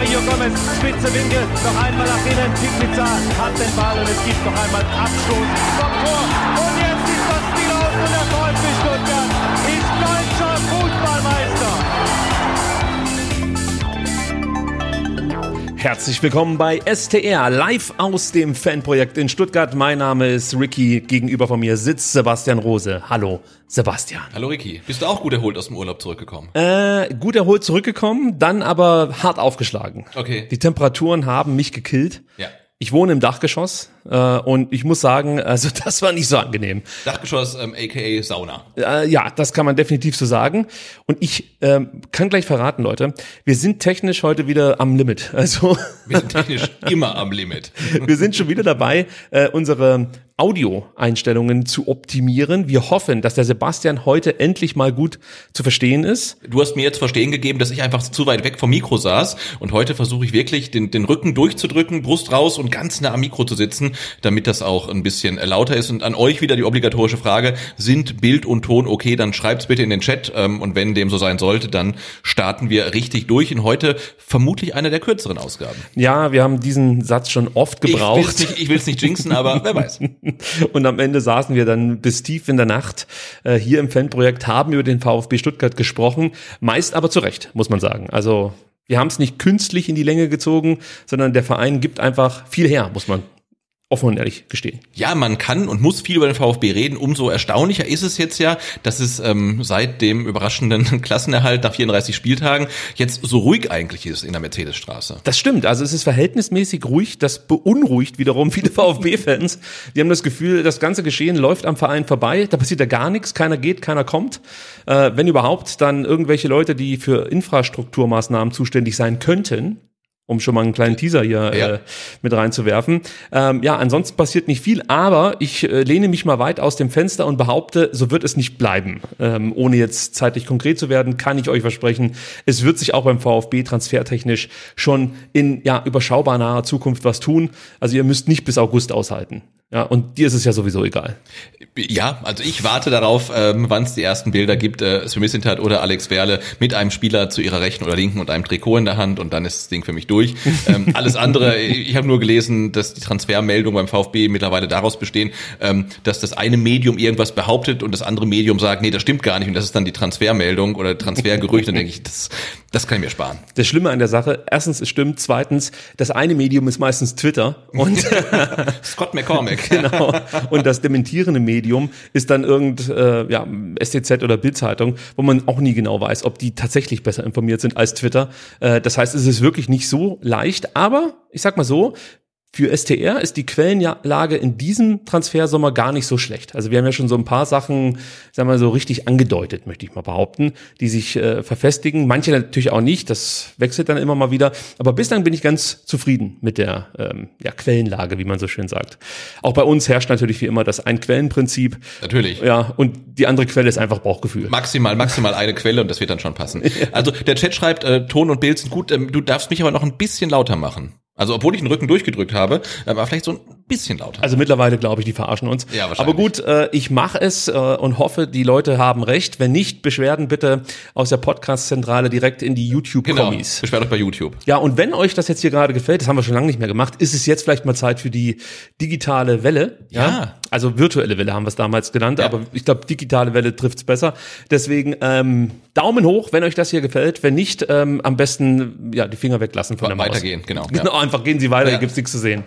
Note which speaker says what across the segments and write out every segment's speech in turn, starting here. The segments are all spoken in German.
Speaker 1: Mario Gomez, spitze Winkel, noch einmal nach innen. Pizza hat den Ball und es gibt noch einmal Abstoß vom Tor. Und jetzt
Speaker 2: Herzlich willkommen bei STR, live aus dem Fanprojekt in Stuttgart. Mein Name ist Ricky, gegenüber von mir sitzt Sebastian Rose. Hallo, Sebastian.
Speaker 3: Hallo Ricky, bist du auch gut erholt aus dem Urlaub zurückgekommen?
Speaker 2: Äh, gut erholt zurückgekommen, dann aber hart aufgeschlagen.
Speaker 3: Okay.
Speaker 2: Die Temperaturen haben mich gekillt.
Speaker 3: Ja.
Speaker 2: Ich wohne im Dachgeschoss äh, und ich muss sagen, also das war nicht so angenehm.
Speaker 3: Dachgeschoss, ähm, aka Sauna.
Speaker 2: Äh, ja, das kann man definitiv so sagen. Und ich ähm, kann gleich verraten, Leute, wir sind technisch heute wieder am Limit. Also
Speaker 3: Wir sind technisch immer am Limit.
Speaker 2: wir sind schon wieder dabei, äh, unsere Audioeinstellungen zu optimieren. Wir hoffen, dass der Sebastian heute endlich mal gut zu verstehen ist.
Speaker 3: Du hast mir jetzt verstehen gegeben, dass ich einfach zu weit weg vom Mikro saß und heute versuche ich wirklich den, den Rücken durchzudrücken, Brust raus und ganz nah am Mikro zu sitzen, damit das auch ein bisschen lauter ist. Und an euch wieder die obligatorische Frage, sind Bild und Ton okay, dann schreibt's bitte in den Chat ähm, und wenn dem so sein sollte, dann starten wir richtig durch und heute vermutlich eine der kürzeren Ausgaben.
Speaker 2: Ja, wir haben diesen Satz schon oft
Speaker 3: Ich will's
Speaker 2: gebraucht.
Speaker 3: nicht, ich will's nicht jinxen, aber wer weiß.
Speaker 2: Und am Ende saßen wir dann bis tief in der Nacht äh, hier im Fanprojekt, haben über den VfB Stuttgart gesprochen, meist aber zu Recht, muss man sagen. Also wir haben es nicht künstlich in die Länge gezogen, sondern der Verein gibt einfach viel her, muss man offen und ehrlich gestehen.
Speaker 3: Ja, man kann und muss viel über den VfB reden. Umso erstaunlicher ist es jetzt ja, dass es ähm, seit dem überraschenden Klassenerhalt nach 34 Spieltagen jetzt so ruhig eigentlich ist in der Mercedesstraße.
Speaker 2: Das stimmt, also es ist verhältnismäßig ruhig, das beunruhigt wiederum viele VfB-Fans. Die haben das Gefühl, das ganze Geschehen läuft am Verein vorbei, da passiert ja gar nichts, keiner geht, keiner kommt. Äh, wenn überhaupt, dann irgendwelche Leute, die für Infrastrukturmaßnahmen zuständig sein könnten, um schon mal einen kleinen Teaser hier
Speaker 3: Ja.
Speaker 2: äh, mit reinzuwerfen. Ähm, ja, ansonsten passiert nicht viel, aber ich äh, lehne mich mal weit aus dem Fenster und behaupte, so wird es nicht bleiben. Ähm, ohne jetzt zeitlich konkret zu werden, kann ich euch versprechen, es wird sich auch beim VfB transfertechnisch schon in ja überschaubar naher Zukunft was tun. Also ihr müsst nicht bis August aushalten. Ja, und dir ist es ja sowieso egal.
Speaker 3: Ja, also ich warte darauf, ähm, wann es die ersten Bilder gibt, äh, Sven Mislintat oder Alex Werle mit einem Spieler zu ihrer rechten oder linken und einem Trikot in der Hand und dann ist das Ding für mich durch. ähm, alles andere, ich habe nur gelesen, dass die Transfermeldungen beim VfB mittlerweile daraus bestehen, ähm, dass das eine Medium irgendwas behauptet und das andere Medium sagt, nee, das stimmt gar nicht und das ist dann die Transfermeldung oder Transfergerücht, dann denke ich, das, das kann ich mir sparen.
Speaker 2: Das Schlimme an der Sache, erstens, es stimmt, zweitens, das eine Medium ist meistens Twitter und
Speaker 3: Scott McCormack.
Speaker 2: genau. Und das dementierende Medium ist dann irgend äh, ja, STZ oder Bildzeitung, wo man auch nie genau weiß, ob die tatsächlich besser informiert sind als Twitter. Äh, das heißt, es ist wirklich nicht so leicht, aber ich sag mal so, für STR ist die Quellenlage in diesem Transfersommer gar nicht so schlecht. Also wir haben ja schon so ein paar Sachen, sagen wir mal, so richtig angedeutet, möchte ich mal behaupten, die sich äh, verfestigen. Manche natürlich auch nicht, das wechselt dann immer mal wieder. Aber bislang bin ich ganz zufrieden mit der ähm, ja, Quellenlage, wie man so schön sagt. Auch bei uns herrscht natürlich wie immer das Ein-Quellen-Prinzip.
Speaker 3: Natürlich.
Speaker 2: Ja, und die andere Quelle ist einfach Bauchgefühl.
Speaker 3: Maximal, maximal eine Quelle und das wird dann schon passen. Also der Chat schreibt, äh, Ton und Bild sind gut, ähm, du darfst mich aber noch ein bisschen lauter machen. Also obwohl ich den Rücken durchgedrückt habe, aber vielleicht so ein bisschen lauter.
Speaker 2: Also mittlerweile glaube ich, die verarschen uns.
Speaker 3: Ja, wahrscheinlich.
Speaker 2: Aber gut, äh, ich mache es äh, und hoffe, die Leute haben recht. Wenn nicht, Beschwerden bitte aus der Podcast-Zentrale direkt in die
Speaker 3: genau,
Speaker 2: YouTube-Kommis.
Speaker 3: beschwert euch bei YouTube.
Speaker 2: Ja, und wenn euch das jetzt hier gerade gefällt, das haben wir schon lange nicht mehr gemacht, ist es jetzt vielleicht mal Zeit für die digitale Welle.
Speaker 3: Ja.
Speaker 2: Also virtuelle Welle haben wir es damals genannt,
Speaker 3: Ja.
Speaker 2: aber ich glaube, digitale Welle trifft's besser. Deswegen ähm, Daumen hoch, wenn euch das hier gefällt. Wenn nicht, ähm, am besten ja die Finger weglassen von der Maus.
Speaker 3: Weitergehen, genau.
Speaker 2: Genau, einfach gehen Sie weiter,
Speaker 3: Ja.
Speaker 2: hier gibt's nichts zu sehen.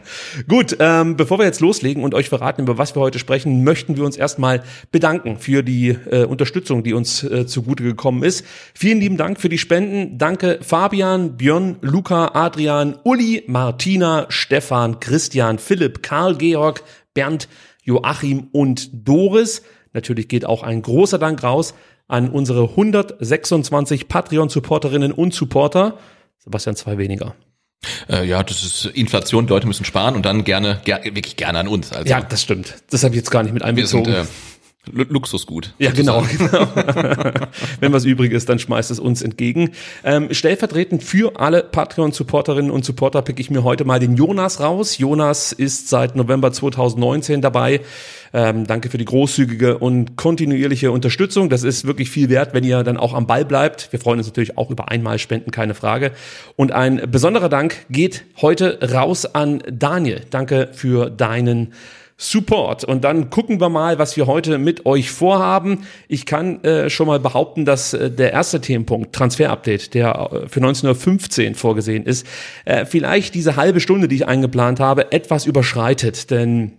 Speaker 2: Gut, ähm, bevor wir jetzt loslegen und euch verraten, über was wir heute sprechen, möchten wir uns erstmal bedanken für die äh, Unterstützung, die uns äh, zugute gekommen ist. Vielen lieben Dank für die Spenden. Danke Fabian, Björn, Luca, Adrian, Uli, Martina, Stefan, Christian, Philipp, Karl, Georg, Bernd, Joachim und Doris. Natürlich geht auch ein großer Dank raus an unsere 126 Patreon-Supporterinnen und Supporter. Sebastian, zwei weniger.
Speaker 3: Äh, ja, das ist Inflation, Leute müssen sparen und dann gerne, ger wirklich gerne an uns. Also
Speaker 2: Ja, das stimmt. Das habe ich jetzt gar nicht mit
Speaker 3: wir sind
Speaker 2: einbezogen.
Speaker 3: äh, Lu- Luxusgut.
Speaker 2: ja, genau. genau. Wenn was übrig ist, dann schmeißt es uns entgegen. Ähm, stellvertretend für alle Patreon-Supporterinnen und Supporter pick ich mir heute mal den Jonas raus. Jonas ist seit November 2019 dabei. Ähm, danke für die großzügige und kontinuierliche Unterstützung. Das ist wirklich viel wert, wenn ihr dann auch am Ball bleibt. Wir freuen uns natürlich auch über einmal Spenden, keine Frage. Und ein besonderer Dank geht heute raus an Daniel. Danke für deinen Support. Und dann gucken wir mal, was wir heute mit euch vorhaben. Ich kann äh, schon mal behaupten, dass äh, der erste Themenpunkt, Transfer-Update, der äh, für 19.15 Uhr vorgesehen ist, äh, vielleicht diese halbe Stunde, die ich eingeplant habe, etwas überschreitet. Denn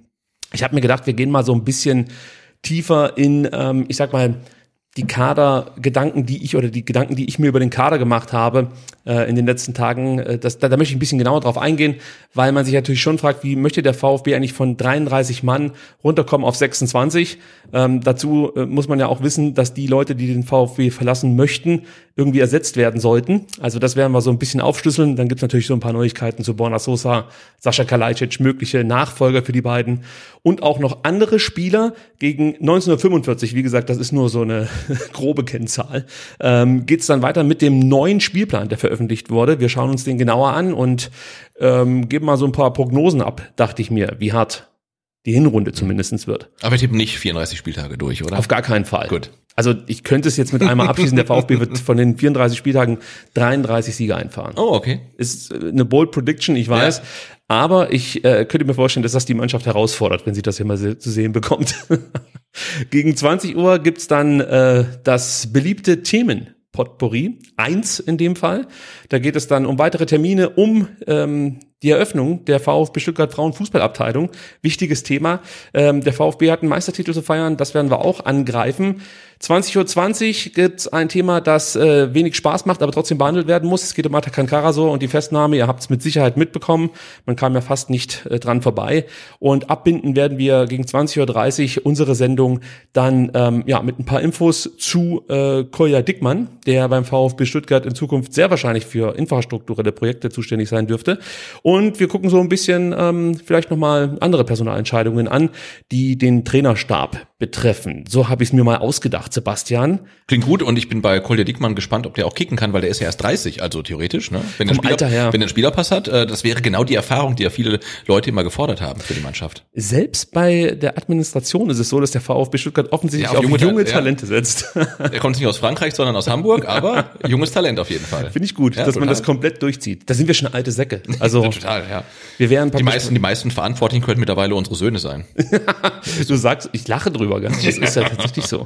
Speaker 2: ich habe mir gedacht, wir gehen mal so ein bisschen tiefer in, ähm, ich sag mal, die Kadergedanken, die ich oder die Gedanken, die ich mir über den Kader gemacht habe äh, in den letzten Tagen, äh, das, da, da möchte ich ein bisschen genauer drauf eingehen, weil man sich natürlich schon fragt, wie möchte der VfB eigentlich von 33 Mann runterkommen auf 26? Ähm, dazu äh, muss man ja auch wissen, dass die Leute, die den VfB verlassen möchten, irgendwie ersetzt werden sollten. Also das werden wir so ein bisschen aufschlüsseln. Dann gibt's natürlich so ein paar Neuigkeiten zu Borna Sosa, Sascha Kalajdzic, mögliche Nachfolger für die beiden und auch noch andere Spieler gegen 1945. Wie gesagt, das ist nur so eine grobe Kennzahl. Ähm, geht's dann weiter mit dem neuen Spielplan, der veröffentlicht wurde. Wir schauen uns den genauer an und ähm, geben mal so ein paar Prognosen ab, dachte ich mir, wie hart die Hinrunde zumindestens wird.
Speaker 3: Aber wir tippen nicht 34 Spieltage durch, oder?
Speaker 2: Auf gar keinen Fall.
Speaker 3: Gut.
Speaker 2: Also ich könnte es jetzt mit einmal abschließen, der VfB wird von den 34 Spieltagen 33 Siege einfahren.
Speaker 3: Oh, okay.
Speaker 2: Ist äh, eine bold Prediction, ich weiß.
Speaker 3: Ja.
Speaker 2: Aber ich äh, könnte mir vorstellen, dass das die Mannschaft herausfordert, wenn sie das hier mal se zu sehen bekommt. Gegen 20 Uhr gibt's dann äh, das beliebte Themen. Potpourri, eins in dem Fall. Da geht es dann um weitere Termine, um ähm, die Eröffnung der VfB Stuttgart Frauenfußballabteilung. Wichtiges Thema. Ähm, der VfB hat einen Meistertitel zu feiern, das werden wir auch angreifen. 20.20 Uhr gibt's ein Thema, das äh, wenig Spaß macht, aber trotzdem behandelt werden muss. Es geht um Atakan Karasor und die Festnahme. Ihr habt es mit Sicherheit mitbekommen. Man kam ja fast nicht äh, dran vorbei. Und abbinden werden wir gegen 20.30 Uhr unsere Sendung dann ähm, ja mit ein paar Infos zu äh, Kolja Dickmann, der beim VfB Stuttgart in Zukunft sehr wahrscheinlich für infrastrukturelle Projekte zuständig sein dürfte. Und wir gucken so ein bisschen ähm, vielleicht nochmal andere Personalentscheidungen an, die den Trainerstab betreffen. So habe ich es mir mal ausgedacht, Sebastian.
Speaker 3: Klingt gut und ich bin bei Kolja Dickmann gespannt, ob der auch kicken kann, weil der ist ja erst 30, also theoretisch, ne? Wenn der Spieler,
Speaker 2: Alter her.
Speaker 3: wenn der einen Spielerpass hat, äh, das wäre genau die Erfahrung, die ja viele Leute immer gefordert haben für die Mannschaft.
Speaker 2: Selbst bei der Administration ist es so, dass der VfB Stuttgart offensichtlich
Speaker 3: Ja,
Speaker 2: auf,
Speaker 3: auf
Speaker 2: junge,
Speaker 3: junge Ta- ja.
Speaker 2: Talente setzt.
Speaker 3: Er kommt nicht aus Frankreich, sondern aus Hamburg, aber junges Talent auf jeden Fall.
Speaker 2: Finde ich gut,
Speaker 3: Ja,
Speaker 2: dass man
Speaker 3: total.
Speaker 2: das komplett durchzieht. Da sind wir schon alte Säcke. Also
Speaker 3: total, ja.
Speaker 2: wir wären
Speaker 3: Die meisten, die meisten Verantwortlichen könnten mittlerweile unsere Söhne sein.
Speaker 2: Du sagst, ich lache drüber, gell? das ist ja tatsächlich so.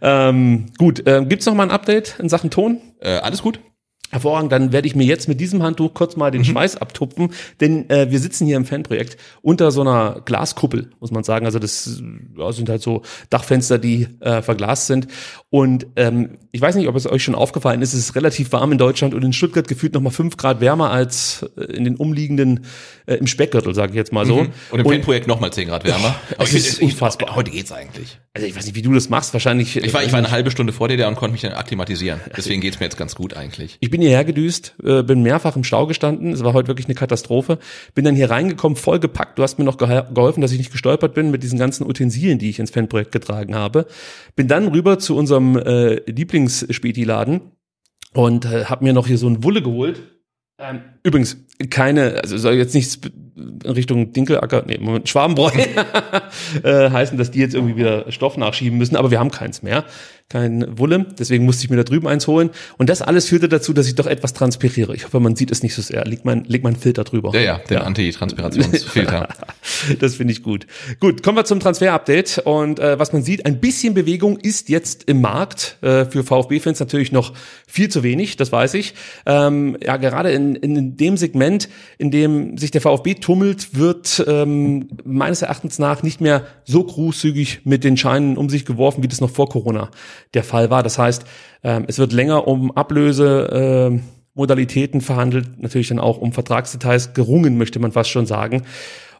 Speaker 2: Ähm, gut, ähm, gibt's noch mal ein Update in Sachen Ton?
Speaker 3: Äh, alles gut?
Speaker 2: Hervorragend, dann werde ich mir jetzt mit diesem Handtuch kurz mal den Schweiß abtupfen, denn äh, wir sitzen hier im Fanprojekt unter so einer Glaskuppel, muss man sagen. Also das ja, sind halt so Dachfenster, die äh, verglast sind. Und ähm, ich weiß nicht, ob es euch schon aufgefallen ist, es ist relativ warm in Deutschland und in Stuttgart gefühlt noch mal fünf Grad wärmer als äh, in den umliegenden, äh, im Speckgürtel, sage ich jetzt mal so.
Speaker 3: Und im Fanprojekt nochmal 10 Grad wärmer.
Speaker 2: Es ist unfassbar.
Speaker 3: Heute geht's eigentlich.
Speaker 2: Also ich weiß nicht, wie du das machst, wahrscheinlich.
Speaker 3: Ich war, ich war eine halbe Stunde vor dir da und konnte mich dann akklimatisieren. Deswegen geht's mir jetzt ganz gut eigentlich.
Speaker 2: Ich bin hierher gedüst, äh, bin mehrfach im Stau gestanden. Es war heute wirklich eine Katastrophe. Bin dann hier reingekommen, voll gepackt. Du hast mir noch geholfen, dass ich nicht gestolpert bin mit diesen ganzen Utensilien, die ich ins Fanprojekt getragen habe. Bin dann rüber zu unserem äh, Lieblings-Späti-Laden und äh, habe mir noch hier so ein Wulle geholt. Ähm, übrigens, keine, also soll jetzt nichts in Richtung Dinkelacker, nee, Moment, Schwabenbräu äh, heißen, dass die jetzt irgendwie wieder Stoff nachschieben müssen, aber wir haben keins mehr. Kein Wulle. Deswegen musste ich mir da drüben eins holen. Und das alles führte dazu, dass ich doch etwas transpiriere. Ich hoffe, man sieht es nicht so sehr. Leg mein, leg mein Filter drüber.
Speaker 3: Ja, ja, den ja. Antitranspirationsfilter.
Speaker 2: das finde ich gut. Gut, kommen wir zum Transfer-Update. Und äh, was man sieht, ein bisschen Bewegung ist jetzt im Markt. Äh, für VfB-Fans natürlich noch viel zu wenig, das weiß ich. Ähm, ja, gerade in, in dem Segment, in dem sich der VfB tummelt, wird ähm, meines Erachtens nach nicht mehr so großzügig mit den Scheinen um sich geworfen, wie das noch vor Corona der Fall war. Das heißt, ähm, es wird länger um Ablöse äh, Modalitäten verhandelt, natürlich dann auch um Vertragsdetails gerungen, möchte man fast schon sagen.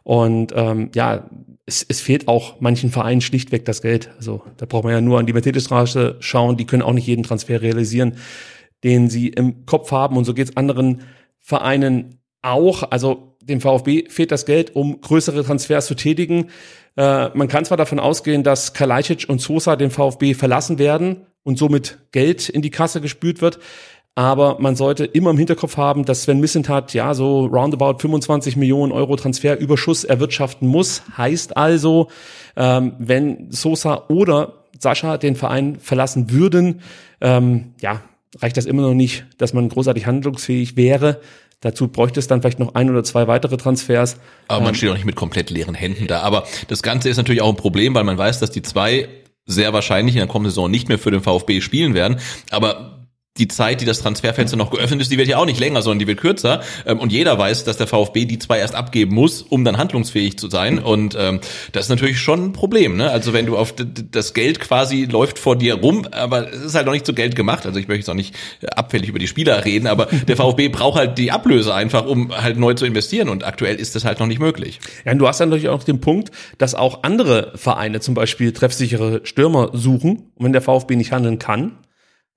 Speaker 2: Und ähm, ja, es, es fehlt auch manchen Vereinen schlichtweg das Geld. Also da braucht man ja nur an die Mercedes-Straße schauen, die können auch nicht jeden Transfer realisieren, den sie im Kopf haben. Und so geht es anderen Vereinen auch. Also dem VfB fehlt das Geld, um größere Transfers zu tätigen. Äh, man kann zwar davon ausgehen, dass Kalajdzic und Sosa den VfB verlassen werden und somit Geld in die Kasse gespült wird. Aber man sollte immer im Hinterkopf haben, dass Sven Missentat ja so roundabout 25 Millionen Euro Transferüberschuss erwirtschaften muss. Heißt also, ähm, wenn Sosa oder Sascha den Verein verlassen würden, ähm, ja, reicht das immer noch nicht, dass man großartig handlungsfähig wäre. Dazu bräuchte es dann vielleicht noch ein oder zwei weitere Transfers.
Speaker 3: Aber man ähm, steht auch nicht mit komplett leeren Händen da. Aber das Ganze ist natürlich auch ein Problem, weil man weiß, dass die zwei sehr wahrscheinlich in der kommenden Saison nicht mehr für den VfB spielen werden. Aber die Zeit, die das Transferfenster noch geöffnet ist, die wird ja auch nicht länger, sondern die wird kürzer. Ähm, und jeder weiß, dass der VfB die zwei erst abgeben muss, um dann handlungsfähig zu sein. Und ähm, das ist natürlich schon ein Problem. Ne? Also wenn du auf das Geld quasi läuft vor dir rum, aber es ist halt noch nicht zu Geld gemacht. Also ich möchte jetzt auch nicht abfällig über die Spieler reden, aber der VfB braucht halt die Ablöse einfach, um halt neu zu investieren. Und aktuell ist das halt noch nicht möglich.
Speaker 2: Ja, und du hast dann natürlich auch den Punkt, dass auch andere Vereine zum Beispiel treffsichere Stürmer suchen. Und wenn der VfB nicht handeln kann,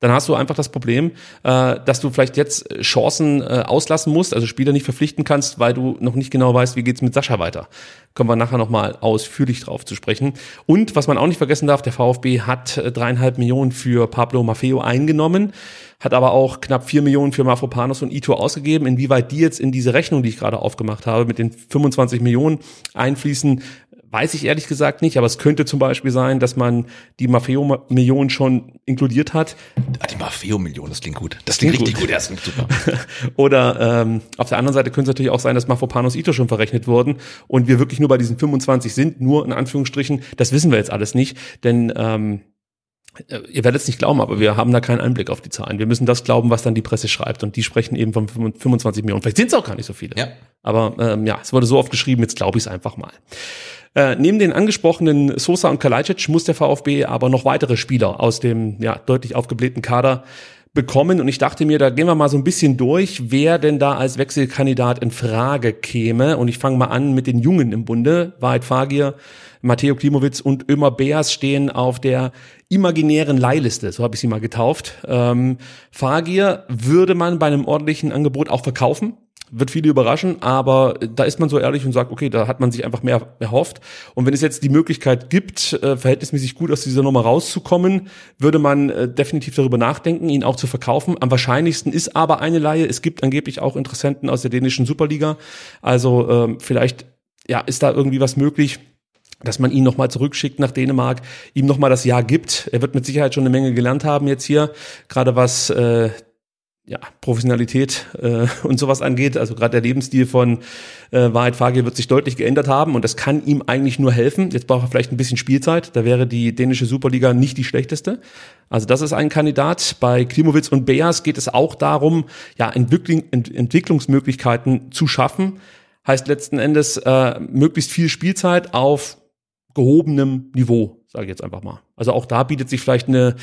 Speaker 2: dann hast du einfach das Problem, äh, dass du vielleicht jetzt Chancen äh, auslassen musst, also Spieler nicht verpflichten kannst, weil du noch nicht genau weißt, wie geht's mit Sascha weiter. Kommen wir nachher nochmal ausführlich drauf zu sprechen. Und was man auch nicht vergessen darf, der VfB hat äh, dreieinhalb Millionen für Pablo Maffeo eingenommen, hat aber auch knapp vier Millionen für Mafropanos und Ito ausgegeben. Inwieweit die jetzt in diese Rechnung, die ich gerade aufgemacht habe, mit den 25 Millionen einfließen, Weiß ich ehrlich gesagt nicht, aber es könnte zum Beispiel sein, dass man die Maffeo-Million schon inkludiert hat.
Speaker 3: Ah, die Maffeo-Million, das klingt gut. Das klingt, klingt richtig gut, gut. das klingt super.
Speaker 2: Oder ähm, auf der anderen Seite könnte es natürlich auch sein, dass Mafropanos Ito schon verrechnet wurden und wir wirklich nur bei diesen 25 sind, nur in Anführungsstrichen. Das wissen wir jetzt alles nicht, denn ähm, äh, ihr werdet es nicht glauben, aber wir haben da keinen Einblick auf die Zahlen. Wir müssen das glauben, was dann die Presse schreibt. Und die sprechen eben von 25 Millionen. Vielleicht sind es auch gar nicht so viele. Ja. Aber ähm, ja, es wurde so oft geschrieben, jetzt glaube ich es einfach mal. Äh, neben den angesprochenen Sosa und Kalajdzic muss der VfB aber noch weitere Spieler aus dem ja, deutlich aufgeblähten Kader bekommen und ich dachte mir, da gehen wir mal so ein bisschen durch, wer denn da als Wechselkandidat in Frage käme und ich fange mal an mit den Jungen im Bunde. Wahrheit Fagir, Matteo Klimowitz und Ömer Beas stehen auf der imaginären Leihliste, so habe ich sie mal getauft. Ähm, Fagir würde man bei einem ordentlichen Angebot auch verkaufen, wird viele überraschen, aber da ist man so ehrlich und sagt, okay, da hat man sich einfach mehr erhofft. Und wenn es jetzt die Möglichkeit gibt, äh, verhältnismäßig gut aus dieser Nummer rauszukommen, würde man äh, definitiv darüber nachdenken, ihn auch zu verkaufen. Am wahrscheinlichsten ist aber eine Laie. Es gibt angeblich auch Interessenten aus der dänischen Superliga. Also ähm, vielleicht ja, ist da irgendwie was möglich dass man ihn nochmal zurückschickt nach Dänemark, ihm nochmal das Jahr gibt. Er wird mit Sicherheit schon eine Menge gelernt haben jetzt hier, gerade was äh, ja, Professionalität äh, und sowas angeht. Also gerade der Lebensstil von äh, Wahrheit Fagir wird sich deutlich geändert haben und das kann ihm eigentlich nur helfen. Jetzt braucht er vielleicht ein bisschen Spielzeit. Da wäre die dänische Superliga nicht die schlechteste. Also das ist ein Kandidat. Bei Klimowitz und Beas geht es auch darum, ja, Entwickling, Ent Entwicklungsmöglichkeiten zu schaffen. Heißt letzten Endes äh, möglichst viel Spielzeit auf gehobenem Niveau, sage ich jetzt einfach mal. Also auch da bietet sich vielleicht eine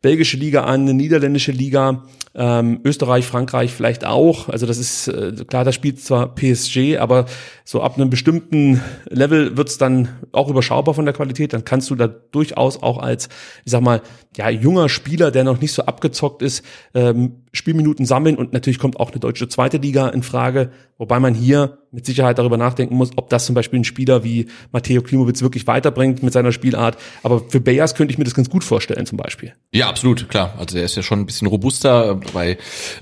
Speaker 2: belgische Liga an, eine niederländische Liga, ähm, Österreich, Frankreich vielleicht auch. Also das ist äh, klar, da spielt zwar PSG, aber so ab einem bestimmten Level wird's dann auch überschaubar von der Qualität. Dann kannst du da durchaus auch als, ich sag mal, ja junger Spieler, der noch nicht so abgezockt ist, ähm, Spielminuten sammeln und natürlich kommt auch eine deutsche zweite Liga in Frage, wobei man hier mit Sicherheit darüber nachdenken muss, ob das zum Beispiel ein Spieler wie Matteo Klimowitz wirklich weiterbringt mit seiner Spielart. Aber für Bayers könnte ich mir das ganz gut vorstellen zum Beispiel.
Speaker 3: Ja, absolut, klar. Also der ist ja schon ein bisschen robuster. Bei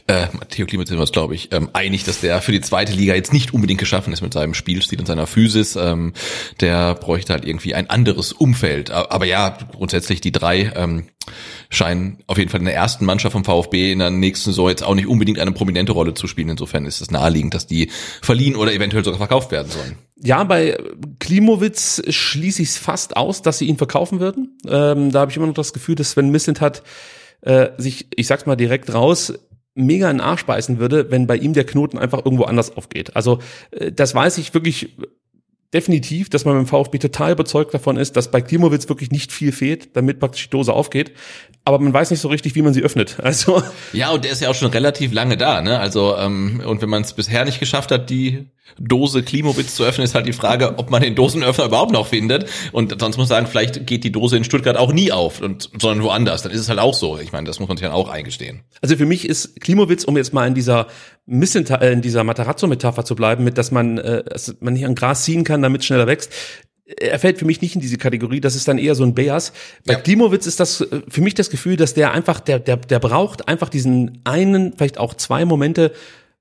Speaker 3: äh, Matteo Klimowitz sind wir uns, glaube ich, ähm, einig, dass der für die zweite Liga jetzt nicht unbedingt geschaffen ist mit seinem Spielstil und seiner Physis. Ähm, der bräuchte halt irgendwie ein anderes Umfeld. Aber ja, grundsätzlich die drei ähm, scheinen auf jeden Fall in der ersten Mannschaft vom VfB in der nächsten Saison jetzt auch nicht unbedingt eine prominente Rolle zu spielen. Insofern ist es naheliegend, dass die verliehen oder eventuell sogar verkauft werden sollen.
Speaker 2: Ja, bei Klimowitz schließe ich es fast aus, dass sie ihn verkaufen würden. Ähm, da habe ich immer noch das Gefühl, dass Sven Misselt hat äh, sich, ich sag's mal direkt raus, mega in den Arsch beißen würde, wenn bei ihm der Knoten einfach irgendwo anders aufgeht. Also äh, das weiß ich wirklich definitiv, dass man beim VfB total überzeugt davon ist, dass bei Klimowitz wirklich nicht viel fehlt, damit praktisch die Dose aufgeht. Aber man weiß nicht so richtig, wie man sie öffnet. Also
Speaker 3: ja, und der ist ja auch schon relativ lange da, ne? Also ähm, und wenn man es bisher nicht geschafft hat, die Dose Klimowitz zu öffnen, ist halt die Frage, ob man den Dosenöffner überhaupt noch findet. Und sonst muss man sagen, vielleicht geht die Dose in Stuttgart auch nie auf, und, sondern woanders. Dann ist es halt auch so. Ich meine, das muss man sich dann auch eingestehen.
Speaker 2: Also für mich ist Klimowitz, um jetzt mal in dieser Missinta äh, in dieser Matarazzo-Metapher zu bleiben, mit dass man, äh, dass man nicht an Gras ziehen kann, damit es schneller wächst, er fällt für mich nicht in diese Kategorie, das ist dann eher so ein Beas. Bei ja. Klimowitz ist das äh, für mich das Gefühl, dass der einfach, der, der, der braucht einfach diesen einen, vielleicht auch zwei Momente,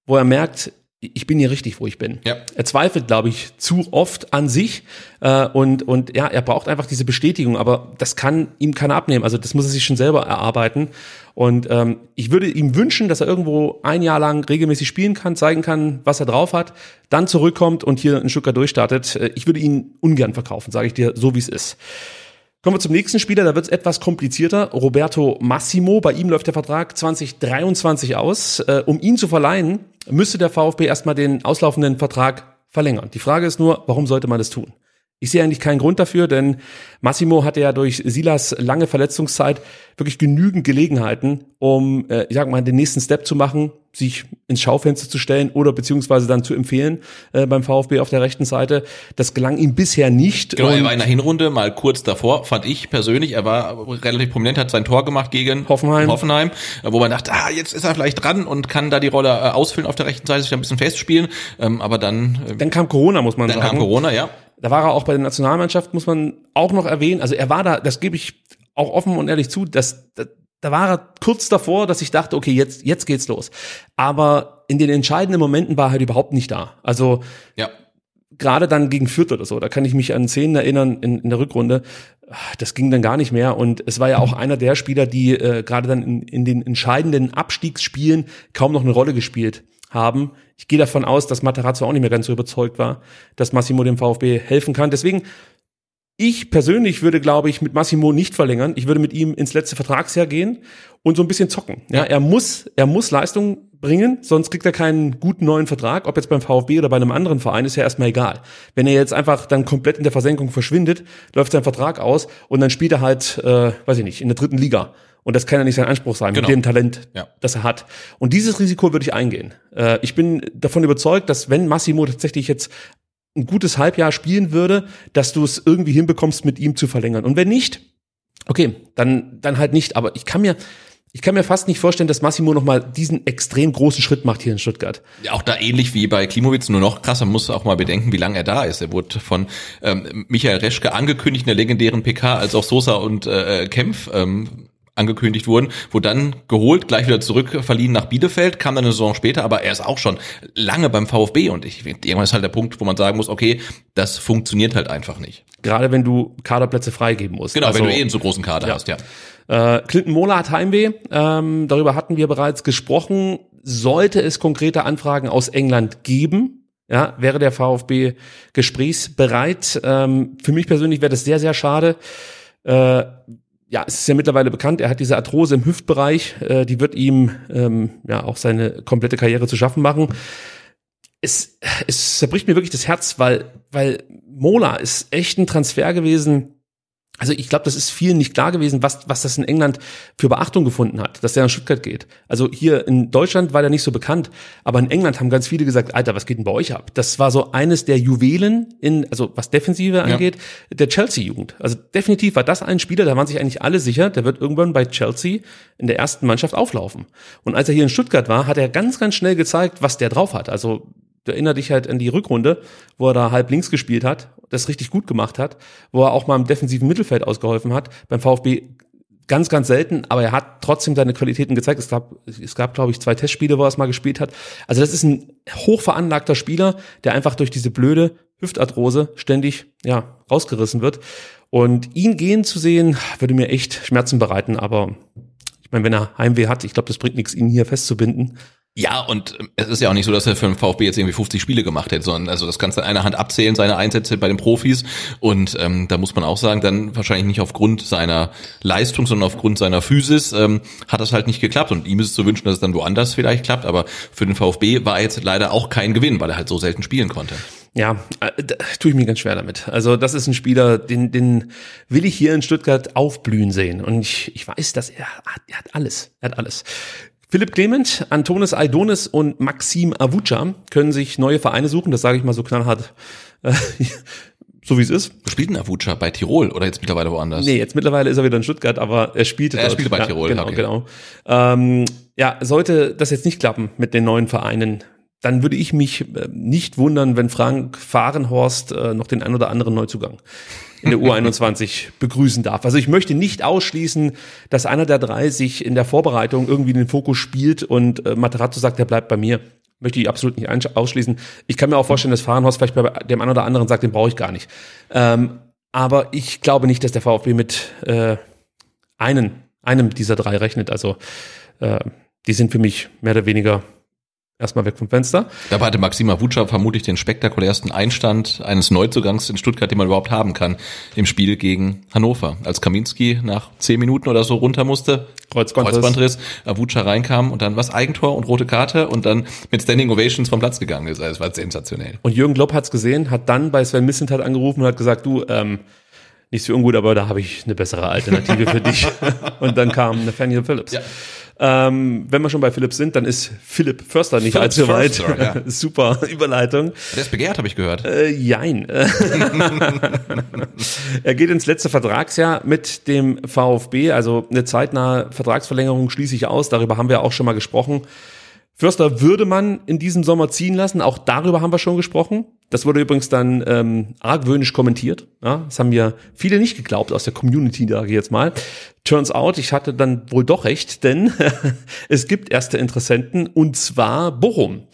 Speaker 2: wo er merkt, ich bin hier richtig, wo ich bin. Ja. Er zweifelt, glaube ich, zu oft an sich äh, und und ja, er braucht einfach diese Bestätigung, aber das kann ihm keiner abnehmen. Also das muss er sich schon selber erarbeiten. Und ähm, ich würde ihm wünschen, dass er irgendwo ein Jahr lang regelmäßig spielen kann, zeigen kann, was er drauf hat, dann zurückkommt und hier ein Stücker durchstartet. Äh, ich würde ihn ungern verkaufen, sage ich dir, so wie es ist. Kommen wir zum nächsten Spieler, da wird es etwas komplizierter. Roberto Massimo, bei ihm läuft der Vertrag 2023 aus. Äh, um ihn zu verleihen, müsste der VfB erstmal den auslaufenden Vertrag verlängern. Die Frage ist nur, warum sollte man das tun? Ich sehe eigentlich keinen Grund dafür, denn Massimo hatte ja durch Silas lange Verletzungszeit wirklich genügend Gelegenheiten, um, äh, ich sag mal, den nächsten Step zu machen, sich ins Schaufenster zu stellen oder beziehungsweise dann zu empfehlen äh, beim VfB auf der rechten Seite. Das gelang ihm bisher nicht.
Speaker 3: Genau, er war in der Hinrunde mal kurz davor, fand ich persönlich. Er war relativ prominent, hat sein Tor gemacht gegen Hoffenheim, Hoffenheim wo man dachte, ah, jetzt ist er vielleicht dran und kann da die Rolle äh, ausfüllen auf der rechten Seite, sich ein bisschen festspielen. Ähm, aber dann...
Speaker 2: Äh, dann kam Corona, muss man
Speaker 3: dann
Speaker 2: sagen.
Speaker 3: Dann kam Corona, ja.
Speaker 2: Da war er auch bei der Nationalmannschaft, muss man auch noch erwähnen. Also er war da, das gebe ich auch offen und ehrlich zu, dass, da, da war er kurz davor, dass ich dachte, okay, jetzt, jetzt geht's los. Aber in den entscheidenden Momenten war er halt überhaupt nicht da. Also ja. gerade dann gegen Fürth oder so, da kann ich mich an Szenen erinnern in, in der Rückrunde. Das ging dann gar nicht mehr. Und es war ja auch einer der Spieler, die äh, gerade dann in, in den entscheidenden Abstiegsspielen kaum noch eine Rolle gespielt haben. Ich gehe davon aus, dass Materazzo auch nicht mehr ganz so überzeugt war, dass Massimo dem VfB helfen kann. Deswegen, ich persönlich würde, glaube ich, mit Massimo nicht verlängern. Ich würde mit ihm ins letzte Vertragsjahr gehen und so ein bisschen zocken. Ja, er muss, er muss Leistung bringen, sonst kriegt er keinen guten neuen Vertrag. Ob jetzt beim VfB oder bei einem anderen Verein, ist ja erstmal egal. Wenn er jetzt einfach dann komplett in der Versenkung verschwindet, läuft sein Vertrag aus und dann spielt er halt, äh, weiß ich nicht, in der dritten Liga. Und das kann ja nicht sein Anspruch sein, genau. mit dem Talent, ja. das er hat. Und dieses Risiko würde ich eingehen. Äh, ich bin davon überzeugt, dass wenn Massimo tatsächlich jetzt ein gutes Halbjahr spielen würde, dass du es irgendwie hinbekommst, mit ihm zu verlängern. Und wenn nicht, okay, dann, dann halt nicht. Aber ich kann mir, ich kann mir fast nicht vorstellen, dass Massimo noch mal diesen extrem großen Schritt macht hier in Stuttgart.
Speaker 3: Ja, auch da ähnlich wie bei Klimowitz, nur noch krasser, muss auch mal bedenken, wie lange er da ist. Er wurde von ähm, Michael Reschke angekündigt in der legendären PK, als auch Sosa und äh, Kempf ähm, angekündigt wurden, wo dann geholt, gleich wieder zurück verliehen nach Bielefeld, kam dann eine Saison später, aber er ist auch schon lange beim VfB und ich irgendwann ist halt der Punkt, wo man sagen muss, okay, das funktioniert halt einfach nicht.
Speaker 2: Gerade wenn du Kaderplätze freigeben musst.
Speaker 3: Genau, also, wenn du eh einen so großen Kader ja. hast, ja.
Speaker 2: Äh, Clinton Mola hat Heimweh, ähm, darüber hatten wir bereits gesprochen. Sollte es konkrete Anfragen aus England geben, ja, wäre der VfB gesprächsbereit. Ähm, für mich persönlich wäre das sehr, sehr schade. Äh, ja, es ist ja mittlerweile bekannt, er hat diese Arthrose im Hüftbereich, äh, die wird ihm ähm, ja auch seine komplette Karriere zu schaffen machen. Es, es zerbricht mir wirklich das Herz, weil, weil Mola ist echt ein Transfer gewesen, also ich glaube, das ist vielen nicht klar gewesen, was, was das in England für Beachtung gefunden hat, dass der nach Stuttgart geht. Also hier in Deutschland war der nicht so bekannt, aber in England haben ganz viele gesagt, Alter, was geht denn bei euch ab? Das war so eines der Juwelen in, also was Defensive angeht, ja. der Chelsea-Jugend. Also definitiv war das ein Spieler, da waren sich eigentlich alle sicher, der wird irgendwann bei Chelsea in der ersten Mannschaft auflaufen. Und als er hier in Stuttgart war, hat er ganz, ganz schnell gezeigt, was der drauf hat. Also du erinnerst dich halt an die Rückrunde, wo er da halb links gespielt hat, das richtig gut gemacht hat, wo er auch mal im defensiven Mittelfeld ausgeholfen hat. Beim VfB ganz, ganz selten, aber er hat trotzdem seine Qualitäten gezeigt. Es gab, es gab, glaube ich, zwei Testspiele, wo er es mal gespielt hat. Also das ist ein hochveranlagter Spieler, der einfach durch diese blöde Hüftarthrose ständig, ja, rausgerissen wird. Und ihn gehen zu sehen, würde mir echt Schmerzen bereiten, aber ich meine, wenn er Heimweh hat, ich glaube, das bringt nichts, ihn hier festzubinden.
Speaker 3: Ja, und ähm, es ist ja auch nicht so, dass er für den VfB jetzt irgendwie 50 Spiele gemacht hätte, sondern also das kannst du in einer Hand abzählen, seine Einsätze bei den Profis. Und ähm, da muss man auch sagen, dann wahrscheinlich nicht aufgrund seiner Leistung, sondern aufgrund seiner Physis ähm, hat das halt nicht geklappt. Und ihm ist es zu wünschen, dass es dann woanders vielleicht klappt. Aber für den VfB war jetzt leider auch kein Gewinn, weil er halt so selten spielen konnte.
Speaker 2: Ja, äh, tue ich mir ganz schwer damit. Also das ist ein Spieler, den, den will ich hier in Stuttgart aufblühen sehen. Und ich, ich weiß, dass er, er hat alles. Er hat alles. Philipp Clement, Antonis Aidonis und Maxim Avuca können sich neue Vereine suchen. Das sage ich mal so knallhart. Äh, so wie es ist.
Speaker 3: Wo spielt denn Avuca? Bei Tirol oder jetzt mittlerweile woanders?
Speaker 2: Nee, jetzt mittlerweile ist er wieder in Stuttgart, aber er spielte
Speaker 3: Er
Speaker 2: dort.
Speaker 3: spielte bei
Speaker 2: ja,
Speaker 3: Tirol,
Speaker 2: Genau,
Speaker 3: okay.
Speaker 2: genau. Ähm, ja, sollte das jetzt nicht klappen mit den neuen Vereinen, dann würde ich mich äh, nicht wundern, wenn Frank Fahrenhorst äh, noch den ein oder anderen Neuzugang in der U21 begrüßen darf. Also ich möchte nicht ausschließen, dass einer der drei sich in der Vorbereitung irgendwie den Fokus spielt und äh, Materazzo sagt, er bleibt bei mir. Möchte ich absolut nicht ausschließen. Ich kann mir auch vorstellen, dass Fahrenhorst vielleicht bei dem einen oder anderen sagt, den brauche ich gar nicht. Ähm, aber ich glaube nicht, dass der VfB mit äh, einen, einem dieser drei rechnet. Also äh, die sind für mich mehr oder weniger erstmal weg vom Fenster.
Speaker 3: Dabei hatte Maxima Vuca vermutlich den spektakulärsten Einstand eines Neuzugangs in Stuttgart, den man überhaupt haben kann, im Spiel gegen Hannover. Als Kaminski nach zehn Minuten oder so runter musste,
Speaker 2: Kreuzbandriss.
Speaker 3: Kreuzbandriss, Avuca reinkam und dann was Eigentor und rote Karte und dann mit Standing Ovations vom Platz gegangen ist. Also es war sensationell.
Speaker 2: Und Jürgen Klopp hat's gesehen, hat dann bei Sven Missentat angerufen und hat gesagt, du, ähm, nichts für ungut, aber da habe ich eine bessere Alternative für dich. und dann kam Nathaniel Phillips.
Speaker 3: Ja.
Speaker 2: Ähm, wenn wir schon bei Phillips sind, dann ist Philipp Förster nicht
Speaker 3: Phillips
Speaker 2: allzu weit.
Speaker 3: Förster, ja.
Speaker 2: Super Überleitung.
Speaker 3: Der ist begehrt, habe ich gehört.
Speaker 2: Äh, jein. er geht ins letzte Vertragsjahr mit dem VfB, also eine zeitnahe Vertragsverlängerung schließe ich aus. Darüber haben wir auch schon mal gesprochen. Förster würde man in diesem Sommer ziehen lassen. Auch darüber haben wir schon gesprochen. Das wurde übrigens dann ähm, argwöhnisch kommentiert. Ja, das haben mir viele nicht geglaubt aus der Community, sage ich jetzt mal. Turns out, ich hatte dann wohl doch recht, denn es gibt erste Interessenten und zwar Bochum.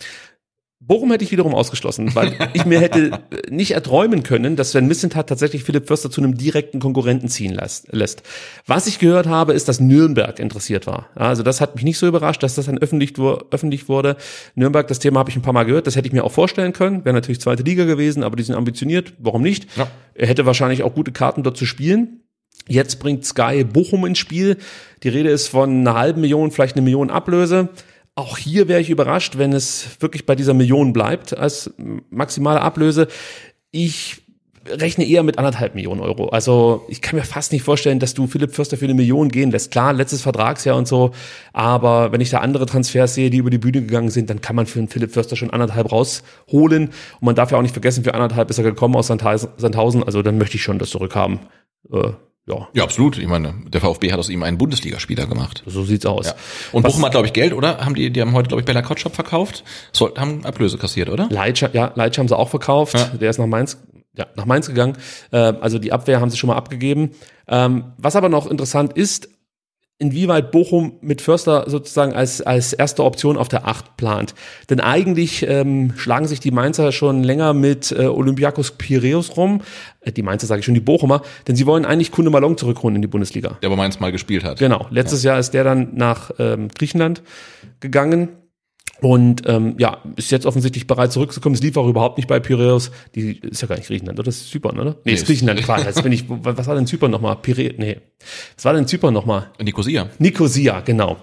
Speaker 2: Bochum hätte ich wiederum ausgeschlossen, weil ich mir hätte äh, nicht erträumen können, dass Sven Missentat tatsächlich Philipp Förster zu einem direkten Konkurrenten ziehen lässt. Was ich gehört habe, ist, dass Nürnberg interessiert war. Also das hat mich nicht so überrascht, dass das dann öffentlich, öffentlich wurde. Nürnberg, das Thema habe ich ein paar Mal gehört, das hätte ich mir auch vorstellen können. Wäre natürlich zweite Liga gewesen, aber die sind ambitioniert. Warum nicht?
Speaker 3: Ja.
Speaker 2: Er hätte wahrscheinlich auch gute Karten dort zu spielen. Jetzt bringt Sky Bochum ins Spiel. Die Rede ist von einer halben Million, vielleicht eine Million Ablöse. Auch hier wäre ich überrascht, wenn es wirklich bei dieser Million bleibt als maximale Ablöse. Ich rechne eher mit anderthalb Millionen Euro. Also ich kann mir fast nicht vorstellen, dass du Philipp Förster für eine Million gehen lässt. Klar, letztes Vertragsjahr und so, aber wenn ich da andere Transfers sehe, die über die Bühne gegangen sind, dann kann man für einen Philipp Förster schon anderthalb rausholen. Und man darf ja auch nicht vergessen, für anderthalb ist er gekommen aus Sandhausen. Also dann möchte ich schon das zurückhaben. Äh, ja,
Speaker 3: Ja, absolut. Ich meine, der VfB hat aus ihm einen Bundesligaspieler gemacht.
Speaker 2: so sieht's aus.
Speaker 3: Ja. Und
Speaker 2: Was-
Speaker 3: Bochum hat, glaube ich, Geld, oder? Haben die, die haben heute, glaube ich, Bella Kotschap verkauft. Soll, haben Ablöse kassiert, oder?
Speaker 2: Leitsch, ja, Leitsch haben sie auch verkauft.
Speaker 3: Ja.
Speaker 2: Der ist nach Mainz, ja, nach Mainz gegangen. Äh, also die Abwehr haben sie schon mal abgegeben. Ähm, was aber noch interessant ist, inwieweit Bochum mit Förster sozusagen als, als erste Option auf der Acht plant. Denn eigentlich ähm, schlagen sich die Mainzer schon länger mit äh, Olympiakos Piraeus rum. Äh, die Mainzer sage ich schon, die Bochumer. Denn sie wollen eigentlich Kunde Malong zurückholen in die Bundesliga.
Speaker 3: Der bei Mainz mal gespielt hat.
Speaker 2: Genau. Letztes Jahr ist der dann nach ähm, Griechenland gegangen. Und ähm, ja, ist jetzt offensichtlich bereit zurückzukommen. Es lief auch überhaupt nicht bei Piraeus. Die ist ja gar nicht Griechenland, oder? Das ist Zypern, oder? Nee, ist
Speaker 3: ist-
Speaker 2: Griechenland, Quatsch. Jetzt bin ich, was war denn Zypern nochmal? Piraeus, nee. Was war denn Zypern nochmal?
Speaker 3: Nicosia.
Speaker 2: Nicosia, genau.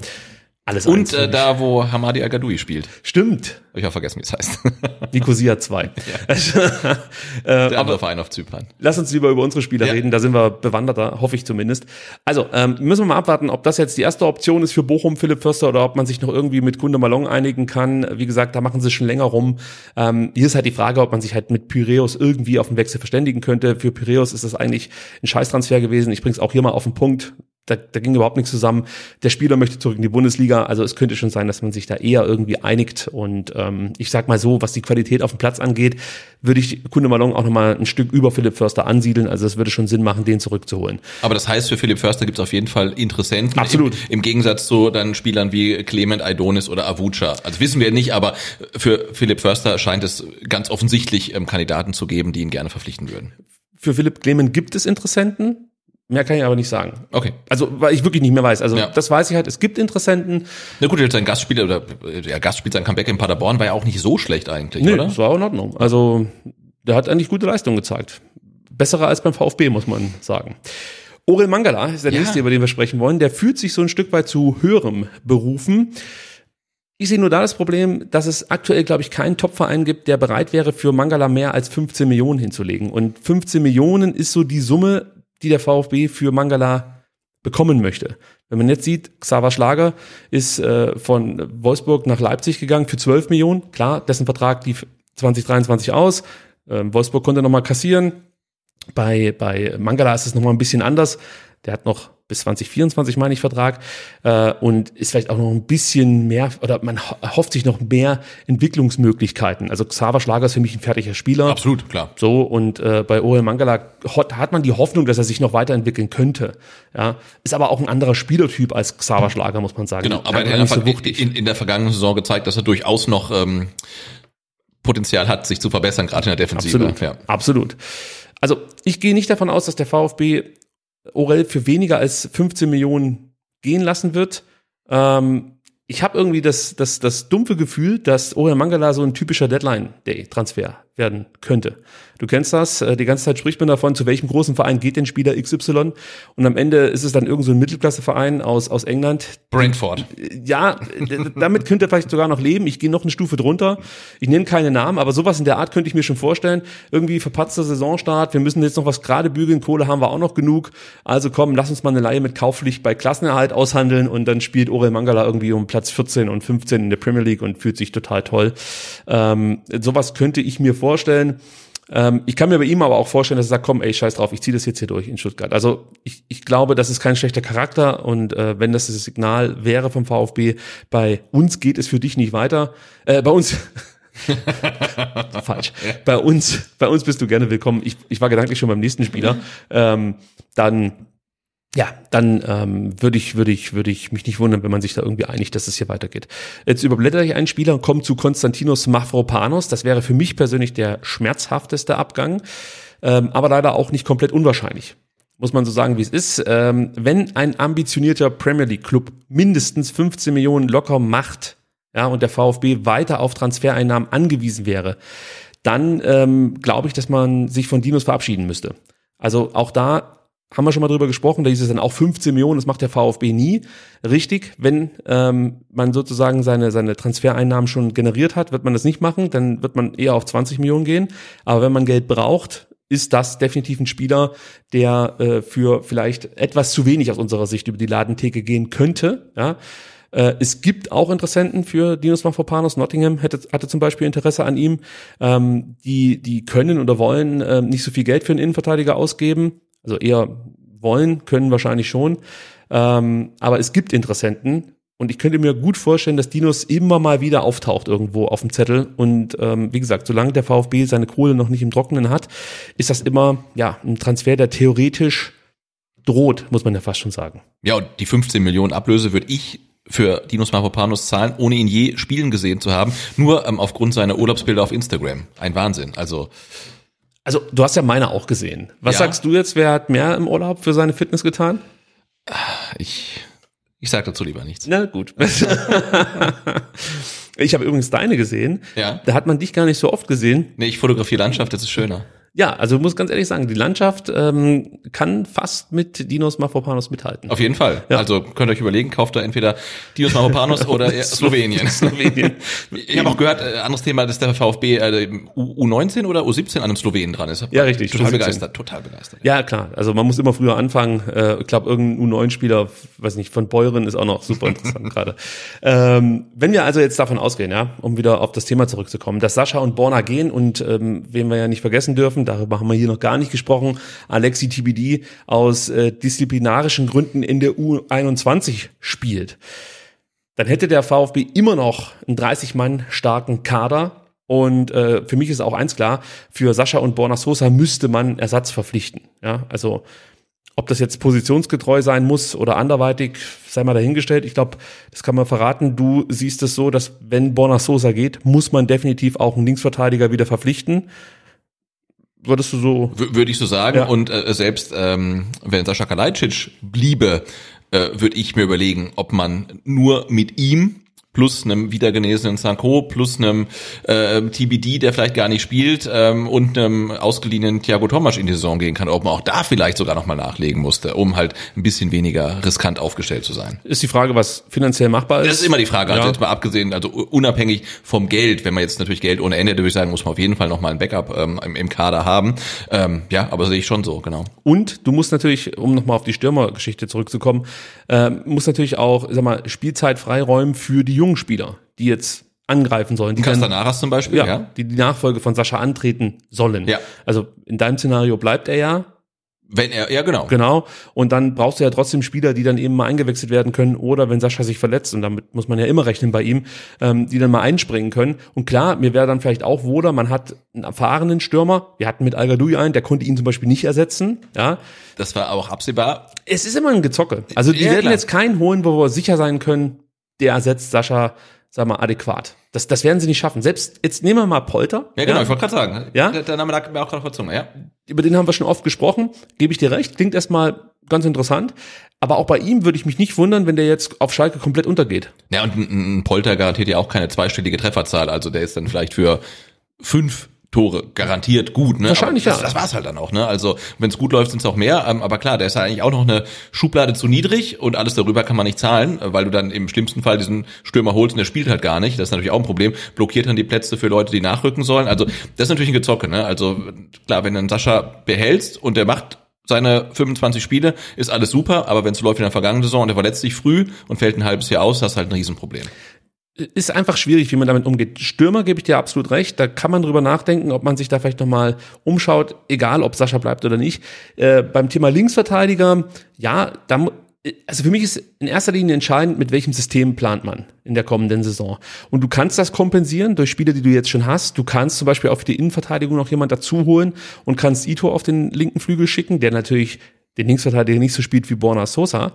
Speaker 2: Alles
Speaker 3: Und äh, da, wo Hamadi Al-Gadoui spielt.
Speaker 2: Stimmt.
Speaker 3: Ich auch vergessen, wie es heißt.
Speaker 2: Nicosia 2.
Speaker 3: Der andere Verein auf Zypern.
Speaker 2: Lass uns lieber über unsere Spieler
Speaker 3: Ja.
Speaker 2: reden, da sind wir bewanderter, hoffe ich zumindest. Also, ähm, müssen wir mal abwarten, ob das jetzt die erste Option ist für Bochum, Philipp Förster, oder ob man sich noch irgendwie mit Kunde Malong einigen kann. Wie gesagt, da machen sie schon länger rum. Ähm, hier ist halt die Frage, ob man sich halt mit Pyreus irgendwie auf den Wechsel verständigen könnte. Für Pyreus ist das eigentlich ein Scheißtransfer gewesen. Ich bring's auch hier mal auf den Punkt. Da, da ging überhaupt nichts zusammen. Der Spieler möchte zurück in die Bundesliga. Also es könnte schon sein, dass man sich da eher irgendwie einigt. Und ähm, ich sag mal so, was die Qualität auf dem Platz angeht, würde ich Kunde Malong auch nochmal ein Stück über Philipp Förster ansiedeln. Also es würde schon Sinn machen, den zurückzuholen.
Speaker 3: Aber das heißt, für Philipp Förster gibt es auf jeden Fall Interessenten.
Speaker 2: Absolut.
Speaker 3: Im, Im Gegensatz zu dann Spielern wie Clement Aidonis oder Avuca. Also wissen wir nicht, aber für Philipp Förster scheint es ganz offensichtlich ähm, Kandidaten zu geben, die ihn gerne verpflichten würden.
Speaker 2: für Philipp Clement gibt es Interessenten. Mehr kann ich aber nicht sagen.
Speaker 3: Okay.
Speaker 2: Also, weil ich wirklich nicht mehr weiß. Also,
Speaker 3: Ja.
Speaker 2: das weiß ich halt. Es gibt Interessenten.
Speaker 3: Na gut, jetzt sein Gastspiel oder ja, Gastspiel, sein Comeback in Paderborn war ja auch nicht so schlecht eigentlich,
Speaker 2: Nee,
Speaker 3: oder?
Speaker 2: das war auch in Ordnung. Also, der hat eigentlich gute Leistung gezeigt. Bessere als beim VfB, muss man sagen. Orel Mangala ist der
Speaker 3: Ja.
Speaker 2: nächste, über den wir sprechen wollen. Der fühlt sich so ein Stück weit zu höherem berufen. Ich sehe nur da das Problem, dass es aktuell, glaube ich, keinen Topverein gibt, der bereit wäre, für Mangala mehr als 15 Millionen hinzulegen. Und 15 Millionen ist so die Summe, die der VfB für Mangala bekommen möchte. Wenn man jetzt sieht, Xaver Schlager ist äh, von Wolfsburg nach Leipzig gegangen für 12 Millionen. Klar, dessen Vertrag lief 2023 aus. Ähm, Wolfsburg konnte nochmal kassieren. Bei, bei Mangala ist es nochmal ein bisschen anders. Der hat noch bis 2024, meine ich, Vertrag. Äh, und ist vielleicht auch noch ein bisschen mehr, oder man ho- erhofft sich noch mehr Entwicklungsmöglichkeiten. Also Xaver Schlager ist für mich ein fertiger Spieler.
Speaker 3: Absolut, klar.
Speaker 2: So, und äh, bei Orel Mangala hat man die Hoffnung, dass er sich noch weiterentwickeln könnte. Ja, ist aber auch ein anderer Spielertyp als Xaver Schlager, muss man sagen.
Speaker 3: Genau, aber er
Speaker 2: nicht
Speaker 3: hat
Speaker 2: so
Speaker 3: in, in der vergangenen Saison gezeigt, dass er durchaus noch ähm, Potenzial hat, sich zu verbessern, gerade in der Defensive.
Speaker 2: Absolut.
Speaker 3: Ja.
Speaker 2: Absolut. Also ich gehe nicht davon aus, dass der VfB Orel für weniger als 15 Millionen gehen lassen wird. Ähm, ich habe irgendwie das, das, das dumpfe Gefühl, dass Orel Mangala so ein typischer Deadline-Day-Transfer werden könnte. Du kennst das, äh, die ganze Zeit spricht man davon, zu welchem großen Verein geht denn Spieler XY und am Ende ist es dann irgend so ein Mittelklasseverein aus, aus England,
Speaker 3: Brentford.
Speaker 2: ja, d- damit könnte er vielleicht sogar noch leben. Ich gehe noch eine Stufe drunter. Ich nenne keine Namen, aber sowas in der Art könnte ich mir schon vorstellen. Irgendwie verpatzter Saisonstart. Wir müssen jetzt noch was gerade bügeln. Kohle haben wir auch noch genug. Also komm, lass uns mal eine Leihe mit Kaufpflicht bei Klassenerhalt aushandeln und dann spielt Orel Mangala irgendwie um Platz 14 und 15 in der Premier League und fühlt sich total toll. Ähm, sowas könnte ich mir vorstellen. Ähm, ich kann mir bei ihm aber auch vorstellen, dass er sagt, komm, ey, scheiß drauf, ich ziehe das jetzt hier durch in Stuttgart. Also ich, ich glaube, das ist kein schlechter Charakter und äh, wenn das das Signal wäre vom VfB, bei uns geht es für dich nicht weiter, äh, bei uns falsch, bei uns, bei uns bist du gerne willkommen. Ich, ich war gedanklich schon beim nächsten Spieler. Ähm, dann ja, dann ähm, würde ich, würde ich, würde ich mich nicht wundern, wenn man sich da irgendwie einigt, dass es hier weitergeht. Jetzt überblätter ich einen Spieler und komme zu Konstantinos Mafropanos. Das wäre für mich persönlich der schmerzhafteste Abgang, ähm, aber leider auch nicht komplett unwahrscheinlich. Muss man so sagen, wie es ist. Ähm, wenn ein ambitionierter Premier League Club mindestens 15 Millionen locker macht, ja, und der VfB weiter auf Transfereinnahmen angewiesen wäre, dann ähm, glaube ich, dass man sich von Dinos verabschieden müsste. Also auch da haben wir schon mal drüber gesprochen, da hieß es dann auch 15 Millionen, das macht der VfB nie. Richtig, wenn ähm, man sozusagen seine, seine Transfereinnahmen schon generiert hat, wird man das nicht machen, dann wird man eher auf 20 Millionen gehen. Aber wenn man Geld braucht, ist das definitiv ein Spieler, der äh, für vielleicht etwas zu wenig aus unserer Sicht über die Ladentheke gehen könnte. Ja. Äh, es gibt auch Interessenten für Dinos Mafropanos. Nottingham hätte, hatte zum Beispiel Interesse an ihm. Ähm, die, die können oder wollen äh, nicht so viel Geld für einen Innenverteidiger ausgeben. Also eher wollen, können wahrscheinlich schon. Ähm, aber es gibt Interessenten. Und ich könnte mir gut vorstellen, dass Dinos immer mal wieder auftaucht irgendwo auf dem Zettel. Und ähm, wie gesagt, solange der VfB seine Kohle noch nicht im Trockenen hat, ist das immer ja ein Transfer, der theoretisch droht, muss man ja fast schon sagen.
Speaker 3: Ja, und die 15 Millionen Ablöse würde ich für Dinos Mavropanos zahlen, ohne ihn je spielen gesehen zu haben, nur ähm, aufgrund seiner Urlaubsbilder auf Instagram. Ein Wahnsinn. Also
Speaker 2: Also, du hast ja meine auch gesehen. Was
Speaker 3: Ja.
Speaker 2: sagst du jetzt, wer hat mehr im Urlaub für seine Fitness getan?
Speaker 3: ich, ich sag dazu lieber nichts.
Speaker 2: Na gut. ich habe übrigens deine gesehen.
Speaker 3: Ja.
Speaker 2: Da hat man dich gar nicht so oft gesehen.
Speaker 3: Nee, ich fotografiere Landschaft, das ist schöner.
Speaker 2: Ja, also ich muss ganz ehrlich sagen, die Landschaft ähm, kann fast mit Dinos Mafropanos mithalten.
Speaker 3: Auf jeden Fall.
Speaker 2: Ja.
Speaker 3: Also könnt ihr euch überlegen, kauft da entweder Dinos Mavropanos oder Slowenien.
Speaker 2: Slowenien.
Speaker 3: Ich habe auch gehört, äh, anderes Thema, dass der VfB äh, U- U19 oder U17 an einem Slowenen dran ist.
Speaker 2: Ja, richtig,
Speaker 3: Total
Speaker 2: U17.
Speaker 3: begeistert, total begeistert.
Speaker 2: Ja, klar. Also man muss immer früher anfangen. Äh, ich glaube, irgendein U9-Spieler, weiß nicht, von Beuren ist auch noch super interessant gerade. Ähm, wenn wir also jetzt davon ausgehen, ja, um wieder auf das Thema zurückzukommen, dass Sascha und Borna gehen und ähm, wen wir ja nicht vergessen dürfen, darüber haben wir hier noch gar nicht gesprochen, Alexi TBD aus äh, disziplinarischen Gründen in der U21 spielt. Dann hätte der VfB immer noch einen 30 Mann starken Kader. Und äh, für mich ist auch eins klar, für Sascha und Borna Sosa müsste man Ersatz verpflichten. Ja, also ob das jetzt positionsgetreu sein muss oder anderweitig, sei mal dahingestellt. Ich glaube, das kann man verraten. Du siehst es so, dass wenn Borna Sosa geht, muss man definitiv auch einen Linksverteidiger wieder verpflichten. Würdest du so?
Speaker 3: W würde ich so sagen.
Speaker 2: Ja.
Speaker 3: Und äh, selbst ähm, wenn Sascha Kalajdzic bliebe, äh, würde ich mir überlegen, ob man nur mit ihm plus einem wiedergenesenen Sanko, plus einem äh, TBD, der vielleicht gar nicht spielt, ähm, und einem ausgeliehenen Thiago Tomasch in die Saison gehen kann, ob man auch da vielleicht sogar nochmal nachlegen musste, um halt ein bisschen weniger riskant aufgestellt zu sein.
Speaker 2: Ist die Frage, was finanziell machbar ist?
Speaker 3: Das ist immer die Frage, also
Speaker 2: Ja.
Speaker 3: jetzt mal abgesehen, also unabhängig vom Geld, wenn man jetzt natürlich Geld ohne Ende, würde ich sagen, muss man auf jeden Fall nochmal ein Backup ähm, im, im Kader haben. Ähm, ja, aber sehe ich schon so, genau.
Speaker 2: Und du musst natürlich, um nochmal auf die Stürmergeschichte zurückzukommen, ähm, musst natürlich auch, sag mal, Spielzeit freiräumen für die jungen Spieler, die jetzt angreifen sollen. Die
Speaker 3: Castanaras zum Beispiel,
Speaker 2: ja,
Speaker 3: ja.
Speaker 2: die die Nachfolge von Sascha antreten sollen.
Speaker 3: Ja.
Speaker 2: Also in deinem Szenario bleibt er ja,
Speaker 3: Wenn er, ja genau.
Speaker 2: genau. Und dann brauchst du ja trotzdem Spieler, die dann eben mal eingewechselt werden können oder wenn Sascha sich verletzt, und damit muss man ja immer rechnen bei ihm, ähm, die dann mal einspringen können. Und klar, mir wäre dann vielleicht auch wohler, man hat einen erfahrenen Stürmer. Wir hatten mit al einen, der konnte ihn zum Beispiel nicht ersetzen. Ja,
Speaker 3: Das war auch absehbar.
Speaker 2: es ist immer ein Gezocke. Also die
Speaker 3: Ja,
Speaker 2: werden
Speaker 3: klar.
Speaker 2: jetzt keinen holen, wo wir sicher sein können, der ersetzt Sascha, sag mal, adäquat. Das, das werden sie nicht schaffen. Selbst, jetzt nehmen wir mal Polter.
Speaker 3: Ja, genau, ich wollte gerade sagen.
Speaker 2: Ja?
Speaker 3: Der, der Name lag mir auch gerade Zunge, ja.
Speaker 2: über den haben wir schon oft gesprochen, gebe ich dir recht, klingt erstmal ganz interessant, aber auch bei ihm würde ich mich nicht wundern, wenn der jetzt auf Schalke komplett untergeht.
Speaker 3: Ja, und ein, ein Polter garantiert ja auch keine zweistellige Trefferzahl, also der ist dann vielleicht für fünf Tore garantiert gut, ne?
Speaker 2: Wahrscheinlich,
Speaker 3: aber das,
Speaker 2: ja.
Speaker 3: Das war's halt dann auch, ne? Also wenn es gut läuft, sind es auch mehr. Ähm, aber klar, der ist ja eigentlich auch noch eine Schublade zu niedrig und alles darüber kann man nicht zahlen, weil du dann im schlimmsten Fall diesen Stürmer holst und der spielt halt gar nicht. Das ist natürlich auch ein Problem. Blockiert dann die Plätze für Leute, die nachrücken sollen. Also das ist natürlich ein Gezocke, ne? Also klar, wenn du einen Sascha behältst und der macht seine 25 Spiele, ist alles super, aber wenn es läuft wie in der vergangenen Saison und der verletzt sich früh und fällt ein halbes Jahr aus, hast du halt ein Riesenproblem.
Speaker 2: Ist einfach schwierig, wie man damit umgeht. Stürmer gebe ich dir absolut recht. Da kann man drüber nachdenken, ob man sich da vielleicht nochmal umschaut, egal ob Sascha bleibt oder nicht. Äh, beim Thema Linksverteidiger, ja, da, also für mich ist in erster Linie entscheidend, mit welchem System plant man in der kommenden Saison. Und du kannst das kompensieren durch Spiele, die du jetzt schon hast. Du kannst zum Beispiel auf die Innenverteidigung noch jemand dazu holen und kannst Ito auf den linken Flügel schicken, der natürlich den Linksverteidiger nicht so spielt wie Borna Sosa.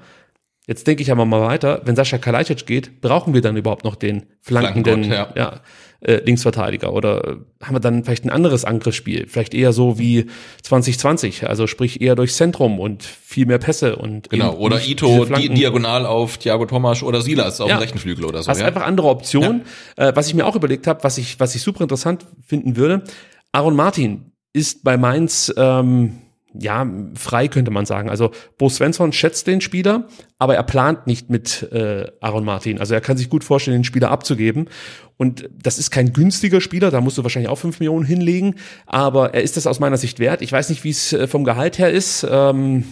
Speaker 2: Jetzt denke ich aber mal weiter, wenn Sascha Kalajdzic geht, brauchen wir dann überhaupt noch den flankenden
Speaker 3: Flankengott,
Speaker 2: ja. äh, Linksverteidiger oder äh, haben wir dann vielleicht ein anderes Angriffsspiel, vielleicht eher so wie 2020, also sprich eher durchs Zentrum und viel mehr Pässe und
Speaker 3: Genau, oder Ito di diagonal auf Thiago Tomasch oder Silas auf
Speaker 2: Ja.
Speaker 3: dem rechten Flügel oder so.
Speaker 2: Hast
Speaker 3: ja?
Speaker 2: einfach andere Optionen. Äh, was ich mir auch überlegt habe, was ich, was ich super interessant finden würde, Aaron Martin ist bei Mainz ähm, ja frei, könnte man sagen. Also Bo Svensson schätzt den Spieler, aber er plant nicht mit äh, Aaron Martin. Also er kann sich gut vorstellen, den Spieler abzugeben. Und das ist kein günstiger Spieler, da musst du wahrscheinlich auch fünf Millionen hinlegen, aber er ist das aus meiner Sicht wert. Ich weiß nicht, wie es äh, vom Gehalt her ist. Ähm,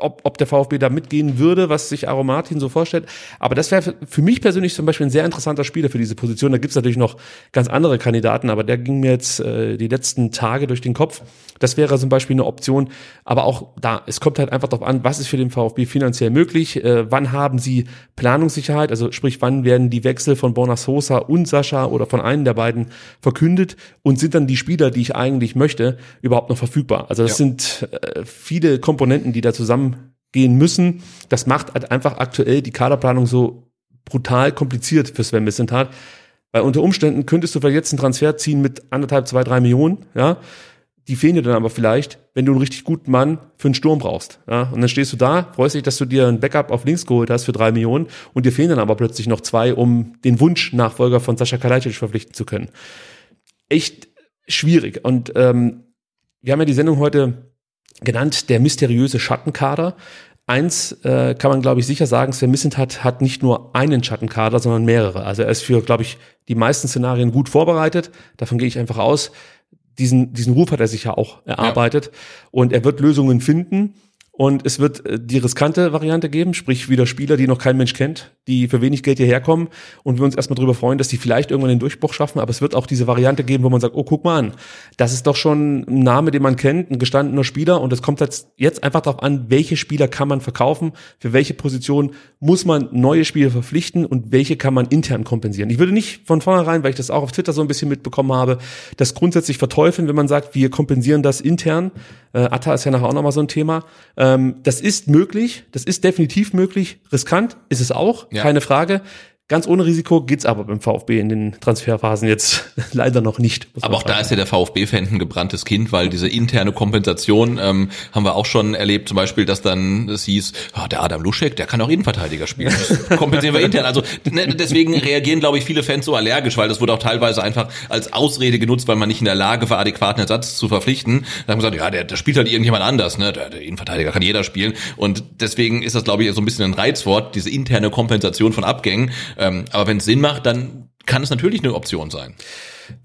Speaker 2: ob, ob der VfB da mitgehen würde, was sich Aaron Martin so vorstellt. Aber das wäre für- mich persönlich zum Beispiel ein sehr interessanter Spieler für diese Position. Da gibt's natürlich noch ganz andere Kandidaten, aber der ging mir jetzt äh, die letzten Tage durch den Kopf. Das wäre zum Beispiel eine Option. Aber auch da, es kommt halt einfach darauf an, was ist für den VfB finanziell möglich, äh, wann haben sie Planungssicherheit, also sprich, wann werden die Wechsel von Borna Sosa und Sascha oder von einem der beiden verkündet und sind dann die Spieler, die ich eigentlich möchte, überhaupt noch verfügbar. Also das
Speaker 3: Ja.
Speaker 2: sind äh, viele Komponenten, die da zusammengehen müssen. Das macht halt einfach aktuell die Kaderplanung so brutal kompliziert für Sven Missentat. Weil unter Umständen könntest du vielleicht jetzt einen Transfer ziehen mit anderthalb, zwei, drei Millionen, ja. Die fehlen dir dann aber vielleicht, wenn du einen richtig guten Mann für einen Sturm brauchst. Ja? Und dann stehst du da, freust dich, dass du dir ein Backup auf links geholt hast für drei Millionen und dir fehlen dann aber plötzlich noch zwei, um den Wunsch-Nachfolger von Sascha Kalajdzic verpflichten zu können. Echt schwierig. Und ähm, wir haben ja die Sendung heute genannt, der mysteriöse Schattenkader. Eins äh, kann man, glaube ich, sicher sagen, Sven Missentat hat nicht nur einen Schattenkader, sondern mehrere. Also er ist für, glaube ich, die meisten Szenarien gut vorbereitet. Davon gehe ich einfach aus. Diesen, diesen Ruf hat er sich ja auch erarbeitet. Und er wird Lösungen finden. Und es wird äh, die riskante Variante geben, sprich wieder Spieler, die noch kein Mensch kennt, die für wenig Geld hierher kommen und wir uns erstmal darüber freuen, dass die vielleicht irgendwann den Durchbruch schaffen. Aber es wird auch diese Variante geben, wo man sagt, oh, guck mal an, das ist doch schon ein Name, den man kennt, ein gestandener Spieler. Und es kommt jetzt, einfach darauf an, welche Spieler kann man verkaufen, für welche Position muss man neue Spieler verpflichten und welche kann man intern kompensieren. Ich würde nicht von vornherein, weil ich das auch auf Twitter so ein bisschen mitbekommen habe, das grundsätzlich verteufeln, wenn man sagt, wir kompensieren das intern. Äh, Atta ist ja nachher auch nochmal so ein Thema. Ähm, das ist möglich, das ist definitiv möglich. Riskant ist es auch,
Speaker 3: Ja.
Speaker 2: keine Frage. Ganz ohne Risiko geht's aber beim VfB in den Transferphasen jetzt leider noch nicht.
Speaker 3: Aber auch sagen. da ist ja der VfB-Fan ein gebranntes Kind, weil diese interne Kompensation ähm, haben wir auch schon erlebt, zum Beispiel, dass dann es hieß, oh, der Adam Luschek, der kann auch Innenverteidiger spielen. Das kompensieren wir intern. Also ne, deswegen reagieren, glaube ich, viele Fans so allergisch, weil das wurde auch teilweise einfach als Ausrede genutzt, weil man nicht in der Lage war, adäquaten Ersatz zu verpflichten. Da haben wir gesagt, ja, der, der spielt halt irgendjemand anders, ne? Der, der Innenverteidiger kann jeder spielen. Und deswegen ist das, glaube ich, so ein bisschen ein Reizwort, diese interne Kompensation von Abgängen. Ähm, aber wenn es Sinn macht, dann kann es natürlich eine Option sein.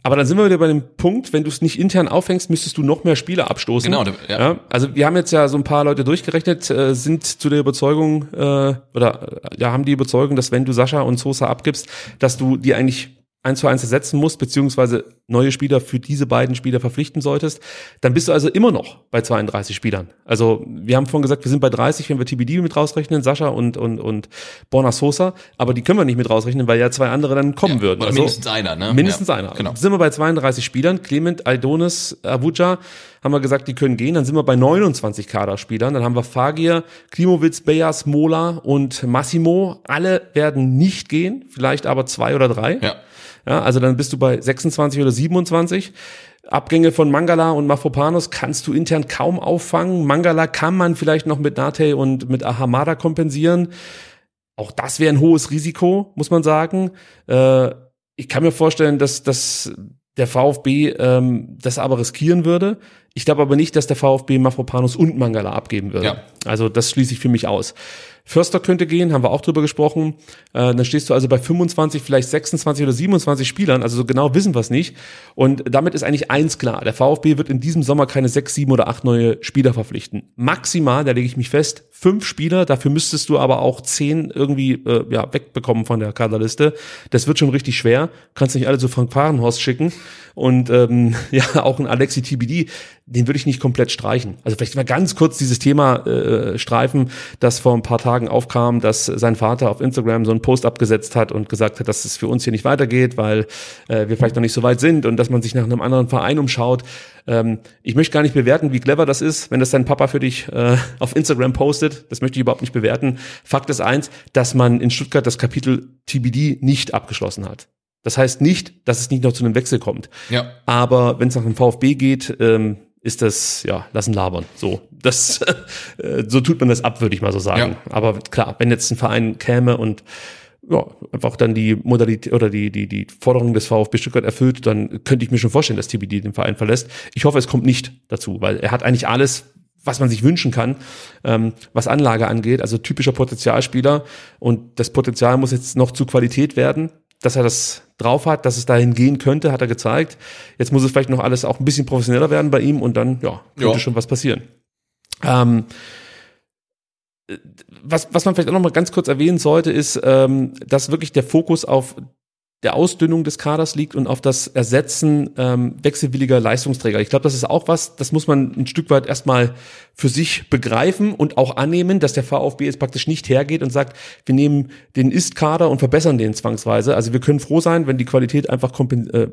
Speaker 2: Aber dann sind wir wieder bei dem Punkt, wenn du es nicht intern aufhängst, müsstest du noch mehr Spieler abstoßen. Genau. Ja. ja. also wir haben jetzt ja so ein paar Leute durchgerechnet, äh, sind zu der Überzeugung äh, oder äh, ja haben die Überzeugung, dass wenn du Sascha und Sosa abgibst, dass du die eigentlich eins zu eins ersetzen musst, beziehungsweise neue Spieler für diese beiden Spieler verpflichten solltest, dann bist du also immer noch bei 32 Spielern. Also wir haben vorhin gesagt, wir sind bei 30, wenn wir TBD mit rausrechnen, Sascha und, und, und Borna Sosa, aber die können wir nicht mit rausrechnen, weil ja zwei andere dann kommen ja, würden.
Speaker 3: also mindestens einer, ne?
Speaker 2: Mindestens ja, einer. Genau. Sind wir bei 32 Spielern, Clement, Aidonis, Avuja, haben wir gesagt, die können gehen, dann sind wir bei 29 Kaderspielern, dann haben wir Fagir, Klimowitz, Beyas, Mola und Massimo, alle werden nicht gehen, vielleicht aber zwei oder drei. Ja. Ja, also dann bist du bei 26 oder 27. Abgänge von Mangala und Mafropanos kannst du intern kaum auffangen. Mangala kann man vielleicht noch mit Nate und mit Ahamada kompensieren. Auch das wäre ein hohes Risiko, muss man sagen. Äh, ich kann mir vorstellen, dass, dass der VfB ähm, das aber riskieren würde. Ich glaube aber nicht, dass der VfB Mafropanos und Mangala abgeben würde. Ja. Also das schließe ich für mich aus. Förster könnte gehen, haben wir auch drüber gesprochen. Äh, dann stehst du also bei 25, vielleicht 26 oder 27 Spielern, also so genau wissen wir es nicht. Und damit ist eigentlich eins klar, der VfB wird in diesem Sommer keine sechs, sieben oder acht neue Spieler verpflichten. Maximal, da lege ich mich fest, fünf Spieler, dafür müsstest du aber auch zehn irgendwie äh, ja, wegbekommen von der Kaderliste. Das wird schon richtig schwer. Kannst nicht alle zu Frank Fahrenhorst schicken. Und ähm, ja, auch ein Alexi TBD, den würde ich nicht komplett streichen. Also vielleicht mal ganz kurz dieses Thema äh, streifen, das vor ein paar Tagen aufkam, dass sein Vater auf Instagram so einen Post abgesetzt hat und gesagt hat, dass es für uns hier nicht weitergeht, weil äh, wir vielleicht noch nicht so weit sind und dass man sich nach einem anderen Verein umschaut. Ähm, ich möchte gar nicht bewerten, wie clever das ist, wenn das dein Papa für dich äh, auf Instagram postet. Das möchte ich überhaupt nicht bewerten. Fakt ist eins, dass man in Stuttgart das Kapitel TBD nicht abgeschlossen hat. Das heißt nicht, dass es nicht noch zu einem Wechsel kommt. Ja. Aber wenn es nach dem VfB geht, ähm, ist das, ja, lassen labern. So, das, äh, so tut man das ab, würde ich mal so sagen. Ja. Aber klar, wenn jetzt ein Verein käme und ja, einfach dann die Modalität oder die, die, die Forderung des VfB Stuttgart erfüllt, dann könnte ich mir schon vorstellen, dass TBD den Verein verlässt. Ich hoffe, es kommt nicht dazu, weil er hat eigentlich alles, was man sich wünschen kann, ähm, was Anlage angeht. Also typischer Potenzialspieler. Und das Potenzial muss jetzt noch zu Qualität werden dass er das drauf hat, dass es dahin gehen könnte, hat er gezeigt. Jetzt muss es vielleicht noch alles auch ein bisschen professioneller werden bei ihm und dann, ja, könnte ja. schon was passieren. Ähm, was, was man vielleicht auch noch mal ganz kurz erwähnen sollte, ist, ähm, dass wirklich der Fokus auf der Ausdünnung des Kaders liegt und auf das Ersetzen ähm, wechselwilliger Leistungsträger. Ich glaube, das ist auch was, das muss man ein Stück weit erstmal für sich begreifen und auch annehmen, dass der VfB jetzt praktisch nicht hergeht und sagt, wir nehmen den Ist-Kader und verbessern den zwangsweise. Also wir können froh sein, wenn die Qualität einfach äh,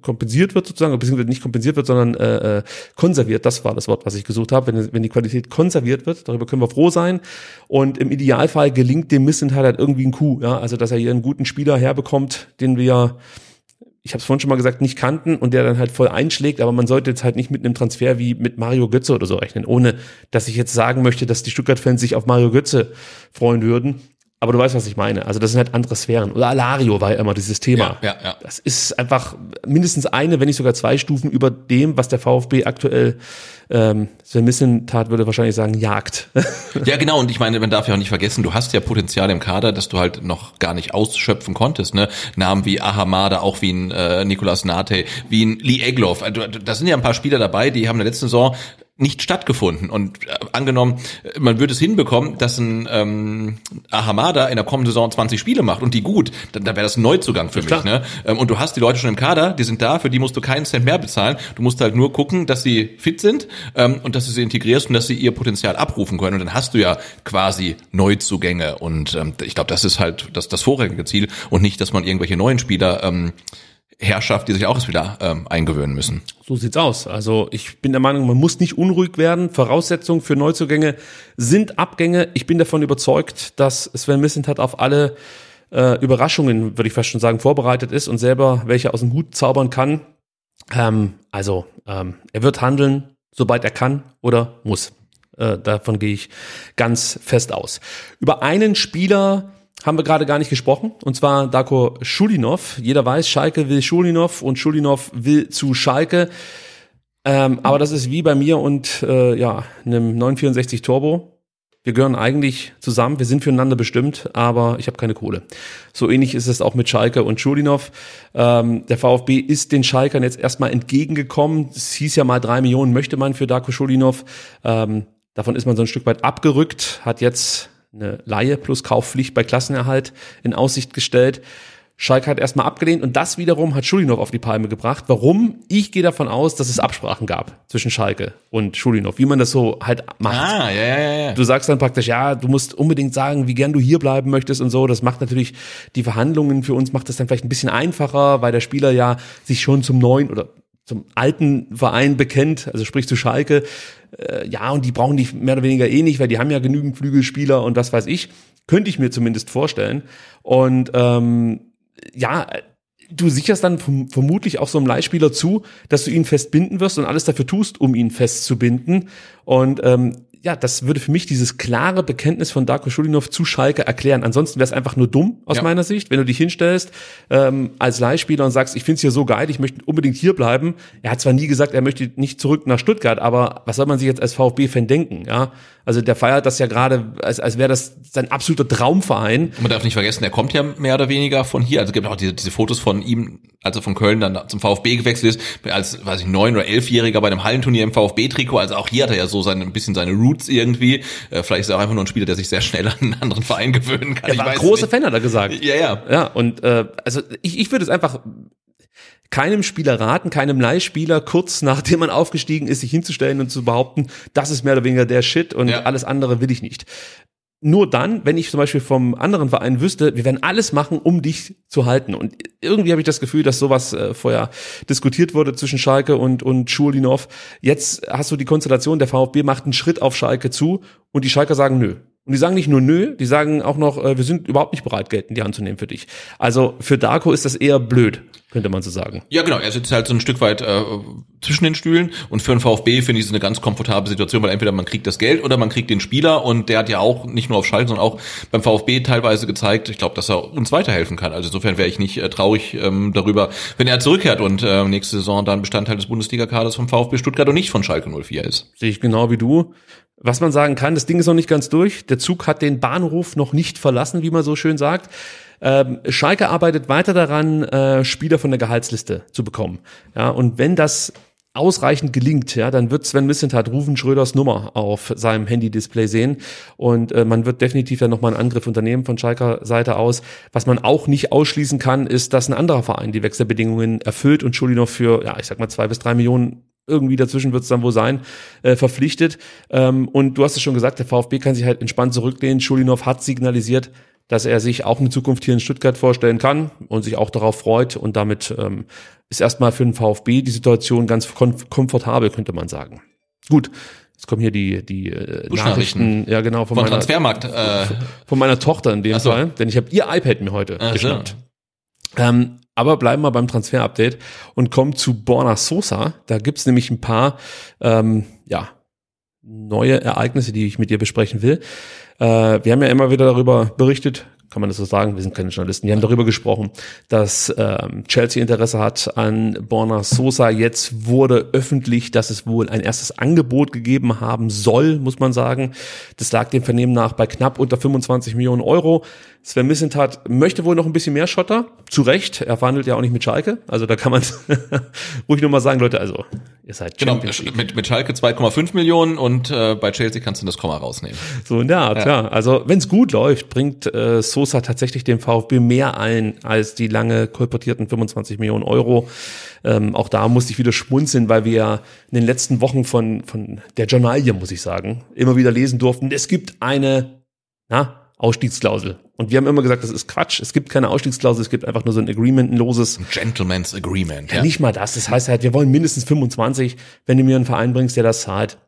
Speaker 2: kompensiert wird sozusagen, beziehungsweise nicht kompensiert wird, sondern äh, äh, konserviert. Das war das Wort, was ich gesucht habe. Wenn, die Qualität konserviert wird, darüber können wir froh sein. Und im Idealfall gelingt dem Missenthal halt irgendwie ein Coup. Ja? Also dass er hier einen guten Spieler herbekommt, den wir ich habe es vorhin schon mal gesagt, nicht kannten und der dann halt voll einschlägt, aber man sollte jetzt halt nicht mit einem Transfer wie mit Mario Götze oder so rechnen, ohne dass ich jetzt sagen möchte, dass die Stuttgart-Fans sich auf Mario Götze freuen würden. Aber du weißt, was ich meine. Also das sind halt andere Sphären. Oder Alario war ja immer dieses Thema. Ja, ja, ja. Das ist einfach mindestens eine, wenn nicht sogar zwei Stufen über dem, was der VfB aktuell ähm, Sven Missentat würde wahrscheinlich sagen, jagt.
Speaker 3: ja, genau. Und ich meine, man darf ja auch nicht vergessen, du hast ja Potenzial im Kader, dass du halt noch gar nicht ausschöpfen konntest. Ne? Namen wie Ahamada, auch wie ein äh, Nicolas Nate, wie ein Lee Egloff. Also, da sind ja ein paar Spieler dabei, die haben in der letzten Saison nicht stattgefunden. Und äh, angenommen, man würde es hinbekommen, dass ein ähm, Ahamada in der kommenden Saison 20 Spiele macht und die gut, dann, dann wäre das ein Neuzugang für mich. Ne? Ähm, und du hast die Leute schon im Kader, die sind da, für die musst du keinen Cent mehr bezahlen. Du musst halt nur gucken, dass sie fit sind ähm, und dass du sie integrierst und dass sie ihr Potenzial abrufen können. Und dann hast du ja quasi Neuzugänge. Und ähm, ich glaube, das ist halt das, das vorrangige Ziel und nicht, dass man irgendwelche neuen Spieler ähm, Herrschaft, die sich auch erst wieder ähm, eingewöhnen müssen.
Speaker 2: So sieht's aus. Also ich bin der Meinung, man muss nicht unruhig werden. Voraussetzungen für Neuzugänge sind Abgänge. Ich bin davon überzeugt, dass Sven Missentat auf alle äh, Überraschungen, würde ich fast schon sagen, vorbereitet ist und selber welche aus dem Hut zaubern kann. Ähm, also ähm, er wird handeln, sobald er kann oder muss. Äh, davon gehe ich ganz fest aus. Über einen Spieler haben wir gerade gar nicht gesprochen, und zwar Darko Schulinov. Jeder weiß, Schalke will Schulinov und Schulinov will zu Schalke. Ähm, aber das ist wie bei mir und äh, ja, einem 964 Turbo. Wir gehören eigentlich zusammen, wir sind füreinander bestimmt, aber ich habe keine Kohle. So ähnlich ist es auch mit Schalke und Schulinov. Ähm, der VfB ist den Schalkern jetzt erstmal entgegengekommen. Es hieß ja mal drei Millionen möchte man für Darko Schulinov. Ähm, davon ist man so ein Stück weit abgerückt, hat jetzt eine Laie plus Kaufpflicht bei Klassenerhalt in Aussicht gestellt. Schalke hat erstmal abgelehnt und das wiederum hat Schulinov auf die Palme gebracht. Warum? Ich gehe davon aus, dass es Absprachen gab zwischen Schalke und Schulinov, wie man das so halt macht.
Speaker 3: Ah, ja, ja, ja.
Speaker 2: Du sagst dann praktisch, ja, du musst unbedingt sagen, wie gern du hier bleiben möchtest und so. Das macht natürlich die Verhandlungen für uns, macht das dann vielleicht ein bisschen einfacher, weil der Spieler ja sich schon zum neuen oder zum alten Verein bekennt, also sprich zu Schalke. Äh, ja, und die brauchen die mehr oder weniger eh nicht, weil die haben ja genügend Flügelspieler und das weiß ich. Könnte ich mir zumindest vorstellen. Und ähm, ja, du sicherst dann vermutlich auch so einem Leihspieler zu, dass du ihn festbinden wirst und alles dafür tust, um ihn festzubinden. Und ähm, ja, das würde für mich dieses klare Bekenntnis von Darko Schulinov zu Schalke erklären. Ansonsten wäre es einfach nur dumm aus ja. meiner Sicht, wenn du dich hinstellst ähm, als Leihspieler und sagst, ich finde es hier so geil, ich möchte unbedingt hier bleiben. Er hat zwar nie gesagt, er möchte nicht zurück nach Stuttgart, aber was soll man sich jetzt als VfB-Fan denken? Ja, also der feiert das ja gerade, als, als wäre das sein absoluter Traumverein.
Speaker 3: Man darf nicht vergessen, er kommt ja mehr oder weniger von hier. Also es gibt auch diese, diese Fotos von ihm, als er von Köln dann zum VfB gewechselt ist, als, weiß ich, neun oder elfjähriger bei einem Hallenturnier im VfB-Trikot. Also auch hier hat er ja so seine, ein bisschen seine Roots irgendwie. Äh, vielleicht ist er auch einfach nur ein Spieler, der sich sehr schnell an einen anderen Verein gewöhnen kann.
Speaker 2: Er war große Fan, hat er gesagt.
Speaker 3: Ja, ja.
Speaker 2: Ja, und äh, also ich, ich würde es einfach keinem Spieler raten, keinem Leihspieler, kurz nachdem man aufgestiegen ist, sich hinzustellen und zu behaupten, das ist mehr oder weniger der Shit und ja. alles andere will ich nicht. Nur dann, wenn ich zum Beispiel vom anderen Verein wüsste, wir werden alles machen, um dich zu halten. Und irgendwie habe ich das Gefühl, dass sowas äh, vorher diskutiert wurde zwischen Schalke und, und Schulinov. Jetzt hast du die Konstellation, der VfB macht einen Schritt auf Schalke zu und die Schalker sagen nö. Und die sagen nicht nur nö, die sagen auch noch, äh, wir sind überhaupt nicht bereit, Geld in die Hand zu nehmen für dich. Also für Darko ist das eher blöd könnte man so sagen.
Speaker 3: Ja, genau. Er sitzt halt so ein Stück weit äh, zwischen den Stühlen und für einen VfB finde ich es eine ganz komfortable Situation, weil entweder man kriegt das Geld oder man kriegt den Spieler und der hat ja auch nicht nur auf Schalke, sondern auch beim VfB teilweise gezeigt, ich glaube, dass er uns weiterhelfen kann. Also insofern wäre ich nicht äh, traurig ähm, darüber, wenn er zurückkehrt und äh, nächste Saison dann Bestandteil des Bundesliga-Kaders vom VfB Stuttgart und nicht von Schalke 04 ist.
Speaker 2: Sehe ich genau wie du. Was man sagen kann, das Ding ist noch nicht ganz durch. Der Zug hat den Bahnhof noch nicht verlassen, wie man so schön sagt. Ähm, Schalke arbeitet weiter daran, äh, Spieler von der Gehaltsliste zu bekommen. Ja, und wenn das ausreichend gelingt, ja, dann wird Sven Missentat Rufen Schröders Nummer auf seinem Handy-Display sehen und äh, man wird definitiv dann nochmal einen Angriff unternehmen von Schalker Seite aus. Was man auch nicht ausschließen kann, ist, dass ein anderer Verein die Wechselbedingungen erfüllt und Schulinov für, ja, ich sag mal zwei bis drei Millionen irgendwie dazwischen wird es dann wohl sein, äh, verpflichtet. Ähm, und du hast es schon gesagt, der VfB kann sich halt entspannt zurücklehnen. Schulinov hat signalisiert, dass er sich auch eine Zukunft hier in Stuttgart vorstellen kann und sich auch darauf freut. Und damit ähm, ist erstmal für den VfB die Situation ganz komfortabel, könnte man sagen. Gut, jetzt kommen hier die, die äh, Nachrichten,
Speaker 3: ja genau, von, von meiner, Transfermarkt.
Speaker 2: Äh. Von meiner Tochter in dem so. Fall, denn ich habe ihr iPad mir heute Ach geschnappt. So. Ähm, aber bleiben wir beim Transfer-Update und kommen zu Borna Sosa. Da gibt's nämlich ein paar ähm, ja, neue Ereignisse, die ich mit dir besprechen will. Äh, wir haben ja immer wieder darüber berichtet, kann man das so sagen, wir sind keine Journalisten, die haben darüber gesprochen, dass ähm, Chelsea Interesse hat an Borna Sosa. Jetzt wurde öffentlich, dass es wohl ein erstes Angebot gegeben haben soll, muss man sagen. Das lag dem Vernehmen nach bei knapp unter 25 Millionen Euro. Sven Missentat möchte wohl noch ein bisschen mehr Schotter. Zu Recht, er verhandelt ja auch nicht mit Schalke. Also da kann man ruhig nochmal sagen, Leute, also ihr seid
Speaker 3: Genau, mit, mit Schalke 2,5 Millionen und äh, bei Chelsea kannst du das Komma rausnehmen.
Speaker 2: So in der Art, ja. ja. Also wenn es gut läuft, bringt äh, Sosa tatsächlich dem VfB mehr ein als die lange kolportierten 25 Millionen Euro. Ähm, auch da musste ich wieder schmunzeln, weil wir ja in den letzten Wochen von, von der Journalie, muss ich sagen, immer wieder lesen durften, es gibt eine na, Ausstiegsklausel. Und wir haben immer gesagt, das ist Quatsch. Es gibt keine Ausstiegsklausel, es gibt einfach nur so ein Agreement, ein loses.
Speaker 3: Gentleman's Agreement.
Speaker 2: Ja, ja. Nicht mal das. Das heißt halt, wir wollen mindestens 25, wenn du mir einen Verein bringst, der das zahlt.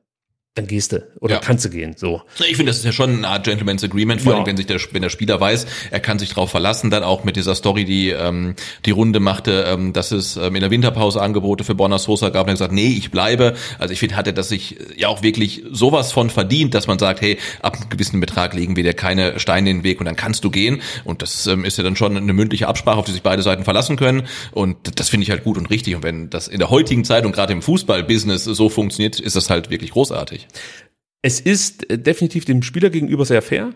Speaker 2: Dann gehst du oder
Speaker 3: Ja.
Speaker 2: kannst du gehen. So.
Speaker 3: Ich finde, das ist ja schon eine Art Gentleman's Agreement, vor
Speaker 2: Ja.
Speaker 3: allem wenn sich der, wenn der Spieler weiß, er kann sich darauf verlassen, dann auch mit dieser Story, die ähm, die Runde machte, ähm, dass es ähm, in der Winterpause Angebote für Borna Sosa gab und er gesagt, nee, ich bleibe. Also ich finde, hat er das sich ja auch wirklich sowas von verdient, dass man sagt, hey, ab einem gewissen Betrag legen wir dir keine Steine in den Weg und dann kannst du gehen. Und das ähm, ist ja dann schon eine mündliche Absprache, auf die sich beide Seiten verlassen können. Und das finde ich halt gut und richtig. Und wenn das in der heutigen Zeit und gerade im Fußballbusiness so funktioniert, ist das halt wirklich großartig.
Speaker 2: Es ist äh, definitiv dem Spieler gegenüber sehr fair,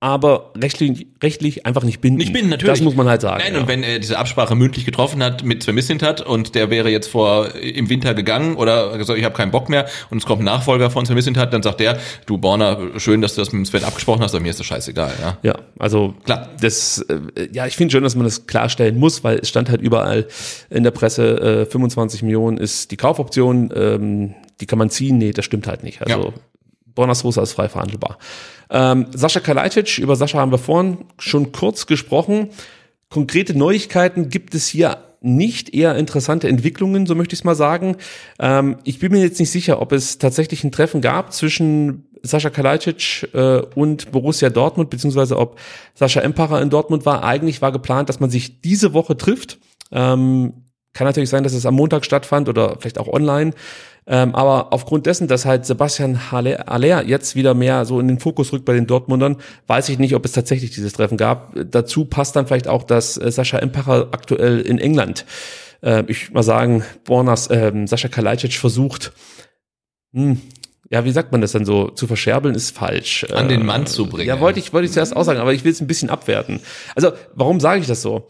Speaker 2: aber rechtlich, rechtlich einfach nicht bindend.
Speaker 3: Nicht bindend, natürlich.
Speaker 2: Das muss man halt sagen.
Speaker 3: Nein,
Speaker 2: ja.
Speaker 3: und wenn er diese Absprache mündlich getroffen hat mit Sven Mislintat und der wäre jetzt vor im Winter gegangen oder gesagt, ich habe keinen Bock mehr und es kommt ein Nachfolger von Sven Mislintat, dann sagt der, du Borner, schön, dass du das mit dem Sven abgesprochen hast, aber mir ist das scheißegal. Ja.
Speaker 2: Ja, also
Speaker 3: Klar.
Speaker 2: Das, äh, ja, ich finde schon, dass man das klarstellen muss, weil es stand halt überall in der Presse, äh, 25 Millionen ist die Kaufoption, ähm, die kann man ziehen. Nee, das stimmt halt nicht. Also
Speaker 3: Ja.
Speaker 2: Borna Sosa ist frei verhandelbar. Ähm, Sascha Kalajdzic, über Sascha haben wir vorhin schon kurz gesprochen. Konkrete Neuigkeiten gibt es hier nicht, eher interessante Entwicklungen, so möchte ich es mal sagen. Ähm, ich bin mir jetzt nicht sicher, ob es tatsächlich ein Treffen gab zwischen Sascha Kalajdzic äh, und Borussia Dortmund, beziehungsweise ob Sascha Empacher in Dortmund war. Eigentlich war geplant, dass man sich diese Woche trifft. Ähm, kann natürlich sein, dass es am Montag stattfand oder vielleicht auch online. Ähm, aber aufgrund dessen, dass halt Sebastian Haller Aller jetzt wieder mehr so in den Fokus rückt bei den Dortmundern, weiß ich nicht, ob es tatsächlich dieses Treffen gab. Dazu passt dann vielleicht auch, dass äh, Sascha Empacher aktuell in England, äh, ich mal sagen, Bornas, ähm, Sascha Kalajdzic versucht, hm, ja, wie sagt man das denn so? Zu verscherbeln ist falsch.
Speaker 3: An den
Speaker 2: Äh,
Speaker 3: Mann zu bringen.
Speaker 2: Ja, wollte ich, wollte ich zuerst auch sagen, aber ich will es ein bisschen abwerten. Also, warum sage ich das so?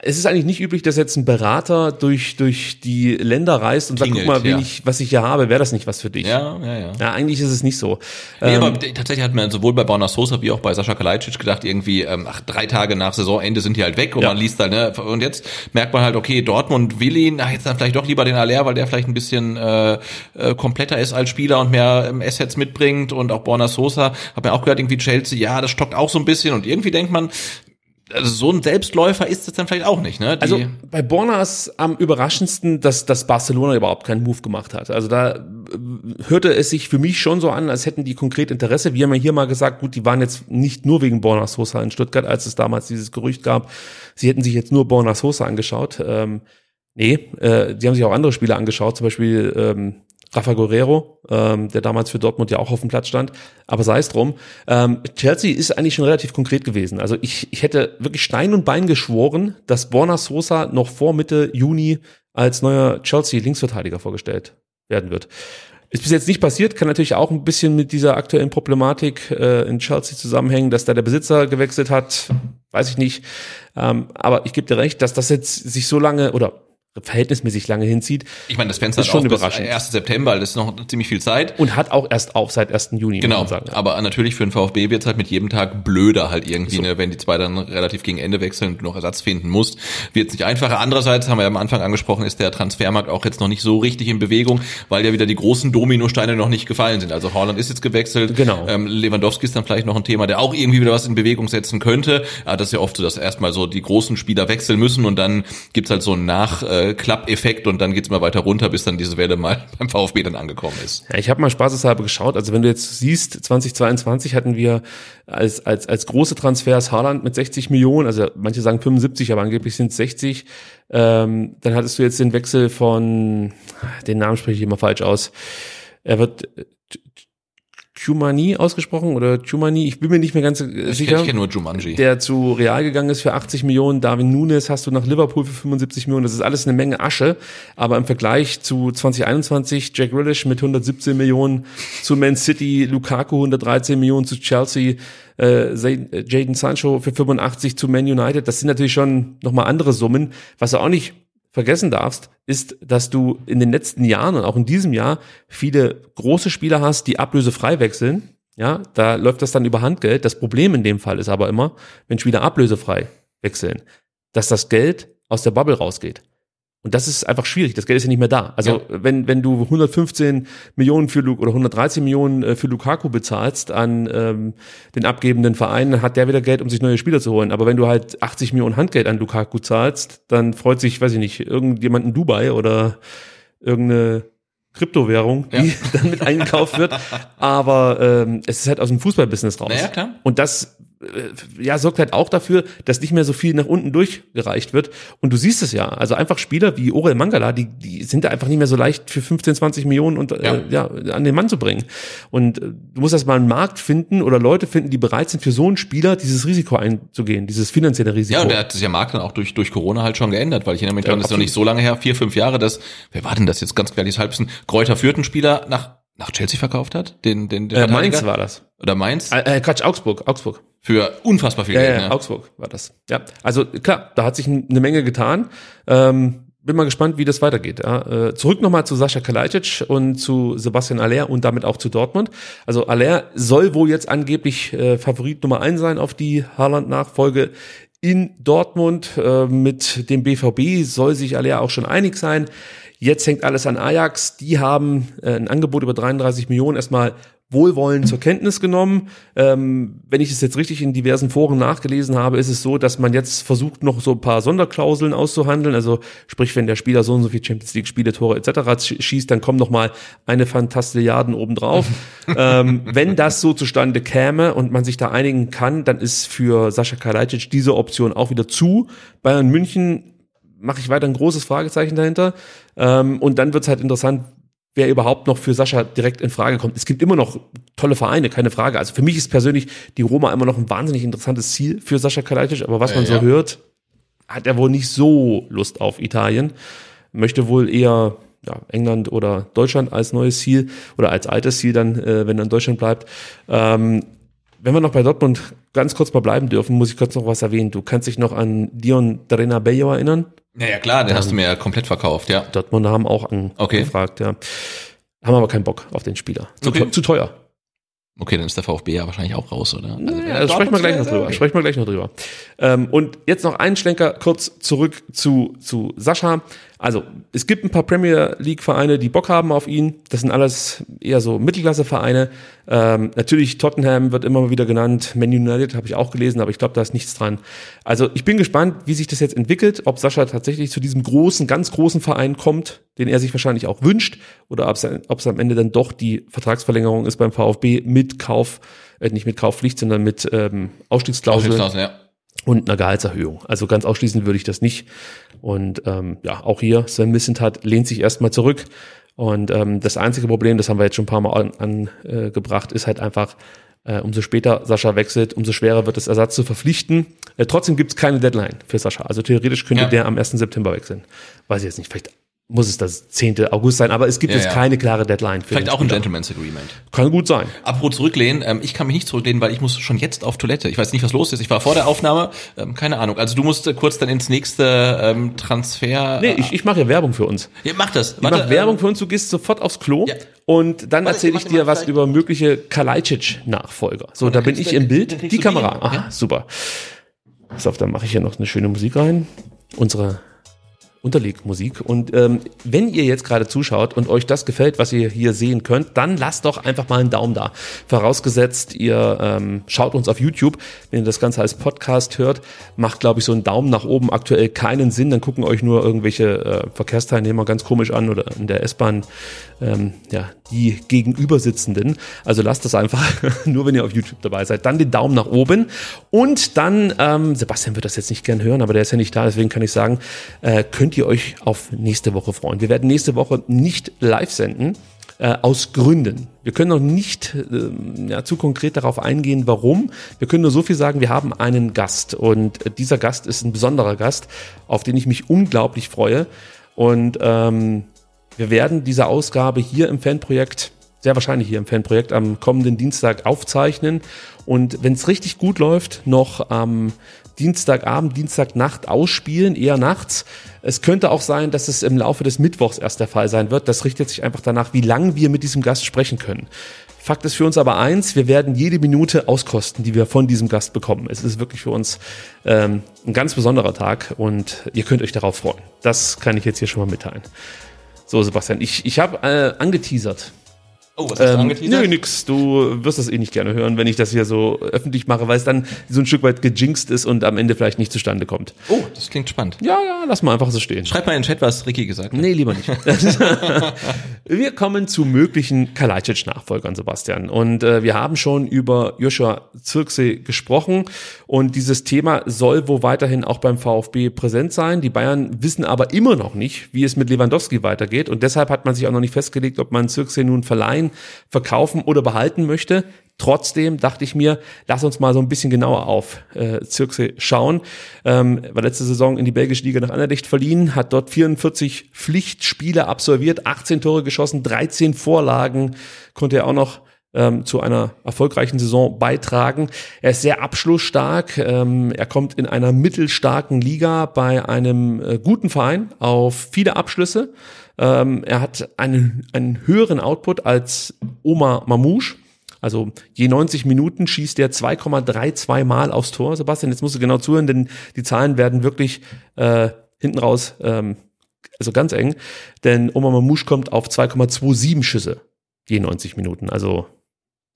Speaker 2: Es ist eigentlich nicht üblich, dass jetzt ein Berater durch, durch die Länder reist und sagt,
Speaker 3: Klingelt,
Speaker 2: guck mal,
Speaker 3: ja.
Speaker 2: ich, was ich hier habe, wäre das nicht was für dich?
Speaker 3: Ja, ja, ja.
Speaker 2: Ja, eigentlich ist es nicht so.
Speaker 3: Nee,
Speaker 2: Ähm,
Speaker 3: aber tatsächlich hat man sowohl bei Borna Sosa wie auch bei Sascha Kalajdzic gedacht, irgendwie, ähm, ach, drei Tage nach Saisonende sind die halt weg und
Speaker 2: Ja.
Speaker 3: man liest halt, ne, und jetzt merkt man halt, okay, Dortmund will ihn, ach, jetzt dann vielleicht doch lieber den Aller, weil der vielleicht ein bisschen äh, äh, kompletter ist als Spieler und mehr ähm, Assets mitbringt und auch Borna Sosa, hab mir auch gehört, irgendwie Chelsea, ja, das stockt auch so ein bisschen und irgendwie denkt man, also so ein Selbstläufer ist es dann vielleicht auch nicht, ne? Die,
Speaker 2: Also bei Borna ist am überraschendsten, dass, dass Barcelona überhaupt keinen Move gemacht hat. Also da äh, hörte es sich für mich schon so an, als hätten die konkret Interesse. Wir haben ja hier mal gesagt, gut, die waren jetzt nicht nur wegen Borna Sosa in Stuttgart, als es damals dieses Gerücht gab, sie hätten sich jetzt nur Borna Sosa angeschaut. Ähm, nee, äh, die haben sich auch andere Spieler angeschaut, zum Beispiel ähm, Rafa Guerrero, ähm, der damals für Dortmund ja auch auf dem Platz stand. Aber sei es drum. Ähm, Chelsea ist eigentlich schon relativ konkret gewesen. Also ich, ich hätte wirklich Stein und Bein geschworen, dass Borna Sosa noch vor Mitte Juni als neuer Chelsea-Linksverteidiger vorgestellt werden wird. Ist bis jetzt nicht passiert, kann natürlich auch ein bisschen mit dieser aktuellen Problematik äh, in Chelsea zusammenhängen, dass da der Besitzer gewechselt hat, weiß ich nicht. Ähm, aber ich gebe dir recht, dass das jetzt sich so lange oder verhältnismäßig lange hinzieht
Speaker 3: ich meine, das Fenster
Speaker 2: ist schon überraschend.
Speaker 3: 1. September, das ist noch ziemlich viel Zeit.
Speaker 2: und hat auch erst auf seit 1. Juni.
Speaker 3: Genau,
Speaker 2: sagen.
Speaker 3: aber natürlich für den VfB wird es halt mit jedem Tag blöder halt irgendwie, ne, wenn die zwei dann relativ gegen Ende wechseln und du noch Ersatz finden musst, wird es nicht einfacher. Andererseits haben wir ja am Anfang angesprochen, ist der Transfermarkt auch jetzt noch nicht so richtig in Bewegung, weil ja wieder die großen Dominosteine noch nicht gefallen sind. Also Haaland ist jetzt gewechselt,
Speaker 2: Genau.
Speaker 3: ähm, Lewandowski ist dann vielleicht noch ein Thema, der auch irgendwie wieder was in Bewegung setzen könnte. Aber das ist ja oft so, dass erstmal so die großen Spieler wechseln müssen und dann gibt's halt so einen Nachklappeffekt und dann geht's mal weiter runter, bis dann diese Welle mal beim VfB dann angekommen ist.
Speaker 2: Ja, ich habe mal spaßeshalber geschaut. Also wenn du jetzt siehst, 2022 hatten wir als, als, als große Transfers Haaland mit 60 Millionen, also manche sagen 75, aber angeblich sind es 60. Ähm, dann hattest du jetzt den Wechsel von, den Namen spreche ich immer falsch aus. Er wird äh, Chumani ausgesprochen oder Chumani, ich bin mir nicht mehr ganz äh,
Speaker 3: Ich
Speaker 2: sicher.
Speaker 3: kenne kenn nur Jumanji.
Speaker 2: der zu Real gegangen ist für 80 Millionen. Darwin Nunes hast du nach Liverpool für 75 Millionen. Das ist alles eine Menge Asche. Aber im Vergleich zu 2021 Jack Grealish mit 117 Millionen, zu Man City Lukaku 113 Millionen, zu Chelsea äh, äh, Jadon Sancho für 85 zu Man United. Das sind natürlich schon nochmal andere Summen. Was auch nicht vergessen darfst, ist, dass du in den letzten Jahren und auch in diesem Jahr viele große Spieler hast, die ablösefrei wechseln. Ja, da läuft das dann über Handgeld. Das Problem in dem Fall ist aber immer, wenn Spieler ablösefrei wechseln, dass das Geld aus der Bubble rausgeht. Und das ist einfach schwierig. Das Geld ist ja nicht mehr da. Also wenn, wenn du 115 Millionen für Lu oder 113 Millionen äh, für Lukaku bezahlst an ähm, den abgebenden Verein, dann hat der wieder Geld, um sich neue Spieler zu holen. Aber wenn du halt 80 Millionen Handgeld an Lukaku zahlst, dann freut sich, weiß ich nicht, irgendjemand in Dubai oder irgendeine Kryptowährung, die
Speaker 3: Ja.
Speaker 2: dann mit eingekauft wird. Aber ähm, es ist halt aus dem Fußballbusiness raus.
Speaker 3: Naja, klar.
Speaker 2: Und das ja, sorgt halt auch dafür, dass nicht mehr so viel nach unten durchgereicht wird. Und du siehst es ja. Also einfach Spieler wie Orel Mangala, die, die sind da einfach nicht mehr so leicht für 15, 20 Millionen und,
Speaker 3: Ja.
Speaker 2: Äh, ja, an den Mann zu bringen. Und äh, du musst erst mal einen Markt finden oder Leute finden, die bereit sind, für so einen Spieler dieses Risiko einzugehen, dieses finanzielle Risiko.
Speaker 3: Ja, und der hat sich ja Markt dann auch durch, durch Corona halt schon geändert, weil ich erinnere mich
Speaker 2: Ja,
Speaker 3: dran, das ist noch nicht so lange her, vier, fünf Jahre, dass, wer war denn das jetzt ganz klar, dieses Halbsten, Kräuter führt einen Spieler nach, nach Chelsea verkauft hat? Den, den, den
Speaker 2: äh? Mainz war das.
Speaker 3: Oder Mainz?
Speaker 2: Äh, äh, Quatsch, Augsburg, Augsburg.
Speaker 3: Für unfassbar viel
Speaker 2: Ja,
Speaker 3: Geld,
Speaker 2: ja,
Speaker 3: ne?
Speaker 2: Augsburg war das. Ja, also klar, da hat sich eine Menge getan. Ähm, bin mal gespannt, wie das weitergeht. Ja. Äh, zurück nochmal zu Sascha Kalajdzic und zu Sebastian Aller und damit auch zu Dortmund. Also Aller soll wohl jetzt angeblich äh, Favorit Nummer eins sein auf die Haaland-Nachfolge in Dortmund. Äh, mit dem BVB soll sich Aller auch schon einig sein. Jetzt hängt alles an Ajax. Die haben äh, ein Angebot über 33 Millionen erstmal wohlwollend zur Kenntnis genommen. Ähm, wenn ich es jetzt richtig in diversen Foren nachgelesen habe, ist es so, dass man jetzt versucht, noch so ein paar Sonderklauseln auszuhandeln. Also sprich, wenn der Spieler so und so viel Champions League Spiele, Tore etc. sch- schießt, dann kommt noch mal eine Fantastilliarden obendrauf. ähm, wenn das so zustande käme und man sich da einigen kann, dann ist für Sascha Kalajdzic diese Option auch wieder zu. Bayern München mache ich weiter ein großes Fragezeichen dahinter. Ähm, und dann wird es halt interessant, wer überhaupt noch für Sascha direkt in Frage kommt. Es gibt immer noch tolle Vereine, keine Frage. Also für mich ist persönlich die Roma immer noch ein wahnsinnig interessantes Ziel für Sascha Kalajdzic, aber was man so
Speaker 3: ja.
Speaker 2: hört, hat er wohl nicht so Lust auf Italien. Möchte wohl eher ja, England oder Deutschland als neues Ziel oder als altes Ziel dann, äh, wenn er in Deutschland bleibt. Ähm, wenn wir noch bei Dortmund ganz kurz mal bleiben dürfen, muss ich kurz noch was erwähnen. Du kannst dich noch an Dion Drenabello erinnern?
Speaker 3: Naja, klar, den hast du mir ja komplett verkauft, ja.
Speaker 2: Dortmund haben auch
Speaker 3: Okay.
Speaker 2: angefragt, ja. Haben aber keinen Bock auf den Spieler. Zu,
Speaker 3: Okay.
Speaker 2: zu teuer.
Speaker 3: Okay, dann ist der VfB ja wahrscheinlich auch raus, oder? Also, wenn
Speaker 2: Ja, das sprechen wir gleich noch drüber.
Speaker 3: Okay.
Speaker 2: Sprechen wir gleich noch drüber. Ähm, und jetzt noch einen Schlenker kurz zurück zu, zu Sascha. Also, es gibt ein paar Premier League Vereine, die Bock haben auf ihn. Das sind alles eher so Mittelklasse-Vereine. Ähm, natürlich Tottenham wird immer wieder genannt. Man United habe ich auch gelesen, aber ich glaube, da ist nichts dran. Also, ich bin gespannt, wie sich das jetzt entwickelt, ob Sascha tatsächlich zu diesem großen, ganz großen Verein kommt, den er sich wahrscheinlich auch wünscht, oder ob es, am Ende dann doch die Vertragsverlängerung ist beim VfB mit Kauf, äh, nicht mit Kaufpflicht, sondern mit ähm, Ausstiegsklausel
Speaker 3: Ausstiegsklausel, ja.
Speaker 2: und einer Gehaltserhöhung. Also ganz ausschließen würde ich das nicht. Und ähm, ja, auch hier, Sven Missentat lehnt sich erstmal zurück. Und ähm, das einzige Problem, das haben wir jetzt schon ein paar Mal angebracht, an, äh, ist halt einfach, äh, umso später Sascha wechselt, umso schwerer wird es, Ersatz zu verpflichten. Äh, trotzdem gibt es keine Deadline für Sascha. Also theoretisch könnte
Speaker 3: Ja.
Speaker 2: der am 1. September wechseln. Weiß ich jetzt nicht, vielleicht muss es das 10. August sein, aber es gibt
Speaker 3: Ja,
Speaker 2: jetzt
Speaker 3: ja.
Speaker 2: keine klare Deadline. Für
Speaker 3: Vielleicht auch ein. Gentleman's Agreement.
Speaker 2: Kann gut sein.
Speaker 3: Apropos zurücklehnen, ähm, ich kann mich nicht zurücklehnen, weil ich muss schon jetzt auf Toilette. Ich weiß nicht, was los ist. Ich war vor der Aufnahme, ähm, keine Ahnung. Also du musst äh, kurz dann ins nächste ähm, Transfer.
Speaker 2: Nee, ich, ich mache ja Werbung für uns.
Speaker 3: ja, mach das.
Speaker 2: Ich mache Werbung für uns, du gehst sofort aufs Klo
Speaker 3: Ja.
Speaker 2: und dann
Speaker 3: Warte,
Speaker 2: erzähle ich
Speaker 3: warte
Speaker 2: dir was über mögliche Kalajdzic-Nachfolger. So, da bin ich im Bild, die Kamera. Aha, super. Pass auf, dann mache ich hier noch eine schöne Musik rein. Unsere Unterlegmusik. Und ähm, wenn ihr jetzt gerade zuschaut und euch das gefällt, was ihr hier sehen könnt, dann lasst doch einfach mal einen Daumen da. Vorausgesetzt, ihr ähm, schaut uns auf YouTube. Wenn ihr das Ganze als Podcast hört, macht, glaube ich, so ein Daumen nach oben aktuell keinen Sinn. Dann gucken euch nur irgendwelche äh, Verkehrsteilnehmer ganz komisch an oder in der S-Bahn ähm, ja, die gegenüber sitzenden. Also lasst das einfach, nur wenn ihr auf YouTube dabei seid. Dann den Daumen nach oben und dann, ähm, Sebastian wird das jetzt nicht gern hören, aber der ist ja nicht da, deswegen kann ich sagen, äh, könnt ihr euch auf nächste Woche freuen. Wir werden nächste Woche nicht live senden. Äh, aus Gründen. Wir können noch nicht ähm, ja, zu konkret darauf eingehen, warum. Wir können nur so viel sagen, wir haben einen Gast und äh, dieser Gast ist ein besonderer Gast, auf den ich mich unglaublich freue. Und ähm, wir werden diese Ausgabe hier im Fanprojekt, sehr wahrscheinlich hier im Fanprojekt, am kommenden Dienstag aufzeichnen. Und wenn es richtig gut läuft, noch am Dienstagabend, Dienstagnacht ausspielen, eher nachts. Es könnte auch sein, dass es im Laufe des Mittwochs erst der Fall sein wird. Das richtet sich einfach danach, wie lang wir mit diesem Gast sprechen können. Fakt ist für uns aber eins, wir werden jede Minute auskosten, die wir von diesem Gast bekommen. Es ist wirklich für uns ähm, ein ganz besonderer Tag und ihr könnt euch darauf freuen. Das kann ich jetzt hier schon mal mitteilen. So, Sebastian, ich, ich habe äh, angeteasert.
Speaker 3: Oh, was hast du
Speaker 2: Ähm,
Speaker 3: angeteasert?
Speaker 2: nö, nix. Du wirst das eh nicht gerne hören, wenn ich das hier so öffentlich mache, weil es dann so ein Stück weit gejinxt ist und am Ende vielleicht nicht zustande kommt.
Speaker 3: Oh, das klingt spannend.
Speaker 2: Ja, ja, lass mal einfach so stehen.
Speaker 3: Schreib mal in den Chat, was Ricky gesagt hat.
Speaker 2: Nee, lieber nicht. wir kommen zu möglichen Kalajdzic-Nachfolgern, Sebastian. Und äh, wir haben schon über Joshua Zirkse gesprochen. Und dieses Thema soll wohl weiterhin auch beim VfB präsent sein. Die Bayern wissen aber immer noch nicht, wie es mit Lewandowski weitergeht. Und deshalb hat man sich auch noch nicht festgelegt, ob man Zirkse nun verleihen, verkaufen oder behalten möchte. Trotzdem dachte ich mir, lass uns mal so ein bisschen genauer auf äh, Zirkse schauen. Ähm, war letzte Saison in die belgische Liga nach Anderlecht verliehen, hat dort 44 Pflichtspiele absolviert, 18 Tore geschossen, 13 Vorlagen konnte er auch noch ähm, zu einer erfolgreichen Saison beitragen. Er ist sehr abschlussstark. Ähm, er kommt in einer mittelstarken Liga bei einem äh, guten Verein auf viele Abschlüsse. Ähm, er hat einen, einen höheren Output als Oma Mamouche. Also je 90 Minuten schießt er 2,32 Mal aufs Tor. Sebastian, jetzt musst du genau zuhören, denn die Zahlen werden wirklich äh, hinten raus ähm, also ganz eng. Denn Oma Mamouche kommt auf 2,27 Schüsse je 90 Minuten. Also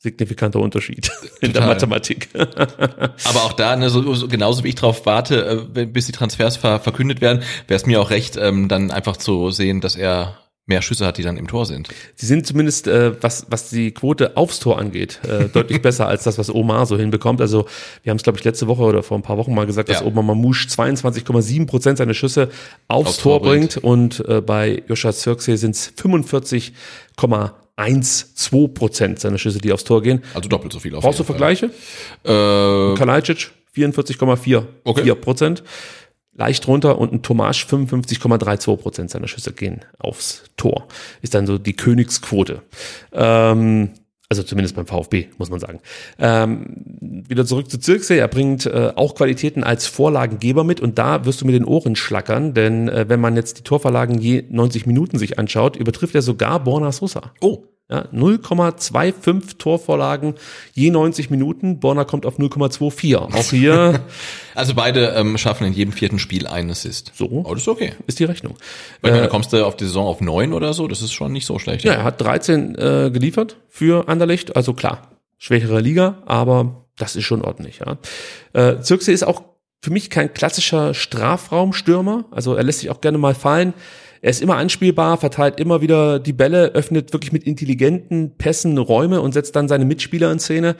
Speaker 2: signifikanter Unterschied in der
Speaker 3: Total.
Speaker 2: Mathematik.
Speaker 3: Aber auch da, ne, so, so, genauso wie ich drauf warte, äh, bis die Transfers ver verkündet werden, wäre es mir auch recht, ähm, dann einfach zu sehen, dass er mehr Schüsse hat, die dann im Tor sind.
Speaker 2: Sie sind zumindest, äh, was, was die Quote aufs Tor angeht, äh, deutlich besser als das, was Omar so hinbekommt. Also wir haben es, glaube ich, letzte Woche oder vor ein paar Wochen mal gesagt, dass
Speaker 3: Ja.
Speaker 2: Omar Mamouche 22,7 Prozent seiner Schüsse aufs,
Speaker 3: Aufs
Speaker 2: Tor
Speaker 3: Tor
Speaker 2: bringt. Und äh, bei Joscha Zirkse sind es 45,12 Prozent seiner Schüsse, die aufs Tor gehen.
Speaker 3: Also doppelt so viel auf
Speaker 2: Brauchst du. Vergleiche?
Speaker 3: Äh,
Speaker 2: Kalajdzic 44,4
Speaker 3: Okay.
Speaker 2: 4 Prozent. Leicht runter und ein Tomasch 55,32 Prozent seiner Schüsse gehen aufs Tor. Ist dann so die Königsquote. Ähm, also zumindest beim VfB, muss man sagen. Ähm, wieder zurück zu Zirkse. Er bringt äh, auch Qualitäten als Vorlagengeber mit und da wirst du mit den Ohren schlackern, denn äh, wenn man jetzt die Torverlagen je 90 Minuten sich anschaut, übertrifft er sogar Borna Sosa.
Speaker 3: oh,
Speaker 2: Ja, 0,25 Torvorlagen je 90 Minuten. Borna kommt auf 0,24. Auch hier
Speaker 3: also beide ähm, schaffen in jedem vierten Spiel einen Assist.
Speaker 2: So.
Speaker 3: Oh, das ist okay.
Speaker 2: ist die Rechnung.
Speaker 3: Weil ich meine, kommst du auf die Saison auf neun oder so, das ist schon nicht so schlecht.
Speaker 2: Ja, er hat 13 äh, geliefert für Anderlecht. Also klar, schwächere Liga, aber das ist schon ordentlich. Ja. Äh, Zirkse ist auch für mich kein klassischer Strafraumstürmer. Also er lässt sich auch gerne mal fallen. Er ist immer anspielbar, verteilt immer wieder die Bälle, öffnet wirklich mit intelligenten Pässen Räume und setzt dann seine Mitspieler in Szene.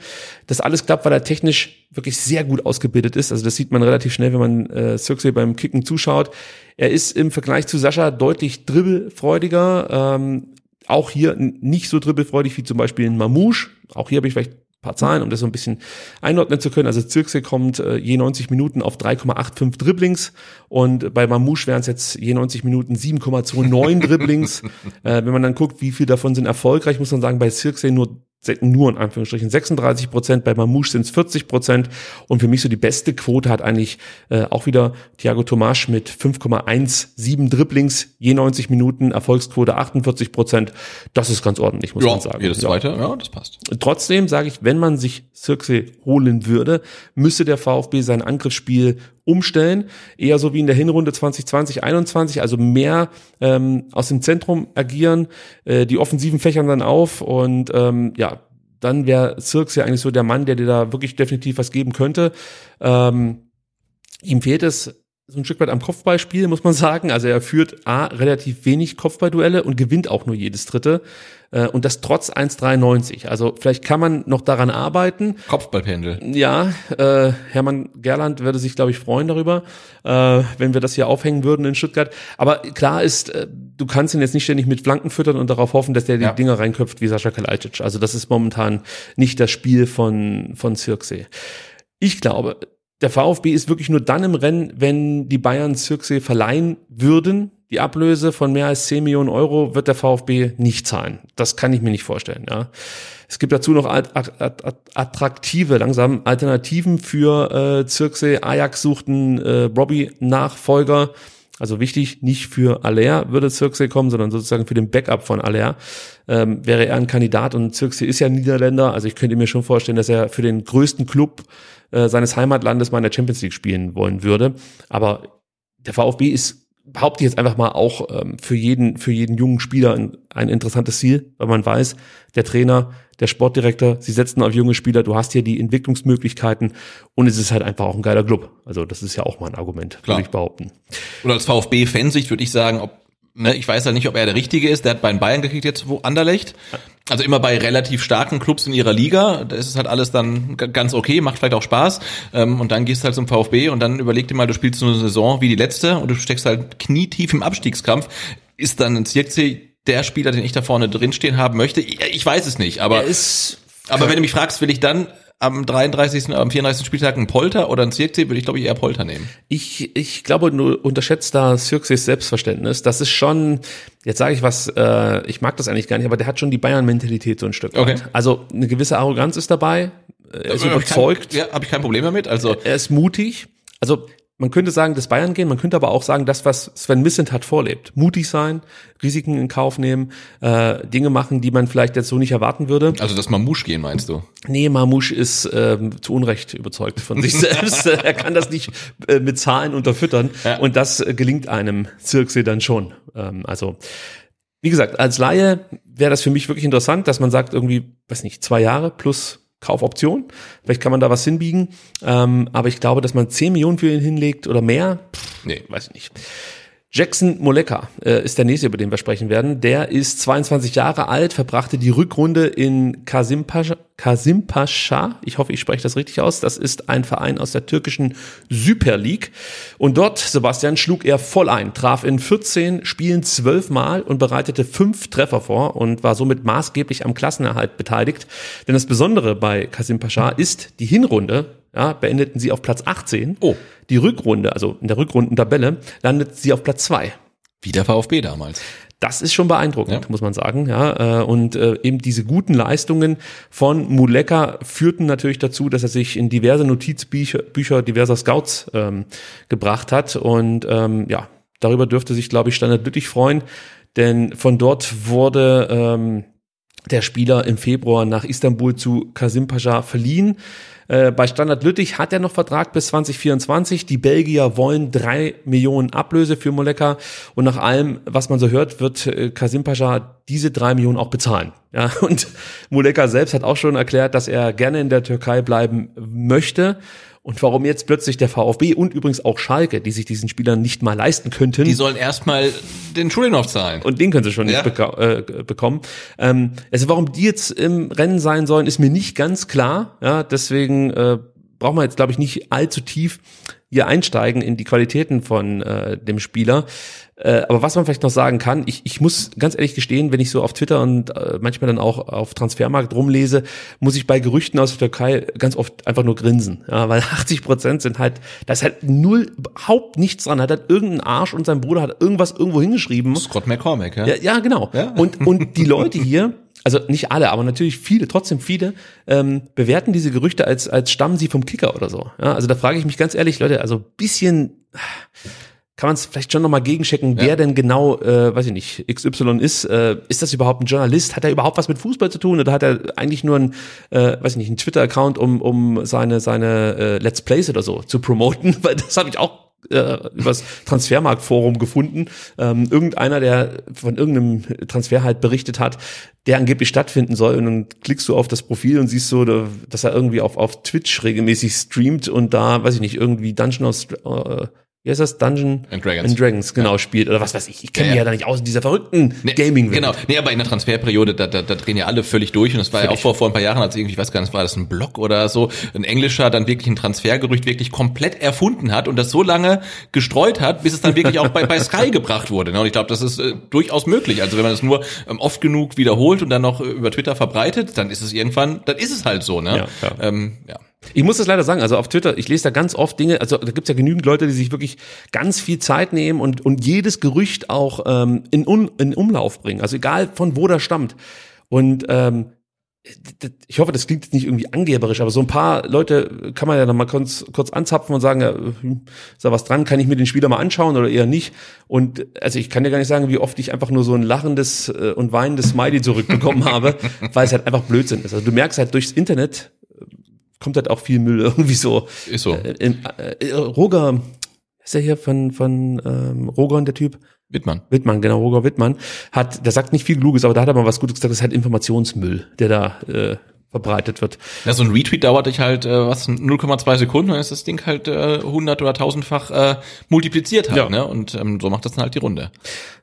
Speaker 2: Das alles klappt, weil er technisch wirklich sehr gut ausgebildet ist. Also das sieht man relativ schnell, wenn man äh, Zirkse beim Kicken zuschaut. Er ist im Vergleich zu Sascha deutlich dribbelfreudiger. Ähm, auch hier nicht so dribbelfreudig wie zum Beispiel in Mamouche. Auch hier habe ich vielleicht paar Zahlen, um das so ein bisschen einordnen zu können. Also Zirkse kommt äh, je 90 Minuten auf 3,85 Dribblings und bei Mamouche wären es jetzt je 90 Minuten 7,29 Dribblings. äh, wenn man dann guckt, wie viel davon sind erfolgreich, muss man sagen, bei Zirkse nur nur in Anführungsstrichen 36 Prozent, bei Mamouche sind es 40 Prozent und für mich so die beste Quote hat eigentlich äh, auch wieder Thiago Tomasch mit 5,17 Dribblings je 90 Minuten, Erfolgsquote 48 Prozent. Das ist ganz ordentlich, muss
Speaker 3: Ja,
Speaker 2: man sagen.
Speaker 3: jedes
Speaker 2: Ja.
Speaker 3: zweite, ja, das passt.
Speaker 2: Trotzdem sage ich, wenn man sich Zirkse holen würde, müsste der VfB sein Angriffsspiel umstellen. Eher so wie in der Hinrunde 2020, 21, also mehr ähm, aus dem Zentrum agieren, äh, die offensiven Fächern dann auf und ähm, ja, dann wäre Zirkse eigentlich so der Mann, der dir da wirklich definitiv was geben könnte. Ähm, ihm fehlt es so ein Stück weit am Kopfballspiel, muss man sagen. Also er führt A, relativ wenig Kopfballduelle und gewinnt auch nur jedes dritte. Äh, und das trotz 1,93. Also vielleicht kann man noch daran arbeiten.
Speaker 3: Kopfballpendel.
Speaker 2: Ja, äh, Hermann Gerland würde sich, glaube ich, freuen darüber, äh, wenn wir das hier aufhängen würden in Stuttgart. Aber klar ist, äh, du kannst ihn jetzt nicht ständig mit Flanken füttern und darauf hoffen, dass der die
Speaker 3: Ja.
Speaker 2: Dinger reinköpft wie Sascha Kalajdzic. Also das ist momentan nicht das Spiel von, von Zirkse. Ich glaube, der VfB ist wirklich nur dann im Rennen, wenn die Bayern Zirkse verleihen würden. Die Ablöse von mehr als 10 Millionen Euro wird der VfB nicht zahlen. Das kann ich mir nicht vorstellen. Ja. Es gibt dazu noch at- at- at- attraktive, langsam Alternativen für äh, Zirkse. Ajax sucht einen äh, Robbie-Nachfolger. Also wichtig, nicht für Aller würde Zirkse kommen, sondern sozusagen für den Backup von Aller ähm, wäre er ein Kandidat und Zirkse ist ja Niederländer. Also ich könnte mir schon vorstellen, dass er für den größten Club äh, seines Heimatlandes mal in der Champions League spielen wollen würde. Aber der VfB ist behaupte ich jetzt einfach mal auch ähm, für jeden für jeden jungen Spieler ein, ein interessantes Ziel, weil man weiß, der Trainer, der Sportdirektor, sie setzen auf junge Spieler, du hast hier die Entwicklungsmöglichkeiten und es ist halt einfach auch ein geiler Club. Also das ist ja auch mal ein Argument,
Speaker 3: Klar.
Speaker 2: würde ich behaupten.
Speaker 3: Und als VfB-Fansicht würde ich sagen, ob Ne, ich weiß ja nicht, ob er der Richtige ist. Der hat bei den Bayern gekriegt jetzt wo Anderlecht. Also immer bei relativ starken Clubs in ihrer Liga. Da ist es halt alles dann ganz okay, macht vielleicht auch Spaß. Ähm, und dann gehst du halt zum VfB und dann überleg dir mal, du spielst so eine Saison wie die letzte und du steckst halt knietief im Abstiegskampf. Ist dann ein Zirkzee der Spieler, den ich da vorne drinstehen haben möchte? Ich, weiß es nicht, aber, aber wenn du mich fragst, will ich dann am 33., am 34. Spieltag einen Polter oder einen Zirkzee, würde ich glaube ich eher Polter nehmen.
Speaker 2: Ich, ich glaube, du unterschätzt da Xerxes Selbstverständnis. Das ist schon, jetzt sage ich was, äh, ich mag das eigentlich gar nicht, aber der hat schon die Bayern-Mentalität so ein Stück
Speaker 3: Okay.
Speaker 2: weit. Also eine gewisse Arroganz ist dabei, er ist
Speaker 3: Hab ich
Speaker 2: überzeugt,
Speaker 3: kein- Ja, habe ich kein Problem damit. Also
Speaker 2: er ist mutig. Also man könnte sagen, das Bayern gehen, man könnte aber auch sagen, das, was Sven Missent hat vorlebt. Mutig sein, Risiken in Kauf nehmen, äh, Dinge machen, die man vielleicht jetzt so nicht erwarten würde.
Speaker 3: Also das Mamouche gehen, meinst du?
Speaker 2: Nee, Mamouche ist ähm, zu Unrecht überzeugt von sich selbst. er kann das nicht äh, mit Zahlen unterfüttern.
Speaker 3: Ja.
Speaker 2: Und das äh, gelingt einem Zirkse dann schon. Ähm, also, wie gesagt, als Laie wäre das für mich wirklich interessant, dass man sagt, irgendwie, weiß nicht, zwei Jahre plus Kaufoption. Vielleicht kann man da was hinbiegen. Ähm, aber ich glaube, dass man 10 Millionen für ihn hinlegt oder mehr, pff,
Speaker 3: Nee.
Speaker 2: weiß ich nicht. Jackson Moleka äh, ist der nächste, über den wir sprechen werden. Der ist 22 Jahre alt, verbrachte die Rückrunde in Kasimpascha. Kasimpascha. Ich hoffe, ich spreche das richtig aus. Das ist ein Verein aus der türkischen Super League. Und dort, Sebastian, schlug er voll ein, traf in 14 Spielen 12 Mal und bereitete fünf Treffer vor und war somit maßgeblich am Klassenerhalt beteiligt. Denn das Besondere bei Kasimpascha ist die Hinrunde, ja, beendeten sie auf Platz 18.
Speaker 3: Oh.
Speaker 2: Die Rückrunde, also in der Rückrundentabelle, landet sie auf Platz 2.
Speaker 3: Wie der VfB damals.
Speaker 2: Das ist schon beeindruckend,
Speaker 3: Ja.
Speaker 2: muss man sagen. Ja, äh, und äh, eben diese guten Leistungen von Muleka führten natürlich dazu, dass er sich in diverse Notizbücher Bücher diverser Scouts ähm, gebracht hat. Und ähm, ja, darüber dürfte sich, glaube ich, Standard Lüttich freuen, denn von dort wurde ähm, der Spieler im Februar nach Istanbul zu Kasim Pascha verliehen. Äh, bei Standard Lüttich hat er noch Vertrag bis 2024. Die Belgier wollen drei Millionen Ablöse für Moleka. Und nach allem, was man so hört, wird äh, Kasim Pascha diese drei Millionen auch bezahlen. Ja, und Moleka selbst hat auch schon erklärt, dass er gerne in der Türkei bleiben möchte. Und warum jetzt plötzlich der VfB und übrigens auch Schalke, die sich diesen Spielern nicht mal leisten könnten.
Speaker 3: Die sollen erstmal den Schuldenow zahlen.
Speaker 2: Und den können sie schon
Speaker 3: Ja.
Speaker 2: nicht beka äh, bekommen. Ähm, also warum die jetzt im Rennen sein sollen, ist mir nicht ganz klar. Ja, deswegen äh, brauchen wir jetzt, glaube ich, nicht allzu tief hier einsteigen in die Qualitäten von äh, dem Spieler. Äh, aber was man vielleicht noch sagen kann, ich, ich muss ganz ehrlich gestehen, wenn ich so auf Twitter und äh, manchmal dann auch auf Transfermarkt rumlese, muss ich bei Gerüchten aus der Türkei ganz oft einfach nur grinsen. Ja, weil 80 Prozent sind halt, da ist halt null, überhaupt nichts dran. Hat halt irgendein Arsch und sein Bruder hat irgendwas irgendwo hingeschrieben.
Speaker 3: Scott McCormack, ja?
Speaker 2: Ja, ja genau.
Speaker 3: Ja.
Speaker 2: Und, und die Leute hier, also nicht alle, aber natürlich viele, trotzdem viele, ähm, bewerten diese Gerüchte als, als stammen sie vom Kicker oder so. Ja, also da frage ich mich ganz ehrlich, Leute, also bisschen kann man es vielleicht schon nochmal gegenchecken, wer denn genau, äh, weiß ich nicht, XY ist. Äh, ist das überhaupt ein Journalist? Hat er überhaupt was mit Fußball zu tun? Oder hat er eigentlich nur ein, äh, weiß ich nicht, einen Twitter-Account, um, um seine, seine äh, Let's Plays oder so zu promoten? Weil das habe ich auch äh, übers Transfermarktforum gefunden. Ähm, irgendeiner, der von irgendeinem Transfer halt berichtet hat, der angeblich stattfinden soll. Und dann klickst du auf das Profil und siehst so, da- dass er irgendwie auf, auf Twitch regelmäßig streamt und da, weiß ich nicht, irgendwie Dungeon of, äh, wie heißt das? Dungeon
Speaker 3: And Dragons.
Speaker 2: and Dragons, genau, spielt. Oder was weiß ich. Ich kenne
Speaker 3: Ja,
Speaker 2: mich
Speaker 3: ja.
Speaker 2: ja da nicht aus in dieser verrückten Gaming-Welt.
Speaker 3: Genau. Nee, aber in der Transferperiode, da, da, da drehen ja alle völlig durch. Und das war ja auch vor, vor ein paar Jahren, als irgendwie, ich weiß gar nicht, war das ein Blog oder so, ein Englischer dann wirklich ein Transfergerücht wirklich komplett erfunden hat und das so lange gestreut hat, bis es dann wirklich auch bei, bei Sky gebracht wurde. ne? Und ich glaube, das ist äh, durchaus möglich. Also wenn man das nur ähm, oft genug wiederholt und dann noch äh, über Twitter verbreitet, dann ist es irgendwann, dann ist es halt so, ne?
Speaker 2: Ja, ja.
Speaker 3: Ähm, ja.
Speaker 2: Ich muss das leider sagen, also auf Twitter, ich lese da ganz oft Dinge, also da gibt's ja genügend Leute, die sich wirklich ganz viel Zeit nehmen und, und jedes Gerücht auch ähm, in, Un, in Umlauf bringen. Also egal von wo das stammt. Und ähm, ich hoffe, das klingt jetzt nicht irgendwie angeberisch, aber so ein paar Leute kann man ja noch mal kurz, kurz anzapfen und sagen, ja, hm, ist da was dran, kann ich mir den Spieler mal anschauen oder eher nicht? Und also ich kann dir gar nicht sagen, wie oft ich einfach nur so ein lachendes äh, und weinendes Smiley zurückbekommen habe, weil es halt einfach Blödsinn ist. Also du merkst halt durchs Internet äh, kommt halt auch viel Müll irgendwie so.
Speaker 3: Ist so.
Speaker 2: Äh, in, äh, Roger, ist er hier von, von ähm, Rogon, der Typ?
Speaker 3: Wittmann.
Speaker 2: Wittmann, genau, Roger Wittmann, hat, der sagt nicht viel Kluges, aber da hat er mal was Gutes gesagt, das ist halt Informationsmüll, der da äh, verbreitet wird.
Speaker 3: Ja, so ein Retweet dauert dich halt, äh, was, 0,2 Sekunden, dann ist das Ding halt äh, 100 oder 1000-fach äh, multipliziert halt,
Speaker 2: Ja.
Speaker 3: ne? Und ähm, so macht das dann halt die Runde.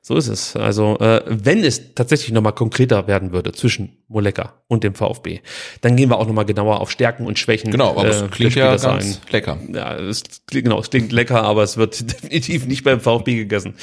Speaker 2: So ist es. Also äh, wenn es tatsächlich nochmal konkreter werden würde zwischen Moleka und dem VfB, dann gehen wir auch nochmal genauer auf Stärken und Schwächen.
Speaker 3: Genau, aber
Speaker 2: äh,
Speaker 3: es klingt ja ganz lecker.
Speaker 2: Ja, es klingt, genau, es klingt lecker, aber es wird definitiv nicht beim VfB gegessen.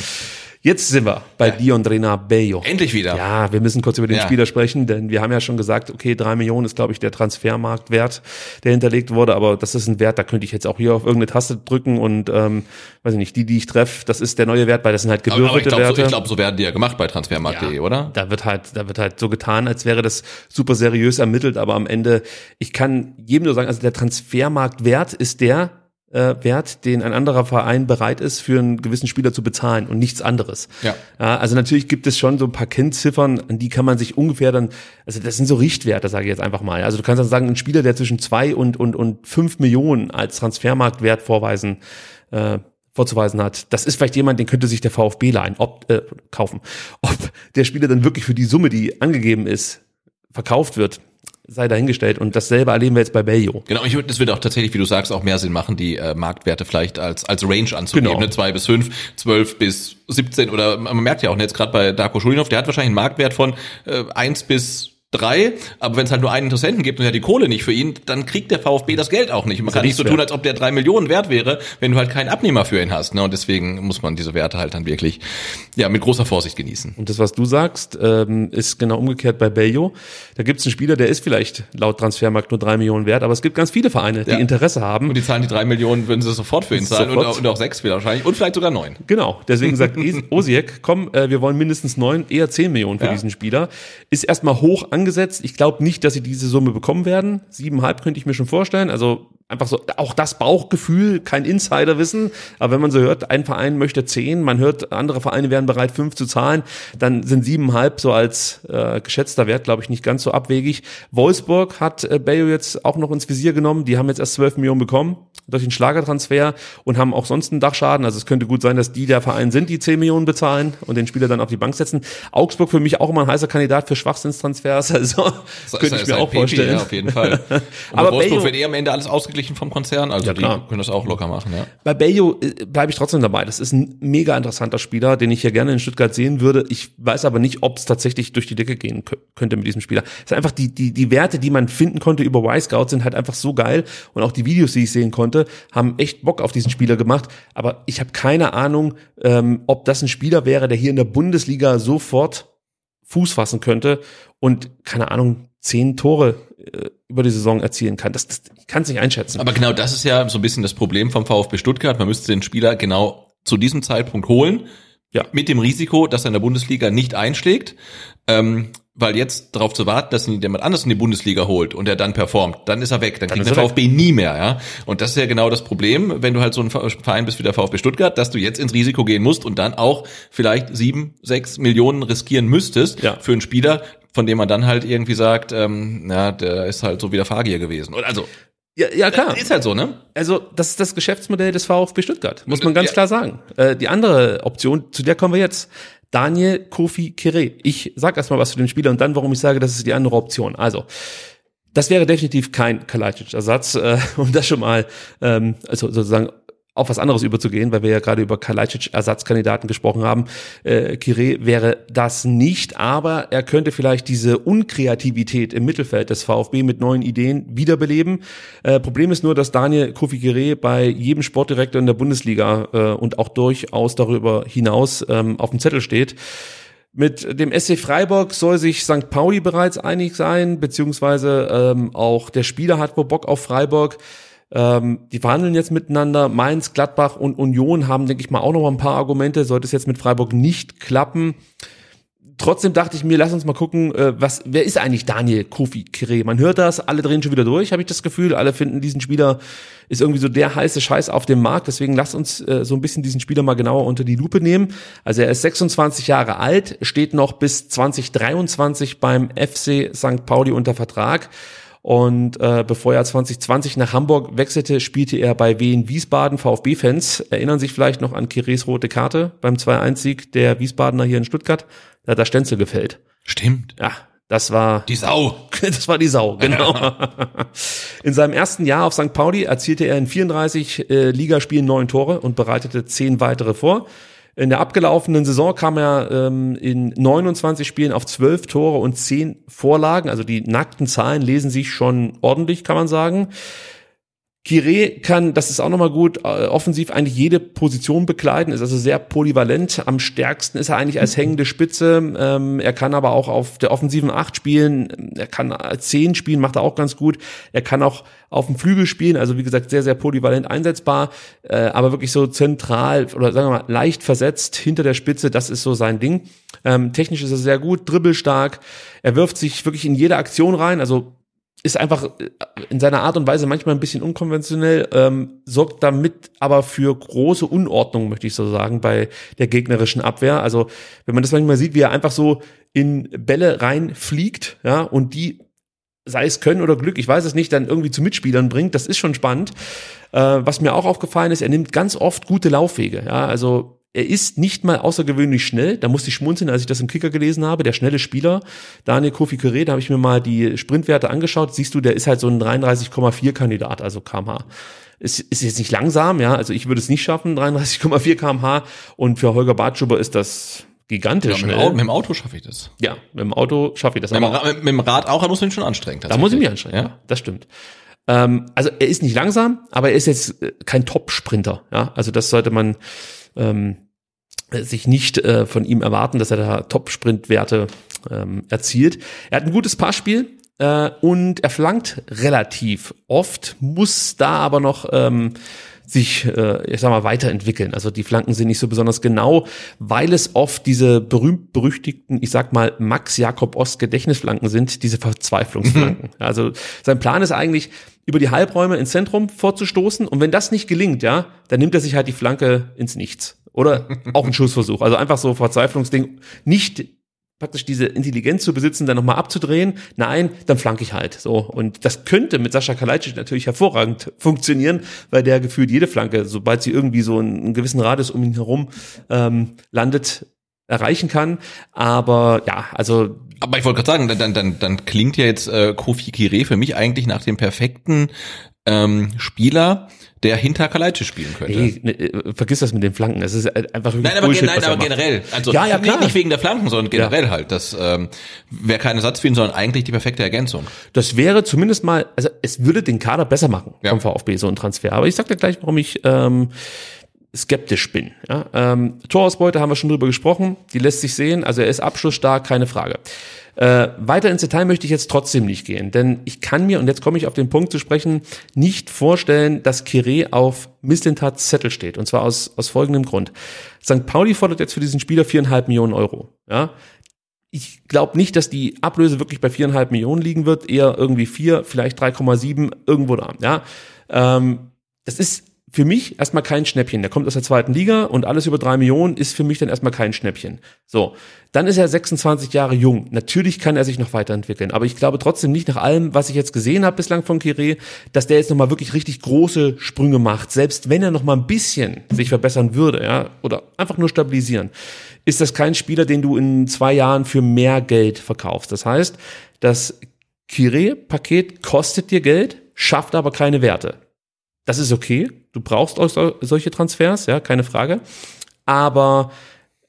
Speaker 2: Jetzt sind wir bei Diondrena Bello.
Speaker 3: Endlich wieder.
Speaker 2: Ja, wir müssen kurz über den
Speaker 3: Ja.
Speaker 2: Spieler sprechen, denn wir haben ja schon gesagt, okay, drei Millionen ist, glaube ich, der Transfermarktwert, der hinterlegt wurde, aber das ist ein Wert, da könnte ich jetzt auch hier auf irgendeine Taste drücken und, ähm, weiß ich nicht, die, die ich treffe, das ist der neue Wert, weil das sind halt
Speaker 3: Aber, aber ich
Speaker 2: gewürfelte
Speaker 3: glaube, so,
Speaker 2: Werte.
Speaker 3: ich glaub, so werden die ja gemacht bei transfermarkt.de, oder?
Speaker 2: Da wird halt, da wird halt so getan, als wäre das super seriös ermittelt, aber am Ende, ich kann jedem nur sagen, also der Transfermarktwert ist der äh, Wert, den ein anderer Verein bereit ist, für einen gewissen Spieler zu bezahlen und nichts anderes.
Speaker 3: Ja.
Speaker 2: also natürlich gibt es schon so ein paar Kennziffern, an die kann man sich ungefähr dann, also das sind so Richtwerte, sage ich jetzt einfach mal. Also du kannst dann sagen, ein Spieler, der zwischen zwei und, und, und fünf Millionen als Transfermarktwert vorweisen, äh, vorzuweisen hat. Das ist vielleicht jemand, den könnte sich der VfB leihen, ob, äh, kaufen. Ob der Spieler dann wirklich für die Summe, die angegeben ist, verkauft wird, sei dahingestellt. Und dasselbe erleben wir jetzt bei Bello.
Speaker 3: Genau, ich würde, das wird auch tatsächlich, wie du sagst, auch mehr Sinn machen, die äh, Marktwerte vielleicht als als Range anzugeben,
Speaker 2: Genau.
Speaker 3: ne? zwei bis fünf, zwölf bis 17 oder man merkt ja auch ne, jetzt gerade bei Darko Schulinov, der hat wahrscheinlich einen Marktwert von äh, eins bis drei, aber wenn es halt nur einen Interessenten gibt und er hat die Kohle nicht für ihn, dann kriegt der VfB das Geld auch nicht. Man kann nicht so tun, als ob der drei Millionen wert wäre, wenn du halt keinen Abnehmer für ihn hast. Ne? Und deswegen muss man diese Werte halt dann wirklich ja mit großer Vorsicht genießen.
Speaker 2: Und das, was du sagst, ähm, ist genau umgekehrt bei Bello. Da gibt es einen Spieler, der ist vielleicht laut Transfermarkt nur drei Millionen wert, aber es gibt ganz viele Vereine, die
Speaker 3: Ja.
Speaker 2: Interesse haben.
Speaker 3: Und die zahlen die drei Millionen, würden sie sofort für ihn zahlen und, auch- und auch sechs wahrscheinlich und vielleicht sogar neun.
Speaker 2: Genau, deswegen sagt Osijek, komm, äh, wir wollen mindestens neun, eher zehn Millionen für
Speaker 3: Ja.
Speaker 2: diesen Spieler. Ist erstmal hoch angesetzt. Ich glaube nicht, dass sie diese Summe bekommen werden. Siebeneinhalb könnte ich mir schon vorstellen. Also einfach so, auch das Bauchgefühl, kein Insiderwissen. Aber wenn man so hört, ein Verein möchte zehn, man hört, andere Vereine wären bereit, fünf zu zahlen, dann sind siebeneinhalb so als äh, geschätzter Wert, glaube ich, nicht ganz so abwegig. Wolfsburg hat äh, Bayo jetzt auch noch ins Visier genommen. Die haben jetzt erst zwölf Millionen bekommen durch den Schlagertransfer und haben auch sonst einen Dachschaden. Also es könnte gut sein, dass die der Verein sind, die 10 Millionen bezahlen und den Spieler dann auf die Bank setzen. Augsburg für mich auch immer ein heißer Kandidat für Schwachsinnstransfers. Also
Speaker 3: Das
Speaker 2: könnte ich mir auch
Speaker 3: PP,
Speaker 2: vorstellen.
Speaker 3: Ja, auf jeden Fall. Und
Speaker 2: Aber
Speaker 3: Wolfsburg
Speaker 2: Bayo-
Speaker 3: wird eh am Ende alles ausgeglichen vom Konzern, also
Speaker 2: Ja,
Speaker 3: die
Speaker 2: klar.
Speaker 3: können das auch locker machen, ja.
Speaker 2: Bei Bello äh, bleibe ich trotzdem dabei. Das ist ein mega interessanter Spieler, den ich hier gerne in Stuttgart sehen würde. Ich weiß aber nicht, ob es tatsächlich durch die Decke gehen kö- könnte mit diesem Spieler. Es ist einfach die, die, die Werte, die man finden konnte über Y-Scout, sind halt einfach so geil. Und auch die Videos, die ich sehen konnte, haben echt Bock auf diesen Spieler gemacht. Aber ich habe keine Ahnung, ähm, ob das ein Spieler wäre, der hier in der Bundesliga sofort Fuß fassen könnte und keine Ahnung, zehn Tore äh, über die Saison erzielen kann. Das, das ich kann es nicht einschätzen.
Speaker 3: Aber genau das ist ja so ein bisschen das Problem vom VfB Stuttgart. Man müsste den Spieler genau zu diesem Zeitpunkt holen.
Speaker 2: Ja.
Speaker 3: Mit dem Risiko, dass er in der Bundesliga nicht einschlägt. Ähm, weil jetzt darauf zu warten, dass ihn jemand anders in die Bundesliga holt und er dann performt, dann ist er weg. Dann, kriegt
Speaker 2: ist
Speaker 3: der
Speaker 2: er
Speaker 3: VfB nie mehr, ja. Und das ist ja genau das Problem, wenn du halt so ein Verein bist wie der VfB Stuttgart, dass du jetzt ins Risiko gehen musst und dann auch vielleicht sieben, sechs Millionen riskieren müsstest
Speaker 2: Ja.
Speaker 3: für einen Spieler, von dem man dann halt irgendwie sagt, ähm, na, der ist halt so wie der Fagier gewesen. Und also,
Speaker 2: ja, ja, klar.
Speaker 3: ist halt so, ne?
Speaker 2: Also, das ist das Geschäftsmodell des VfB Stuttgart, muss man ganz
Speaker 3: Ja.
Speaker 2: klar sagen. Äh, die andere Option, zu der kommen wir jetzt. Daniel Kofi Kire. Ich sag erstmal was zu dem Spieler und dann, warum ich sage, das ist die andere Option. Also, das wäre definitiv kein Kalajdzic-Ersatz, äh, um das schon mal, ähm, also sozusagen auf was anderes überzugehen, weil wir ja gerade über Kalajdzic-Ersatzkandidaten gesprochen haben. Äh, Kire wäre das nicht, aber er könnte vielleicht diese Unkreativität im Mittelfeld des VfB mit neuen Ideen wiederbeleben. Äh, Problem ist nur, dass Daniel Kofi Kire bei jedem Sportdirektor in der Bundesliga äh, und auch durchaus darüber hinaus ähm, auf dem Zettel steht. Mit dem SC Freiburg soll sich St. Pauli bereits einig sein, beziehungsweise ähm, auch der Spieler hat wohl Bock auf Freiburg. Ähm, die verhandeln jetzt miteinander. Mainz, Gladbach und Union haben, denke ich mal, auch noch mal ein paar Argumente. Sollte es jetzt mit Freiburg nicht klappen. Trotzdem dachte ich mir, lass uns mal gucken, äh, was, wer ist eigentlich Daniel Kofi Kire? Man hört das, alle drehen schon wieder durch, habe ich das Gefühl. Alle finden diesen Spieler ist irgendwie so der heiße Scheiß auf dem Markt. Deswegen lasst uns äh, so ein bisschen diesen Spieler mal genauer unter die Lupe nehmen. Also er ist 26 Jahre alt, steht noch bis 2023 beim FC St. Pauli unter Vertrag. Und äh, bevor er 2020 nach Hamburg wechselte, spielte er bei Wien Wiesbaden. VfB-Fans erinnern sich vielleicht noch an Kires rote Karte beim 2-1-Sieg der Wiesbadener hier in Stuttgart. Da hat der Stenzel gefällt.
Speaker 3: Stimmt.
Speaker 2: Ja, das war
Speaker 3: Die Sau.
Speaker 2: das war die Sau, genau. In seinem ersten Jahr auf St. Pauli erzielte er in 34 äh, Ligaspielen neun Tore und bereitete zehn weitere vor. In der abgelaufenen Saison kam er ähm, in 29 Spielen auf 12 Tore und 10 Vorlagen. Also die nackten Zahlen lesen sich schon ordentlich, kann man sagen. Kire kann, das ist auch nochmal gut, äh, offensiv eigentlich jede Position bekleiden, ist also sehr polyvalent. Am stärksten ist er eigentlich als hängende Spitze. Ähm, er kann aber auch auf der offensiven Acht spielen. Er kann Zehn spielen, macht er auch ganz gut. Er kann auch auf dem Flügel spielen, also wie gesagt, sehr, sehr polyvalent einsetzbar, äh, aber wirklich so zentral oder sagen wir mal leicht versetzt hinter der Spitze, das ist so sein Ding. Ähm, technisch ist er sehr gut, dribbelstark. Er wirft sich wirklich in jede Aktion rein, also ist einfach äh, in seiner Art und Weise manchmal ein bisschen unkonventionell, ähm, sorgt damit aber für große Unordnung, möchte ich so sagen, bei der gegnerischen Abwehr. Also wenn man das manchmal sieht, wie er einfach so in Bälle reinfliegt, ja, und die, sei es Können oder Glück, ich weiß es nicht, dann irgendwie zu Mitspielern bringt, das ist schon spannend. Äh, was mir auch aufgefallen ist, er nimmt ganz oft gute Laufwege, ja, also er ist nicht mal außergewöhnlich schnell. Da musste ich schmunzeln, als ich das im Kicker gelesen habe. Der schnelle Spieler, Daniel Kofi Curé, da habe ich mir mal die Sprintwerte angeschaut. Siehst du, der ist halt so ein 33,4 Kandidat, also kmh. Ist, ist jetzt nicht langsam, ja. Also ich würde es nicht schaffen, 33,4 kmh. Und für Holger Bartschuber ist das gigantisch
Speaker 3: Ja, mit. Auto, mit dem Auto schaffe ich das.
Speaker 2: ja, mit dem Auto schaffe ich das.
Speaker 3: Mit dem,
Speaker 2: Aber-
Speaker 3: mit, mit dem Rad auch, da muss man sich schon anstrengen.
Speaker 2: da muss ich mich anstrengen, ja, das stimmt. Ähm, also er ist nicht langsam, aber er ist jetzt kein Top-Sprinter. Ja, also das sollte man ähm, sich nicht äh, von ihm erwarten, dass er da Top-Sprintwerte ähm, erzielt. Er hat ein gutes Passspiel äh, und er flankt relativ oft, muss da aber noch ähm, sich, äh, ich sag mal, weiterentwickeln. Also die Flanken sind nicht so besonders genau, weil es oft diese berühmt-berüchtigten, ich sag mal, Max Jakob Ost Gedächtnisflanken sind, diese Verzweiflungsflanken. Also sein Plan ist eigentlich, über die Halbräume ins Zentrum vorzustoßen und wenn das nicht gelingt, ja, dann nimmt er sich halt die Flanke ins Nichts. Oder auch ein Schussversuch. Also einfach so Verzweiflungsding. Nicht praktisch diese Intelligenz zu besitzen, dann nochmal abzudrehen. Nein, dann flanke ich halt. So. Und das könnte mit Sascha Kalajdzic natürlich hervorragend funktionieren, weil der gefühlt jede Flanke, sobald sie irgendwie so einen, gewissen Radius um ihn herum ähm, landet, erreichen kann. Aber ja, also
Speaker 3: Aber ich wollte gerade sagen, dann, dann, dann, dann klingt ja jetzt äh, Kofi Kire für mich eigentlich nach dem perfekten ähm, Spieler, der hinter Kalajdzic spielen könnte.
Speaker 2: Hey, ne, äh, vergiss das mit den Flanken. Es ist einfach wirklich
Speaker 3: Nein, aber,
Speaker 2: Bullshit,
Speaker 3: nein,
Speaker 2: er
Speaker 3: aber generell. Also
Speaker 2: Ja, ja,
Speaker 3: nicht-
Speaker 2: klar.
Speaker 3: nicht wegen der Flanken, sondern generell halt. Das ähm, wäre kein Ersatz für ihn, sondern eigentlich die perfekte Ergänzung.
Speaker 2: Das wäre zumindest mal, also es würde den Kader besser machen
Speaker 3: Ja.
Speaker 2: vom VfB, so ein Transfer. Aber ich sag dir gleich, warum ich ähm, skeptisch bin. Ja? Ähm, Torausbeute haben wir schon drüber gesprochen, die lässt sich sehen, also er ist abschlussstark, keine Frage. Äh, weiter ins Detail möchte ich jetzt trotzdem nicht gehen, denn ich kann mir, und jetzt komme ich auf den Punkt zu sprechen, nicht vorstellen, dass Kire auf Misslintats Zettel steht. Und zwar aus, aus folgendem Grund. St. Pauli fordert jetzt für diesen Spieler viereinhalb Millionen Euro. Ja? ich glaube nicht, dass die Ablöse wirklich bei viereinhalb Millionen liegen wird, eher irgendwie vier, vielleicht 3,7, irgendwo da. Ja, ähm, das ist für mich erstmal kein Schnäppchen. Der kommt aus der zweiten Liga und alles über drei Millionen ist für mich dann erstmal kein Schnäppchen. So, dann ist er 26 Jahre jung. Natürlich kann er sich noch weiterentwickeln, aber ich glaube trotzdem nicht nach allem, was ich jetzt gesehen habe bislang von Kire, dass der jetzt nochmal wirklich richtig große Sprünge macht. Selbst wenn er nochmal ein bisschen sich verbessern würde, ja, oder einfach nur stabilisieren, ist das kein Spieler, den du in zwei Jahren für mehr Geld verkaufst. Das heißt, das Kire-Paket kostet dir Geld, schafft aber keine Werte. Das ist okay. Du brauchst auch so- solche Transfers, ja, keine Frage. Aber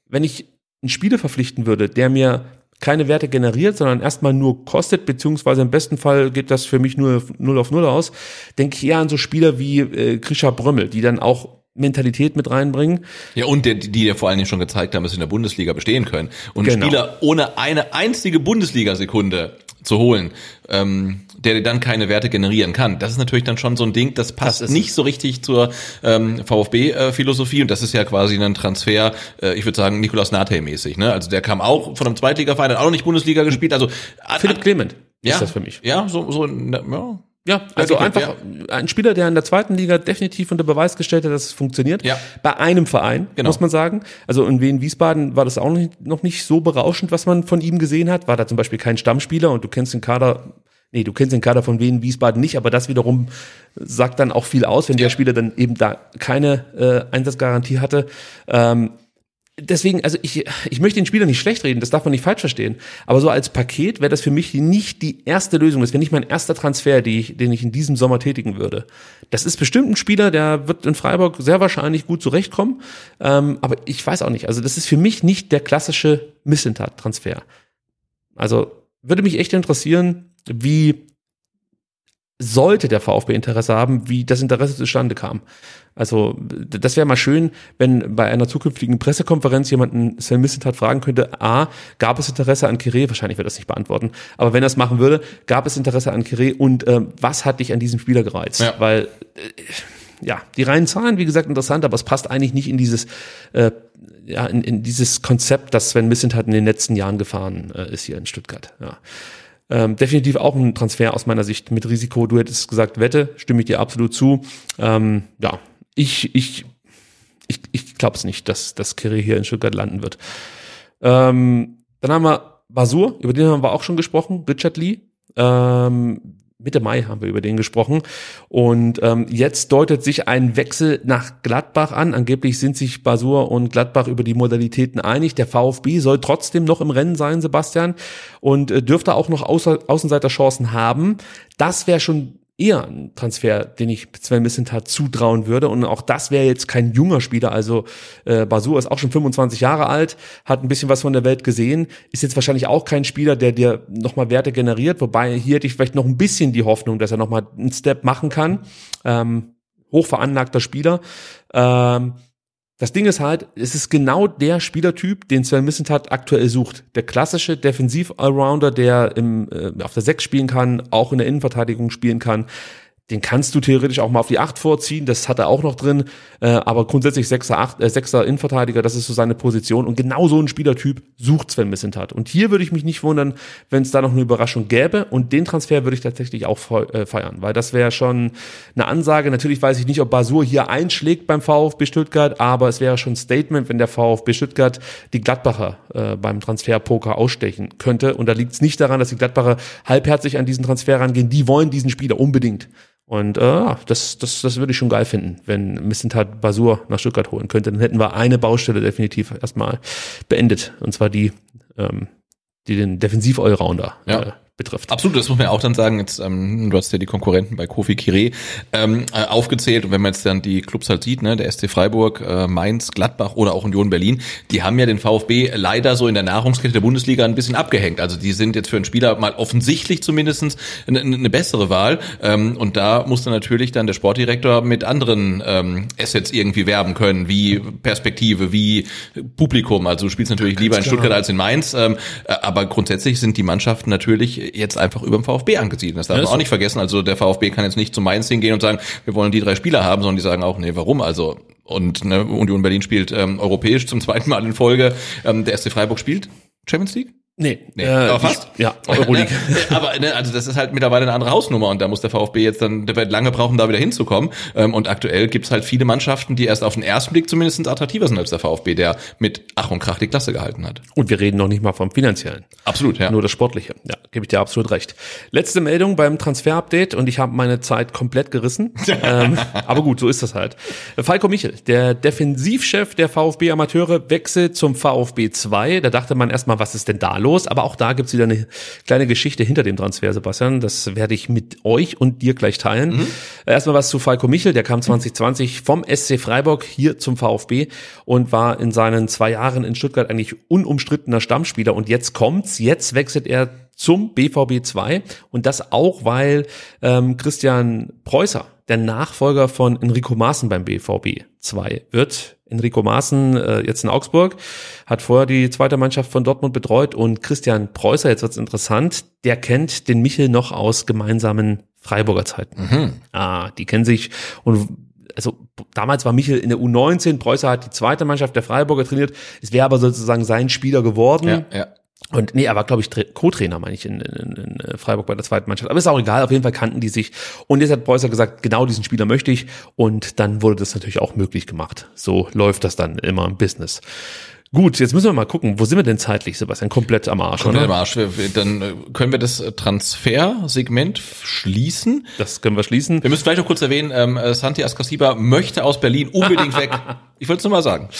Speaker 2: wenn ich einen Spieler verpflichten würde, der mir keine Werte generiert, sondern erstmal nur kostet, beziehungsweise im besten Fall geht das für mich nur 0 auf 0 aus, denke ich eher an so Spieler wie äh, Grisha Brömmel, die dann auch Mentalität mit reinbringen.
Speaker 3: Ja, und der, die dir vor allen Dingen schon gezeigt haben, dass sie in der Bundesliga bestehen können. Und
Speaker 2: Genau.
Speaker 3: Spieler ohne eine einzige Bundesliga-Sekunde zu holen, ähm, der dir dann keine Werte generieren kann. Das ist natürlich dann schon so ein Ding, das passt
Speaker 2: Das
Speaker 3: nicht so richtig zur ähm, VfB-Philosophie. Und das ist ja quasi ein Transfer, äh, ich würde sagen, Nikolaus Nate-mäßig. Ne? Also der kam auch von einem Zweitligaverein, hat auch noch nicht Bundesliga gespielt. Also an-
Speaker 2: Philipp Clement
Speaker 3: ja,
Speaker 2: ist das für mich.
Speaker 3: Ja, so, so ja.
Speaker 2: Ja, also
Speaker 3: Ja,
Speaker 2: einfach ein Spieler, der in der zweiten Liga definitiv unter Beweis gestellt hat, dass es funktioniert.
Speaker 3: Ja.
Speaker 2: Bei einem Verein,
Speaker 3: Genau.
Speaker 2: muss man sagen. Also in Wien Wiesbaden war das auch noch nicht, noch nicht so berauschend, was man von ihm gesehen hat. War da zum Beispiel kein Stammspieler und du kennst den Kader Nee, du kennst den Kader von Wien Wiesbaden nicht, aber das wiederum sagt dann auch viel aus, wenn der Spieler dann eben da keine äh, Einsatzgarantie hatte. Ähm, deswegen, also ich, ich möchte den Spieler nicht schlecht reden, das darf man nicht falsch verstehen. Aber so als Paket wäre das für mich nicht die erste Lösung. Das wäre nicht mein erster Transfer, die ich, den ich in diesem Sommer tätigen würde. Das ist bestimmt ein Spieler, der wird in Freiburg sehr wahrscheinlich gut zurechtkommen. Ähm, aber ich weiß auch nicht. Also das ist für mich nicht der klassische Missentat-Transfer. Also würde mich echt interessieren, wie sollte der VfB Interesse haben, wie das Interesse zustande kam. Also das wäre mal schön, wenn bei einer zukünftigen Pressekonferenz jemanden Sven Missentat fragen könnte, A, gab es Interesse an Kire? Wahrscheinlich wird das nicht beantworten. Aber wenn er es machen würde, gab es Interesse an Kire und äh, was hat dich an diesem Spieler gereizt?
Speaker 3: Ja.
Speaker 2: Weil äh, ja, die reinen Zahlen, wie gesagt, interessant, aber es passt eigentlich nicht in dieses äh, ja, in, in dieses Konzept, das Sven Missentat in den letzten Jahren gefahren äh, ist hier in Stuttgart. Ja. Ähm, definitiv auch ein Transfer aus meiner Sicht mit Risiko. Du hättest gesagt, Wette, stimme ich dir absolut zu. Ähm, ja, ich, ich, ich, ich glaube es nicht, dass das Kiri hier in Stuttgart landen wird. Ähm, dann haben wir Basur, über den haben wir auch schon gesprochen, Richard Lee. Ähm, Mitte Mai haben wir über den gesprochen. Und ähm, jetzt deutet sich ein Wechsel nach Gladbach an. Angeblich sind sich Basur und Gladbach über die Modalitäten einig. Der VfB soll trotzdem noch im Rennen sein, Sebastian, und äh, dürfte auch noch Außer Außenseiterchancen haben. Das wäre schon eher ein Transfer, den ich Sven Missentat zutrauen würde. Und auch das wäre jetzt kein junger Spieler. Also äh, Basur ist auch schon 25 Jahre alt, hat ein bisschen was von der Welt gesehen, ist jetzt wahrscheinlich auch kein Spieler, der dir nochmal Werte generiert. Wobei hier hätte ich vielleicht noch ein bisschen die Hoffnung, dass er nochmal einen Step machen kann. Ähm, hochveranlagter Spieler. Ähm, das Ding ist halt, es ist genau der Spielertyp, den Sven Missentat aktuell sucht. Der klassische Defensiv-Allrounder, der im, äh, auf der 6 spielen kann, auch in der Innenverteidigung spielen kann. Den kannst du theoretisch auch mal auf die 8 vorziehen, das hat er auch noch drin, äh, aber grundsätzlich 6er, 8, äh, 6er Innenverteidiger, das ist so seine Position und genau so ein Spielertyp sucht Sven Missentat. Und hier würde ich mich nicht wundern, wenn es da noch eine Überraschung gäbe und den Transfer würde ich tatsächlich auch äh, feiern, weil das wäre schon eine Ansage. Natürlich weiß ich nicht, ob Basur hier einschlägt beim VfB Stuttgart, aber es wäre schon ein Statement, wenn der VfB Stuttgart die Gladbacher äh, beim Transferpoker ausstechen könnte. Und da liegt es nicht daran, dass die Gladbacher halbherzig an diesen Transfer rangehen. Die wollen diesen Spieler unbedingt. Und äh, das, das, das würde ich schon geil finden, wenn Missentat Basur nach Stuttgart holen könnte. Dann hätten wir eine Baustelle definitiv erstmal beendet. Und zwar die, ähm, die den Defensiv-Allrounder
Speaker 3: Ja.
Speaker 2: äh, betrifft.
Speaker 3: Absolut, das muss man ja auch dann sagen. Jetzt, ähm, du hast ja die Konkurrenten bei Kofi Kire ähm, äh, aufgezählt und wenn man jetzt dann die Clubs halt sieht, ne, der SC Freiburg, äh, Mainz, Gladbach oder auch Union Berlin, die haben ja den VfB leider so in der Nahrungskette der Bundesliga ein bisschen abgehängt. Also die sind jetzt für einen Spieler mal offensichtlich zumindestens eine, eine bessere Wahl ähm, und da muss dann natürlich dann der Sportdirektor mit anderen ähm, Assets irgendwie werben können, wie Perspektive, wie Publikum. Also du spielst natürlich lieber in
Speaker 2: klar.
Speaker 3: Stuttgart als in Mainz, ähm, äh, aber grundsätzlich sind die Mannschaften natürlich jetzt einfach über dem VfB angesiedelt. Das darf man auch
Speaker 2: so.
Speaker 3: nicht vergessen. Also der VfB kann jetzt nicht zu Mainz hingehen und sagen, wir wollen die drei Spieler haben, sondern die sagen auch, nee, warum? Also und ne, Union Berlin spielt ähm, europäisch zum zweiten Mal in Folge. Ähm, der SC Freiburg spielt Champions League.
Speaker 2: Nee,
Speaker 3: Nee,
Speaker 2: äh,
Speaker 3: aber fast.
Speaker 2: Ja, Euroleague.
Speaker 3: aber ne, also das ist halt mittlerweile eine andere Hausnummer und da muss der VfB jetzt dann, der wird lange brauchen, da wieder hinzukommen. Ähm, und aktuell gibt's halt viele Mannschaften, die erst auf den ersten Blick zumindest attraktiver sind als der VfB, der mit Ach und Krach die Klasse gehalten hat.
Speaker 2: Und wir reden noch nicht mal vom finanziellen.
Speaker 3: Absolut, ja.
Speaker 2: Nur das Sportliche. Ja, gebe ich dir absolut recht. Letzte Meldung beim Transfer-Update und ich habe meine Zeit komplett gerissen. ähm, aber gut, so ist das halt. Falco Michel, der Defensivchef der VfB Amateure, wechselt zum VfB 2. Da dachte man erstmal, was ist denn da los? Aber auch da gibt's wieder eine kleine Geschichte hinter dem Transfer, Sebastian. Das werde ich mit euch und dir gleich teilen. Erstmal was zu Falco Michel, der kam 2020 vom SC Freiburg hier zum VfB und war in seinen zwei Jahren in Stuttgart eigentlich unumstrittener Stammspieler. Und jetzt kommt's, jetzt wechselt er zum BVB 2 und das auch, weil ähm, Christian Preußer, der Nachfolger von Enrico Maaßen beim BVB 2 wird. Enrico Maaßen äh, jetzt in Augsburg, hat vorher die zweite Mannschaft von Dortmund betreut und Christian Preußer, jetzt wird's interessant, der kennt den Michel noch aus gemeinsamen Freiburger Zeiten. Ah, die kennen sich und also damals war Michel in der U19, Preußer hat die zweite Mannschaft der Freiburger trainiert, es wäre aber sozusagen sein Spieler geworden.
Speaker 3: ja, ja.
Speaker 2: Und nee, er war, glaube ich, Tra- Co-Trainer, meine ich, in, in, in äh, Freiburg bei der zweiten Mannschaft. Aber ist auch egal, auf jeden Fall kannten die sich. Und jetzt hat Preußer gesagt, genau diesen Spieler möchte ich. Und dann wurde das natürlich auch möglich gemacht. So läuft das dann immer im Business. Gut, jetzt müssen wir mal gucken, wo sind wir denn zeitlich, Sebastian? Komplett am Arsch,
Speaker 3: Komplett am
Speaker 2: oder?
Speaker 3: Arsch. Wir- wir- Dann äh, können wir das äh, Transfersegment schließen.
Speaker 2: Das können wir schließen.
Speaker 3: Wir müssen vielleicht noch kurz erwähnen, ähm, äh, Santi Askasiba möchte aus Berlin unbedingt weg. Ich wollte es nur mal sagen.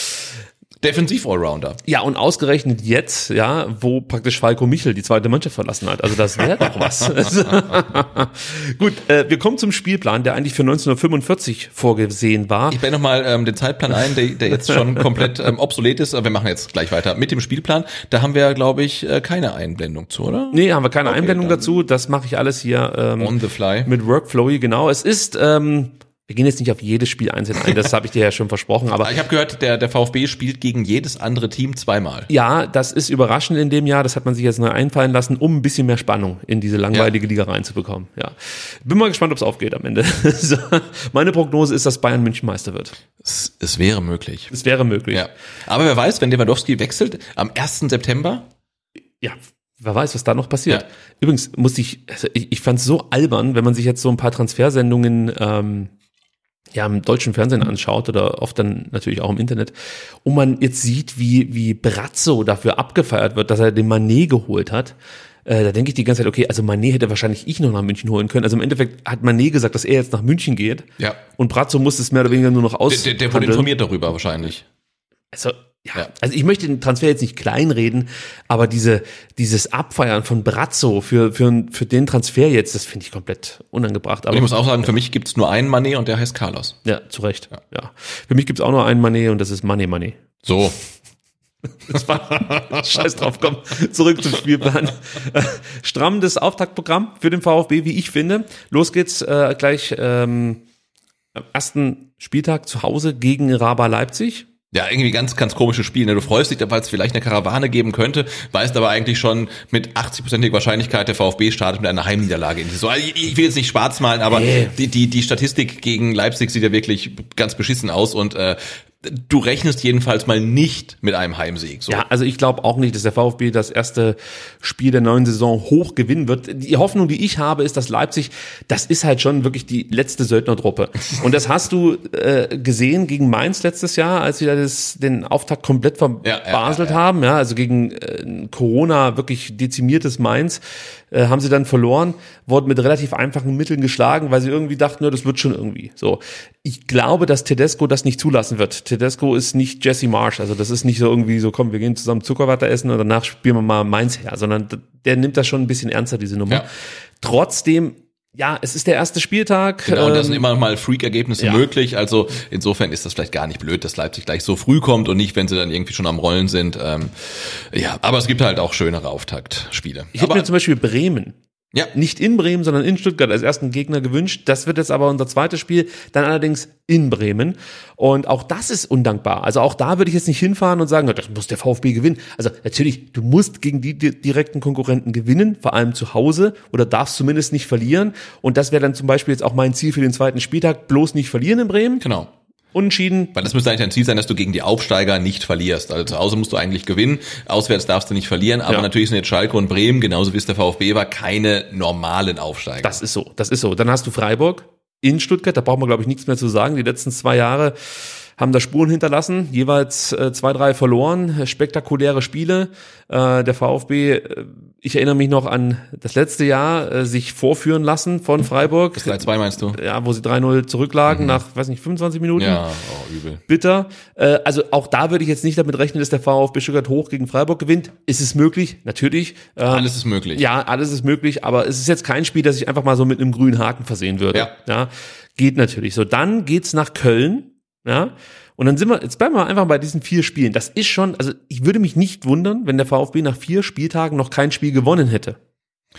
Speaker 3: Defensiv-Allrounder.
Speaker 2: Ja, und ausgerechnet jetzt, ja, wo praktisch Falco Michel die zweite Mannschaft verlassen hat. Also das wäre doch was. Gut, äh, wir kommen zum Spielplan, der eigentlich für 1945 vorgesehen war.
Speaker 3: Ich blende nochmal ähm, den Zeitplan ein, der, der jetzt schon komplett ähm, obsolet ist. Aber wir machen jetzt gleich weiter mit dem Spielplan. Da haben wir, glaube ich, äh, keine Einblendung zu, oder?
Speaker 2: Nee, haben wir keine Einblendung
Speaker 3: dann-
Speaker 2: dazu. Das mache ich alles hier ähm,
Speaker 3: On the fly.
Speaker 2: mit Workflowy, genau. Es ist, ähm, wir gehen jetzt nicht auf jedes Spiel einzeln ein, das habe ich dir ja schon versprochen, aber
Speaker 3: Ich habe gehört, der, der VfB spielt gegen jedes andere Team zweimal.
Speaker 2: ja, das ist überraschend in dem Jahr. Das hat man sich jetzt neu einfallen lassen, um ein bisschen mehr Spannung in diese langweilige Liga reinzubekommen. Ja, bin mal gespannt, ob es aufgeht am Ende. so, meine Prognose ist, dass Bayern München Meister wird.
Speaker 3: Es, es wäre möglich.
Speaker 2: Es wäre möglich.
Speaker 3: Ja. Aber wer weiß, wenn Lewandowski wechselt, am 1. September,
Speaker 2: Ja, wer weiß, was da noch passiert.
Speaker 3: Ja.
Speaker 2: Übrigens musste ich, also ich, ich fand es so albern, wenn man sich jetzt so ein paar Transfersendungen ähm, ja im deutschen Fernsehen anschaut oder oft dann natürlich auch im Internet und man jetzt sieht, wie wie Brazzo dafür abgefeiert wird, dass er den Manet geholt hat. Äh, da denke ich die ganze Zeit, okay, also Manet hätte wahrscheinlich ich noch nach München holen können. Also im Endeffekt hat Manet gesagt, dass er jetzt nach München geht.
Speaker 3: Ja.
Speaker 2: Und Brazzo muss es mehr oder weniger nur noch aus.
Speaker 3: der, der, der wurde informiert darüber wahrscheinlich.
Speaker 2: Also, ja,
Speaker 3: Ja.
Speaker 2: also ich möchte den Transfer jetzt nicht kleinreden, aber diese, dieses Abfeiern von Brazzo für, für, für den Transfer jetzt, das finde ich komplett unangebracht.
Speaker 3: Und
Speaker 2: Aber
Speaker 3: ich muss auch sagen, für mich gibt's nur einen Manet und der heißt Carlos.
Speaker 2: ja, zu Recht. Ja. Für mich gibt's auch nur einen Manet und das ist Money Money.
Speaker 3: So.
Speaker 2: Scheiß drauf, komm, zurück zum Spielplan. Äh, Strammendes Auftaktprogramm für den VfB, wie ich finde. Los geht's äh, gleich ähm, am ersten Spieltag zu Hause gegen Raba Leipzig.
Speaker 3: Ja, irgendwie ganz, ganz komisches Spiel. Ne? Du freust dich, weil es vielleicht eine Karawane geben könnte, weißt aber eigentlich schon mit 80-prozentiger Wahrscheinlichkeit, der VfB startet mit einer Heimniederlage Saison. Also ich, will jetzt nicht schwarz malen, aber
Speaker 2: Nee.
Speaker 3: die, die, die Statistik gegen Leipzig sieht ja wirklich ganz beschissen aus und äh, du rechnest jedenfalls mal nicht mit einem Heimsieg. So.
Speaker 2: Ja, also ich glaube auch nicht, dass der VfB das erste Spiel der neuen Saison hoch gewinnen wird. Die Hoffnung, die ich habe, ist, dass Leipzig, das ist halt schon wirklich die letzte Söldnertruppe. Und das hast du äh, gesehen gegen Mainz letztes Jahr, als sie da das, den Auftakt komplett verbaselt
Speaker 3: ja, ja, ja.
Speaker 2: haben. Ja, also gegen äh, Corona wirklich dezimiertes Mainz äh, haben sie dann verloren, wurden mit relativ einfachen Mitteln geschlagen, weil sie irgendwie dachten, ja, das wird schon irgendwie. So, ich glaube, dass Tedesco das nicht zulassen wird. Tedesco ist nicht Jesse Marsh, also das ist nicht so irgendwie so, komm, wir gehen zusammen Zuckerwatte essen und danach spielen wir mal Mainz her, sondern der nimmt das schon ein bisschen ernster, diese Nummer.
Speaker 3: Ja.
Speaker 2: Trotzdem, ja, es ist der erste Spieltag.
Speaker 3: Genau, und da sind
Speaker 2: ähm,
Speaker 3: immer mal Freak-Ergebnisse
Speaker 2: ja.
Speaker 3: möglich. Also insofern ist das vielleicht gar nicht blöd, dass Leipzig gleich so früh kommt und nicht, wenn sie dann irgendwie schon am Rollen sind. Ähm, ja, aber es gibt halt auch schönere Auftaktspiele.
Speaker 2: ich hätte mir zum Beispiel Bremen
Speaker 3: ja,
Speaker 2: nicht in Bremen, sondern in Stuttgart als ersten Gegner gewünscht. Das wird jetzt aber unser zweites Spiel, dann allerdings in Bremen. Und auch das ist undankbar. Also auch da würde ich jetzt nicht hinfahren und sagen, das muss der VfB gewinnen. Also natürlich, du musst gegen die di- direkten Konkurrenten gewinnen, vor allem zu Hause, oder darfst zumindest nicht verlieren. Und das wäre dann zum Beispiel jetzt auch mein Ziel für den zweiten Spieltag, bloß nicht verlieren in Bremen.
Speaker 3: genau.
Speaker 2: Unentschieden.
Speaker 3: Weil das müsste eigentlich dein Ziel sein, dass du gegen die Aufsteiger nicht verlierst. Also zu Hause musst du eigentlich gewinnen, auswärts darfst du nicht verlieren, aber
Speaker 2: Ja.
Speaker 3: natürlich sind jetzt Schalke und Bremen, genauso wie es der VfB war, keine normalen Aufsteiger.
Speaker 2: Das ist so, das ist so. Dann hast du Freiburg in Stuttgart, da braucht man, glaube ich, nichts mehr zu sagen. Die letzten zwei Jahre haben da Spuren hinterlassen, jeweils äh, zwei, drei verloren, spektakuläre Spiele. Äh, der VfB, äh, ich erinnere mich noch an das letzte Jahr, äh, sich vorführen lassen von Freiburg.
Speaker 3: 3-2 meinst du?
Speaker 2: Ja, wo sie 3-0 zurücklagen nach, weiß nicht, 25 Minuten.
Speaker 3: Ja, oh, übel.
Speaker 2: Bitter. Äh, also auch da würde ich jetzt nicht damit rechnen, dass der VfB Stuttgart hoch gegen Freiburg gewinnt. Ist es möglich? Natürlich. Ähm,
Speaker 3: Alles ist möglich.
Speaker 2: ja, alles ist möglich, aber es ist jetzt kein Spiel, das ich einfach mal so mit einem grünen Haken versehen würde.
Speaker 3: Ja.
Speaker 2: geht natürlich so. Dann geht's nach Köln, ja. Und dann sind wir, jetzt bleiben wir einfach bei diesen vier Spielen. Das ist schon, also ich würde mich nicht wundern, wenn der VfB nach vier Spieltagen noch kein Spiel gewonnen hätte.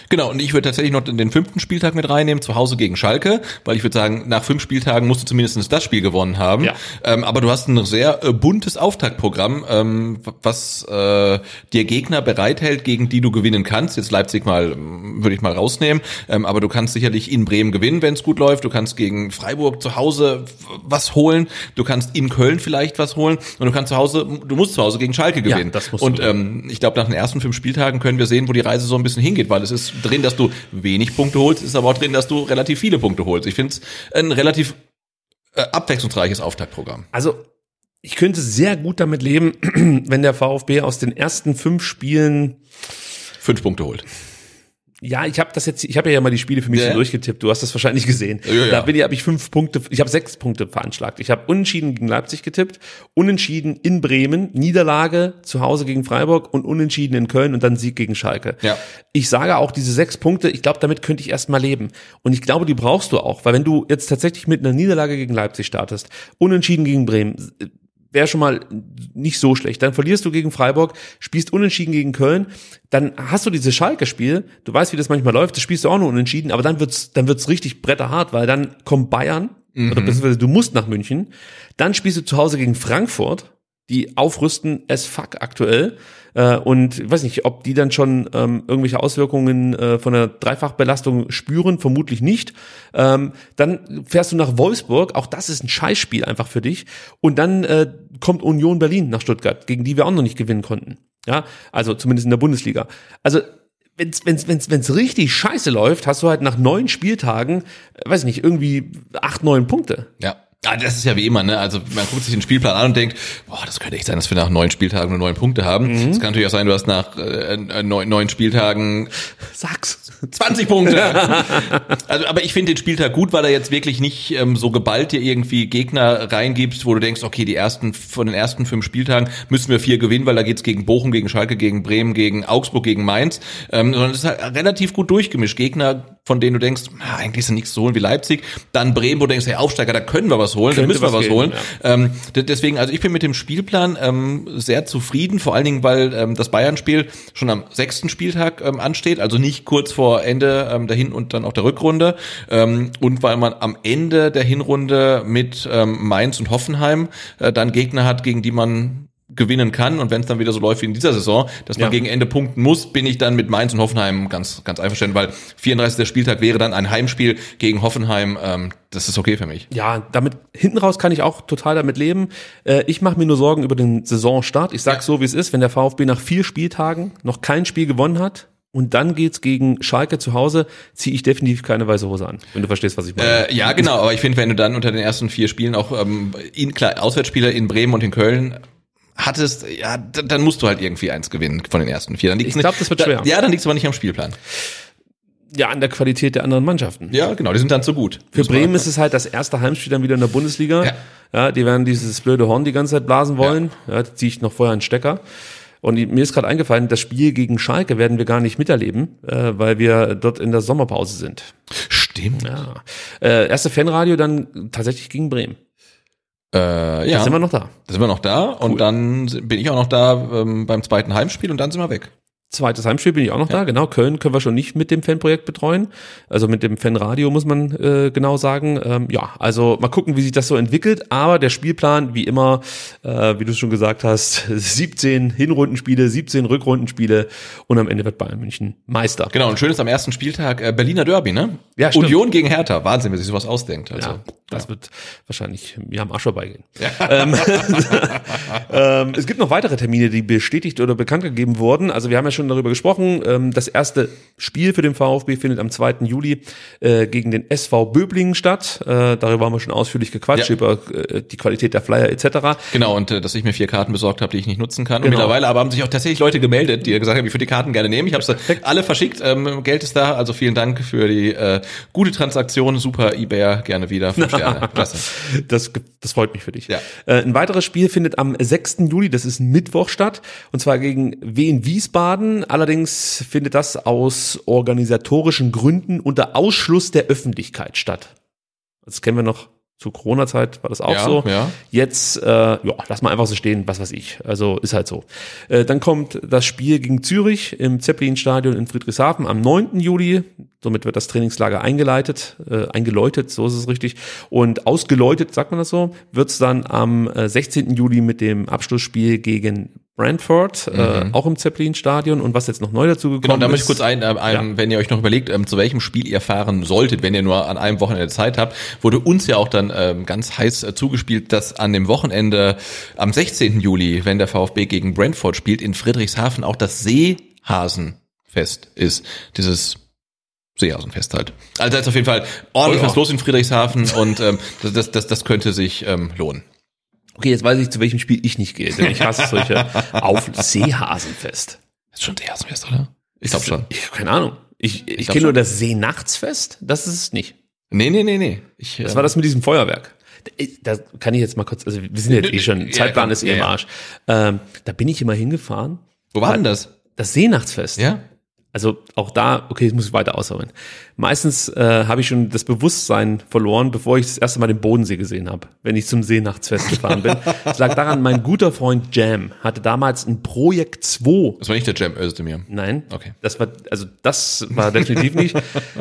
Speaker 3: Genau, und ich würde tatsächlich noch den fünften Spieltag mit reinnehmen, zu Hause gegen Schalke, weil ich würde sagen, nach fünf Spieltagen musst du zumindest das Spiel gewonnen haben.
Speaker 2: Ja.
Speaker 3: Ähm, aber du hast ein sehr äh, buntes Auftaktprogramm, ähm, was äh, dir Gegner bereithält, gegen die du gewinnen kannst. Jetzt Leipzig mal, ähm, würde ich mal rausnehmen. Ähm, aber du kannst sicherlich in Bremen gewinnen, wenn es gut läuft. Du kannst gegen Freiburg zu Hause was holen. Du kannst in Köln vielleicht was holen. Und du kannst zu Hause, du musst zu Hause gegen Schalke
Speaker 2: Ja,
Speaker 3: gewinnen.
Speaker 2: das musst
Speaker 3: und ähm, ich glaube, nach den ersten fünf Spieltagen können wir sehen, wo die Reise so ein bisschen hingeht, weil es ist drin, dass du wenig Punkte holst, ist aber auch drin, dass du relativ viele Punkte holst. Ich finde es ein relativ äh, abwechslungsreiches Auftaktprogramm.
Speaker 2: Also Ich könnte sehr gut damit leben, wenn der VfB aus den ersten fünf Spielen
Speaker 3: Fünf Punkte holt.
Speaker 2: Ja, ich habe das jetzt, ich habe ja mal die Spiele für mich
Speaker 3: Ja.
Speaker 2: so durchgetippt. Du hast das wahrscheinlich gesehen.
Speaker 3: Ja, ja.
Speaker 2: Da bin ich, habe ich fünf Punkte, ich habe sechs Punkte veranschlagt. Ich habe unentschieden gegen Leipzig getippt, unentschieden in Bremen, Niederlage zu Hause gegen Freiburg und unentschieden in Köln und dann Sieg gegen Schalke.
Speaker 3: Ja.
Speaker 2: Ich sage auch diese sechs Punkte. Ich glaube, damit könnte ich erstmal leben. Und ich glaube, die brauchst du auch, weil wenn du jetzt tatsächlich mit einer Niederlage gegen Leipzig startest, unentschieden gegen Bremen, wäre schon mal nicht so schlecht. Dann verlierst du gegen Freiburg, spielst unentschieden gegen Köln, dann hast du dieses Schalke-Spiel, du weißt, wie das manchmal läuft, das spielst du auch nur unentschieden, aber dann wird's, dann wird's richtig bretterhart, weil dann kommt Bayern, oder beziehungsweise du musst nach München, dann spielst du zu Hause gegen Frankfurt, die aufrüsten as fuck aktuell, äh, und ich weiß nicht, ob die dann schon ähm, irgendwelche Auswirkungen äh, von der Dreifachbelastung spüren, vermutlich nicht. Ähm, dann fährst du nach Wolfsburg, auch das ist ein Scheißspiel einfach für dich. Und dann äh, kommt Union Berlin nach Stuttgart, gegen die wir auch noch nicht gewinnen konnten. Ja, also zumindest in der Bundesliga. Also wenn's, wenn's, wenn's, wenn's richtig scheiße läuft, hast du halt nach neun Spieltagen, äh, weiß ich nicht, irgendwie acht, neun Punkte.
Speaker 3: Ja. Ja, das ist ja wie immer, ne? Also man guckt sich den Spielplan an und denkt, boah, das könnte echt sein, dass wir nach neun Spieltagen nur neun Punkte haben. Es
Speaker 2: Mhm.
Speaker 3: kann natürlich auch sein, du hast nach äh, äh, neun, neun Spieltagen
Speaker 2: Sag's.
Speaker 3: 20 Punkte. also, aber ich finde den Spieltag gut, weil er jetzt wirklich nicht ähm, so geballt dir irgendwie Gegner reingibst, wo du denkst, okay, die ersten von den ersten fünf Spieltagen müssen wir vier gewinnen, weil da geht's gegen Bochum, gegen Schalke, gegen Bremen, gegen Augsburg, gegen Mainz. Ähm, sondern es ist halt relativ gut durchgemischt. Gegner, von denen du denkst, na, eigentlich ist da nichts zu holen wie Leipzig. Dann Bremen, wo du denkst, hey, Aufsteiger, da können wir was holen, da müssen wir
Speaker 2: was
Speaker 3: was
Speaker 2: gehen,
Speaker 3: holen.
Speaker 2: ja.
Speaker 3: Ähm, de- deswegen, also ich bin mit dem Spielplan ähm, sehr zufrieden, vor allen Dingen, weil ähm, das Bayern-Spiel schon am sechsten Spieltag ähm, ansteht, also nicht kurz vor Ende ähm, der Hin- und dann auch der Rückrunde. Ähm, und weil man am Ende der Hinrunde mit ähm, Mainz und Hoffenheim äh, dann Gegner hat, gegen die man gewinnen kann und wenn es dann wieder so läuft wie in dieser Saison, dass man
Speaker 2: Ja.
Speaker 3: gegen Ende punkten muss, bin ich dann mit Mainz und Hoffenheim ganz ganz einverstanden, weil 34. Spieltag wäre dann ein Heimspiel gegen Hoffenheim, ähm, das ist okay für mich.
Speaker 2: Ja, damit hinten raus kann ich auch total damit leben. Äh, ich mache mir nur Sorgen über den Saisonstart. Ich sag so, wie es ist, wenn der VfB nach vier Spieltagen noch kein Spiel gewonnen hat und dann geht's gegen Schalke zu Hause, ziehe ich definitiv keine weiße Hose an, wenn du verstehst, was ich meine.
Speaker 3: Äh, ja, genau, aber ich finde, wenn du dann unter den ersten vier Spielen auch ähm, in, klar, Auswärtsspiele in Bremen und in Köln hattest, ja, dann musst du halt irgendwie eins gewinnen von den ersten vier. Dann liegt's
Speaker 2: Ich glaub,
Speaker 3: nicht-
Speaker 2: das wird
Speaker 3: da,
Speaker 2: schwer.
Speaker 3: Ja, dann liegt's aber nicht am Spielplan.
Speaker 2: ja, an der Qualität der anderen Mannschaften.
Speaker 3: Ja, genau, die sind dann zu gut.
Speaker 2: Für Bremen ist es halt das erste Heimspiel dann wieder in der Bundesliga.
Speaker 3: Ja.
Speaker 2: Ja, die werden dieses blöde Horn die ganze Zeit blasen wollen. Ja, da ziehe ich noch vorher einen Stecker. Und mir ist gerade eingefallen, das Spiel gegen Schalke werden wir gar nicht miterleben, äh, weil wir dort in der Sommerpause sind.
Speaker 3: Stimmt.
Speaker 2: Ja. Äh, erste Fanradio dann tatsächlich gegen Bremen.
Speaker 3: Äh, ja,
Speaker 2: Da sind wir noch da.
Speaker 3: da sind wir noch da und dann bin ich auch noch da ähm, beim zweiten Heimspiel und dann sind wir weg.
Speaker 2: Zweites Heimspiel bin ich auch noch da, genau. Köln können wir schon nicht mit dem Fanprojekt betreuen. Also mit dem Fanradio muss man äh, genau sagen. Ähm, ja, also mal gucken, wie sich das so entwickelt. Aber der Spielplan, wie immer, äh, wie du es schon gesagt hast, 17 Hinrundenspiele, 17 Rückrundenspiele und am Ende wird Bayern München Meister.
Speaker 3: Genau, und schön ist am ersten Spieltag äh, Berliner Derby, ne?
Speaker 2: Ja, stimmt.
Speaker 3: Union gegen Hertha. Wahnsinn, wer sich sowas ausdenkt. Also,
Speaker 2: Ja, das wird wahrscheinlich mir am Arsch vorbeigehen. Ähm, ähm, es gibt noch weitere Termine, die bestätigt oder bekannt gegeben wurden. Also wir haben ja schon darüber gesprochen. Ähm, das erste Spiel für den VfB findet am 2. Juli äh, gegen den SV Böblingen statt. Äh, darüber haben wir schon ausführlich gequatscht,
Speaker 3: Ja.
Speaker 2: über äh, die Qualität der Flyer etc.
Speaker 3: Genau, und äh, dass ich mir vier Karten besorgt habe, die ich nicht nutzen kann. Und
Speaker 2: Genau.
Speaker 3: mittlerweile aber haben sich auch tatsächlich Leute gemeldet, die gesagt haben, ich würde die Karten gerne nehmen. Ich habe sie alle verschickt. Ähm, Geld ist da, also vielen Dank für die äh, gute Transaktion. Super, eBay, gerne wieder. Sterne. Klasse.
Speaker 2: Das, das freut mich für dich.
Speaker 3: Ja.
Speaker 2: Äh, ein weiteres Spiel findet am 6. Juli, das ist Mittwoch statt, und zwar gegen Wien Wiesbaden. Allerdings findet das aus organisatorischen Gründen unter Ausschluss der Öffentlichkeit statt. Das kennen wir noch zu Corona-Zeit war das auch
Speaker 3: Ja,
Speaker 2: so.
Speaker 3: ja.
Speaker 2: Jetzt, äh, ja, lass mal einfach so stehen, was weiß ich. Also ist halt so. Äh, dann kommt das Spiel gegen Zürich im Zeppelin-Stadion in Friedrichshafen am 9. Juli. Somit wird das Trainingslager eingeleitet, äh, eingeläutet, so ist es richtig. Und ausgeläutet, sagt man das so, wird's dann am äh, 16. Juli mit dem Abschlussspiel gegen Brentford, äh, auch im Zeppelin-Stadion. Und was jetzt noch neu dazu gekommen
Speaker 3: Mhm. Genau, da möchte
Speaker 2: ist.
Speaker 3: ich kurz ein, äh, ein
Speaker 2: Ja.
Speaker 3: wenn ihr euch noch überlegt, ähm, zu welchem Spiel ihr fahren solltet, wenn ihr nur an einem Wochenende Zeit habt, wurde uns ja auch dann ähm, ganz heiß äh, zugespielt, dass an dem Wochenende am 16. Juli, wenn der VfB gegen Brentford spielt, in Friedrichshafen auch das Seehasenfest ist. Dieses Seehasenfest halt. Also da ist auf jeden Fall ordentlich
Speaker 2: Oh
Speaker 3: was los in Friedrichshafen und ähm, das, das, das, das könnte sich ähm, lohnen.
Speaker 2: Okay, jetzt weiß ich, zu welchem Spiel ich nicht gehe, denn ich hasse solche auf Seehasenfest.
Speaker 3: Ist schon Seehasenfest, oder? Ich glaube schon.
Speaker 2: Ich habe keine Ahnung. Ich, ich,
Speaker 3: glaub
Speaker 2: kenne nur das Seenachtsfest. Das ist es nicht.
Speaker 3: Nee, nee, nee, nee. Ich,
Speaker 2: Das
Speaker 3: äh,
Speaker 2: war das mit diesem Feuerwerk. Da kann ich jetzt mal kurz, also wir sind jetzt eh schon,
Speaker 3: Ja,
Speaker 2: Zeitplan
Speaker 3: komm,
Speaker 2: ist eh
Speaker 3: ja,
Speaker 2: im. Arsch. Ähm, da bin ich immer hingefahren.
Speaker 3: Wo war denn das?
Speaker 2: Das Seenachtsfest.
Speaker 3: Ja?
Speaker 2: Also auch da, okay, jetzt muss ich weiter ausholen. Meistens äh, habe ich schon das Bewusstsein verloren, bevor ich das erste Mal den Bodensee gesehen habe, wenn ich zum Seenachtsfest gefahren bin. Das lag daran, mein guter Freund Jam hatte damals ein Projekt 2
Speaker 3: Das war nicht der Jam Özdemir.
Speaker 2: Nein.
Speaker 3: Okay.
Speaker 2: Das war, also das war definitiv nicht.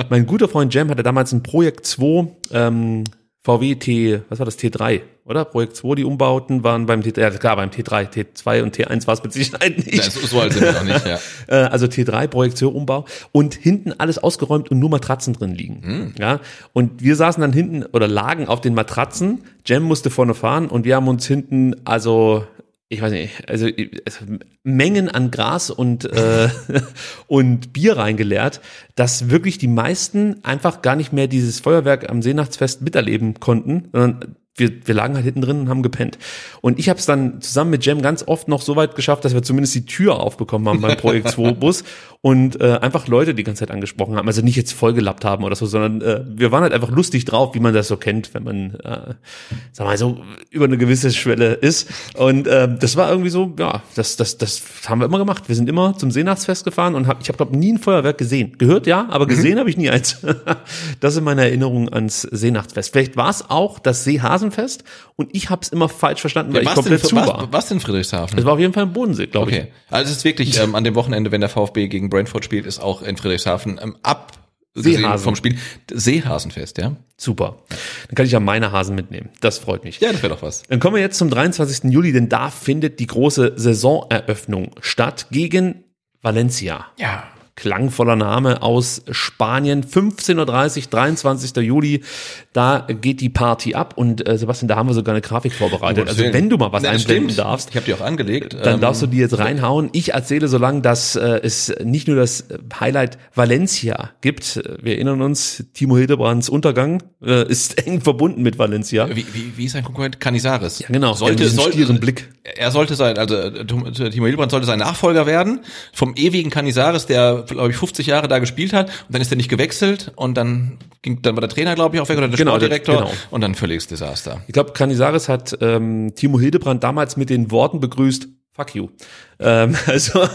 Speaker 2: Mein guter Freund Jam hatte damals ein Projekt 2, ähm, VW T, was war das, T3, oder? Projekt 2, die Umbauten waren beim T3, ja klar, beim T3, T2 und T1 war es mit Sicherheit nicht.
Speaker 3: Ja, so, alt sind wir noch nicht, ja.
Speaker 2: Äh, also T3, Projektionumbau und hinten alles ausgeräumt und nur Matratzen drin liegen. Ja, und wir saßen dann hinten oder lagen auf den Matratzen. Jam musste vorne fahren und wir haben uns hinten, also ich weiß nicht, also, also Mengen an Gras und äh, und Bier reingeleert, dass wirklich die meisten einfach gar nicht mehr dieses Feuerwerk am Seenachtsfest miterleben konnten, sondern wir, wir lagen halt hinten drin und haben gepennt. Und ich habe es dann zusammen mit Jem ganz oft noch so weit geschafft, dass wir zumindest die Tür aufbekommen haben beim Projekt 2 Bus und äh, einfach Leute die ganze Zeit angesprochen haben. Also nicht jetzt vollgelappt haben oder so, sondern äh, wir waren halt einfach lustig drauf, wie man das so kennt, wenn man, äh, sag mal, so über eine gewisse Schwelle ist. Und äh, das war irgendwie so, ja, das, das, das haben wir immer gemacht. Wir sind immer zum Seenachtsfest gefahren und hab, ich habe, glaube nie ein Feuerwerk gesehen. Gehört ja, aber gesehen habe ich nie eins. das sind meine Erinnerungen ans Seenachtsfest. Vielleicht war es auch das Seehasenfest und ich habe es immer falsch verstanden, weil ich
Speaker 3: was,
Speaker 2: komplett
Speaker 3: denn,
Speaker 2: zu
Speaker 3: was,
Speaker 2: war.
Speaker 3: was denn Friedrichshafen?
Speaker 2: Es war auf jeden Fall ein Bodensee, glaube
Speaker 3: Okay. Also es ist wirklich ähm, an dem Wochenende, wenn der VfB gegen Brentford spielt, ist auch in Friedrichshafen ähm, ab
Speaker 2: Seehasen.
Speaker 3: vom Spiel Seehasenfest, ja?
Speaker 2: Super. Dann kann ich ja meine Hasen mitnehmen. Das freut mich.
Speaker 3: Ja, das wäre doch was.
Speaker 2: Dann kommen wir jetzt zum 23. Juli, denn da findet die große Saisoneröffnung statt gegen Valencia.
Speaker 3: Ja.
Speaker 2: Klangvoller Name aus Spanien. 15.30 Uhr, 23. Juli, da geht die Party ab. Und äh, Sebastian, da haben wir sogar eine Grafik vorbereitet. Also wenn du mal was
Speaker 3: Na,
Speaker 2: einblenden
Speaker 3: stimmt.
Speaker 2: darfst,
Speaker 3: Ich habe die auch angelegt.
Speaker 2: dann
Speaker 3: ähm,
Speaker 2: darfst du die jetzt reinhauen. Ich erzähle so lange, dass äh, es nicht nur das Highlight Valencia gibt. Wir erinnern uns, Timo Hildebrands Untergang äh, ist eng verbunden mit Valencia.
Speaker 3: Wie, wie, wie ist sein Konkurrent? Canizares. Ja,
Speaker 2: genau.
Speaker 3: Sollte,
Speaker 2: Ja, diesen
Speaker 3: soll,
Speaker 2: stieren Blick.
Speaker 3: Er sollte sein, also äh, Timo Hildebrand sollte sein Nachfolger werden vom ewigen Canizares, der, glaube ich, 50 Jahre da gespielt hat. Und dann ist er nicht gewechselt und dann ging, dann war der Trainer, glaube ich, auch weg oder der
Speaker 2: Genau, der-
Speaker 3: Sportdirektor.
Speaker 2: genau.
Speaker 3: Und dann völliges Desaster.
Speaker 2: Ich glaube, Canizares hat ähm, Timo Hildebrand damals mit den Worten begrüßt, fuck you. Ähm, also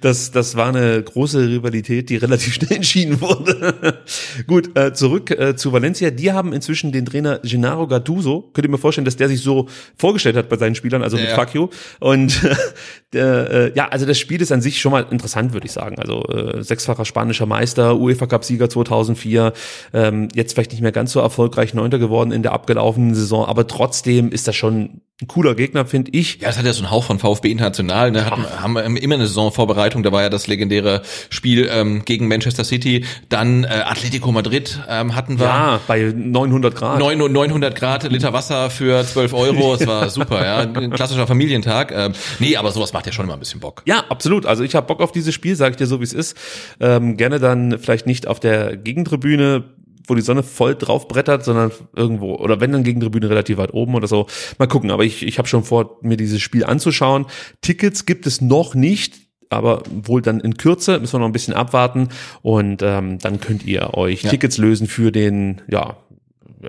Speaker 2: das, das war eine große Rivalität, die relativ schnell entschieden wurde. Gut, äh, zurück äh, zu Valencia. Die haben inzwischen den Trainer Gennaro Gattuso. Könnt ihr mir vorstellen, dass der sich so vorgestellt hat bei seinen Spielern, also mit
Speaker 3: Ja.
Speaker 2: fuck you. Und äh, äh, ja, also das Spiel ist an sich schon mal interessant, würde ich sagen. Also äh, sechsfacher spanischer Meister, UEFA Cup Sieger 2004, ähm, jetzt vielleicht nicht mehr ganz so erfolgreich Neunter geworden in der abgelaufenen Saison, aber trotzdem ist das schon ein cooler Gegner, finde ich.
Speaker 3: Ja, es hat ja so einen Hauch von VfB International. Ne? Hatten, haben wir immer eine Saisonvorbereitung. Da war ja das legendäre Spiel ähm, gegen Manchester City. Dann äh, Atletico Madrid ähm, hatten wir.
Speaker 2: Ja, bei 900 Grad.
Speaker 3: 900 900 Grad Liter Wasser für 12 Euro. Es war super, ja. Ein klassischer Familientag. Ähm, nee, aber sowas macht ja schon immer ein bisschen Bock.
Speaker 2: Ja, absolut. Also ich habe Bock auf dieses Spiel, sage ich dir so, wie es ist. Ähm, gerne dann vielleicht nicht auf der Gegentribüne, wo die Sonne voll drauf brettert, sondern irgendwo, oder wenn dann Gegentribüne relativ weit oben oder so. Mal gucken, aber ich, ich habe schon vor, mir dieses Spiel anzuschauen. Tickets gibt es noch nicht, aber wohl dann in Kürze, müssen wir noch ein bisschen abwarten. Und ähm, dann könnt ihr euch
Speaker 3: Ja.
Speaker 2: Tickets lösen für den, ja,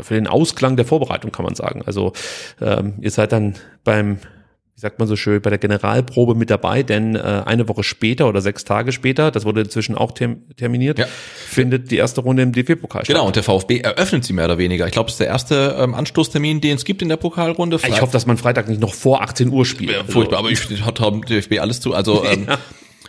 Speaker 2: für den Ausklang der Vorbereitung, kann man sagen. Also ähm, ihr seid dann beim wie sagt man so schön, bei der Generalprobe mit dabei, denn äh, eine Woche später oder sechs Tage später, das wurde inzwischen auch term terminiert,
Speaker 3: Ja.
Speaker 2: findet die erste Runde im DFB-Pokal statt.
Speaker 3: Genau, und der VfB eröffnet sie mehr oder weniger. Ich glaube, es ist der erste ähm, Anstoßtermin, den es gibt in der Pokalrunde.
Speaker 2: Ich hoffe, dass man Freitag nicht noch vor 18 Uhr spielt.
Speaker 3: Ja, furchtbar, aber ich hat dem DFB alles zu. Also ähm,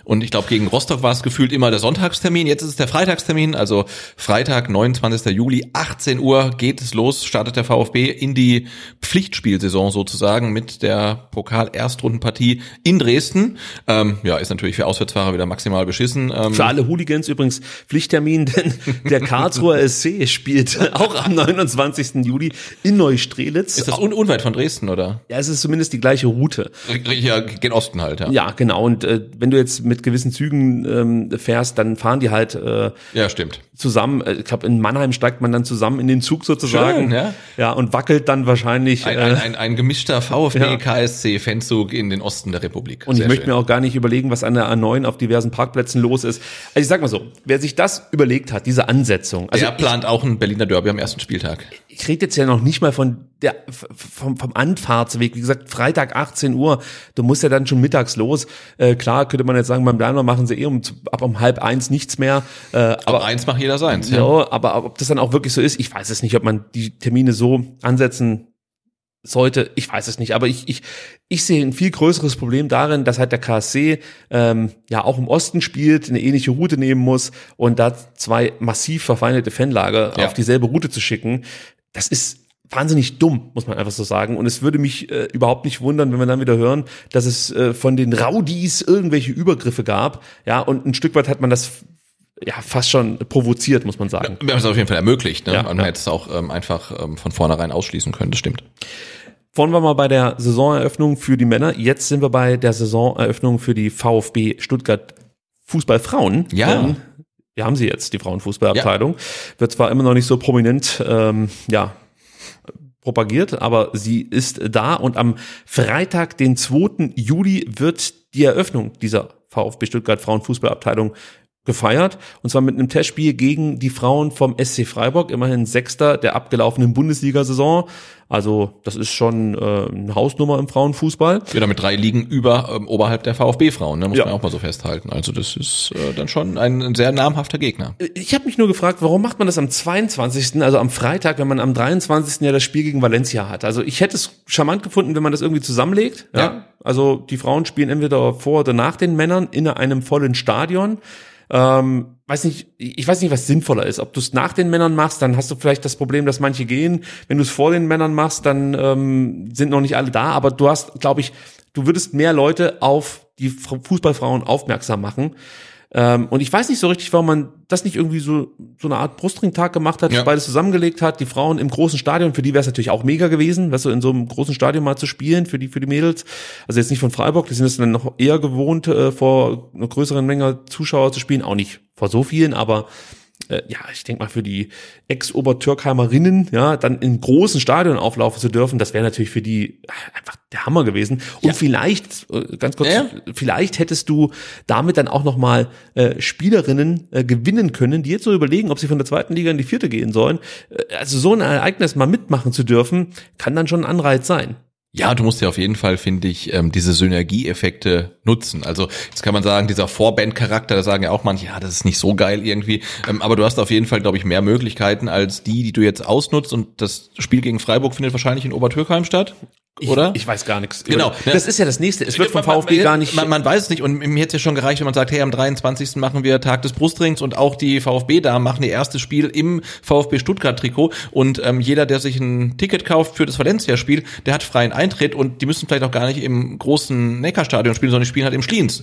Speaker 3: und ich glaube, gegen Rostock war es gefühlt immer der Sonntagstermin. Jetzt ist es der Freitagstermin, also Freitag, 29. Juli, 18 Uhr geht es los, startet der VfB in die Pflichtspielsaison sozusagen mit der Pokal-Erstrundenpartie in Dresden. Ähm, ja, ist natürlich für Auswärtsfahrer wieder maximal beschissen. Ähm,
Speaker 2: Für alle Hooligans übrigens Pflichttermin, denn der Karlsruher SC spielt auch am 29. Juli in Neustrelitz.
Speaker 3: ist das un unweit von Dresden, oder?
Speaker 2: ja, es ist zumindest die gleiche Route.
Speaker 3: Ja, gen Osten halt, ja.
Speaker 2: Ja, genau. Und äh, wenn du jetzt mit mit gewissen Zügen ähm, fährst, dann fahren die halt äh,
Speaker 3: Ja, stimmt.
Speaker 2: zusammen. Äh, Ich glaube, in Mannheim steigt man dann zusammen in den Zug sozusagen.
Speaker 3: Schön, ja.
Speaker 2: ja, und wackelt dann wahrscheinlich.
Speaker 3: Ein,
Speaker 2: äh,
Speaker 3: ein, ein, ein gemischter VfB
Speaker 2: Ja.
Speaker 3: In den Osten der Republik.
Speaker 2: Und
Speaker 3: Sehr
Speaker 2: ich möchte
Speaker 3: schön.
Speaker 2: mir auch gar nicht überlegen, was an der A9 auf diversen Parkplätzen los ist. Also ich sag mal so, wer sich das überlegt hat, diese Ansetzung, also
Speaker 3: der plant auch ein Berliner Derby am ersten Spieltag.
Speaker 2: Ich, rede jetzt ja noch nicht mal von der vom, vom Anfahrtsweg. Wie gesagt, Freitag 18 Uhr, du musst ja dann schon mittags los. Äh, klar könnte man jetzt sagen, beim Daimler machen sie eh um ab um halb eins nichts mehr. Äh,
Speaker 3: Aber
Speaker 2: aber
Speaker 3: eins macht jeder seins.
Speaker 2: ja,
Speaker 3: Ja.
Speaker 2: aber ob das dann auch wirklich so ist, ich weiß es nicht, ob man die Termine so ansetzen sollte, ich weiß es nicht, aber ich, ich, ich sehe ein viel größeres Problem darin, dass halt der KSC ähm, ja auch im Osten spielt, eine ähnliche Route nehmen muss und da zwei massiv verfeindete Fanlager
Speaker 3: Ja.
Speaker 2: auf dieselbe Route zu schicken, das ist wahnsinnig dumm, muss man einfach so sagen. Und es würde mich äh, überhaupt nicht wundern, wenn wir dann wieder hören, dass es äh, von den Raudis irgendwelche Übergriffe gab. Ja, und ein Stück weit hat man das ja fast schon provoziert, muss man sagen.
Speaker 3: Wir haben es auf jeden Fall ermöglicht. Ne?
Speaker 2: Ja,
Speaker 3: Man
Speaker 2: ja.
Speaker 3: hätte es auch ähm, einfach ähm, von vornherein ausschließen können, das stimmt.
Speaker 2: Vorhin waren wir bei der Saisoneröffnung für die Männer. Jetzt sind wir bei der Saisoneröffnung für die VfB Stuttgart Fußballfrauen.
Speaker 3: Ja.
Speaker 2: Ähm, wir haben sie jetzt, die Frauenfußballabteilung. Wird zwar immer noch nicht so prominent, ähm, ja, propagiert, aber sie ist da und am Freitag, den 2. Juli, wird die Eröffnung dieser VfB Stuttgart Frauenfußballabteilung gefeiert und zwar mit einem Testspiel gegen die Frauen vom SC Freiburg, immerhin Sechster der abgelaufenen Bundesliga-Saison. Also das ist schon äh, eine Hausnummer im Frauenfußball.
Speaker 3: Ja, mit drei Ligen über ähm, oberhalb der VfB-Frauen, ne? muss
Speaker 2: Ja.
Speaker 3: man auch mal so festhalten. Also das ist äh, dann schon ein, ein sehr namhafter Gegner.
Speaker 2: Ich habe mich nur gefragt, warum macht man das am 22., also am Freitag, wenn man am 23. ja das Spiel gegen Valencia hat. Also ich hätte es charmant gefunden, wenn man das irgendwie zusammenlegt. Ja.
Speaker 3: Ja.
Speaker 2: Also die Frauen spielen entweder vor oder nach den Männern in einem vollen Stadion. Ähm, weiß nicht, ich weiß nicht, was sinnvoller ist. Ob du es nach den Männern machst, dann hast du vielleicht das Problem, dass manche gehen. Wenn du es vor den Männern machst, dann ähm, sind noch nicht alle da. Aber du hast, glaube ich, du würdest mehr Leute auf die Fußballfrauen aufmerksam machen. Ähm, und ich weiß nicht so richtig, warum man das nicht irgendwie so so eine Art Brustringtag gemacht hat,
Speaker 3: Ja.
Speaker 2: beides zusammengelegt hat. Die Frauen im großen Stadion, für die wäre es natürlich auch mega gewesen, weißt du, in so einem großen Stadion mal zu spielen, für die für die Mädels. Also jetzt nicht von Freiburg, die sind es dann noch eher gewohnt, äh, vor einer größeren Menge Zuschauer zu spielen, auch nicht vor so vielen, aber äh, ja, ich denke mal für die Ex-Obertürkheimerinnen, ja, dann im großen Stadion auflaufen zu dürfen, das wäre natürlich für die einfach der Hammer gewesen. Und vielleicht, äh, ganz kurz,
Speaker 3: Ja.
Speaker 2: vielleicht hättest du damit dann auch nochmal äh, Spielerinnen äh, gewinnen können, die jetzt so überlegen, ob sie von der zweiten Liga in die vierte gehen sollen. Äh, also so ein Ereignis mal mitmachen zu dürfen, kann dann schon ein Anreiz sein.
Speaker 3: Ja, du musst ja auf jeden Fall, finde ich, ähm, diese Synergieeffekte nutzen. Also jetzt kann man sagen, dieser Vorband-Charakter, da sagen ja auch manche, ja, das ist nicht so geil irgendwie. Ähm, aber du hast auf jeden Fall, glaube ich, mehr Möglichkeiten als die, die du jetzt ausnutzt. Und das Spiel gegen Freiburg findet wahrscheinlich in Obertürkheim statt, oder?
Speaker 2: Ich weiß gar nichts.
Speaker 3: Genau.
Speaker 2: Das ist ja das nächste. Es wird vom
Speaker 3: Man-
Speaker 2: VfB
Speaker 3: man,
Speaker 2: gar nicht.
Speaker 3: Man, man weiß es nicht und mir hätte es ja schon gereicht, wenn man sagt, hey, am 23. machen wir Tag des Brustrings und auch die VfB-Damen machen ihr erstes Spiel im VfB Stuttgart-Trikot und ähm, jeder, der sich ein Ticket kauft für das Valencia-Spiel, der hat freien Eintritt und die müssen vielleicht auch gar nicht im großen Neckarstadion spielen, sondern die spielen halt im Schliens.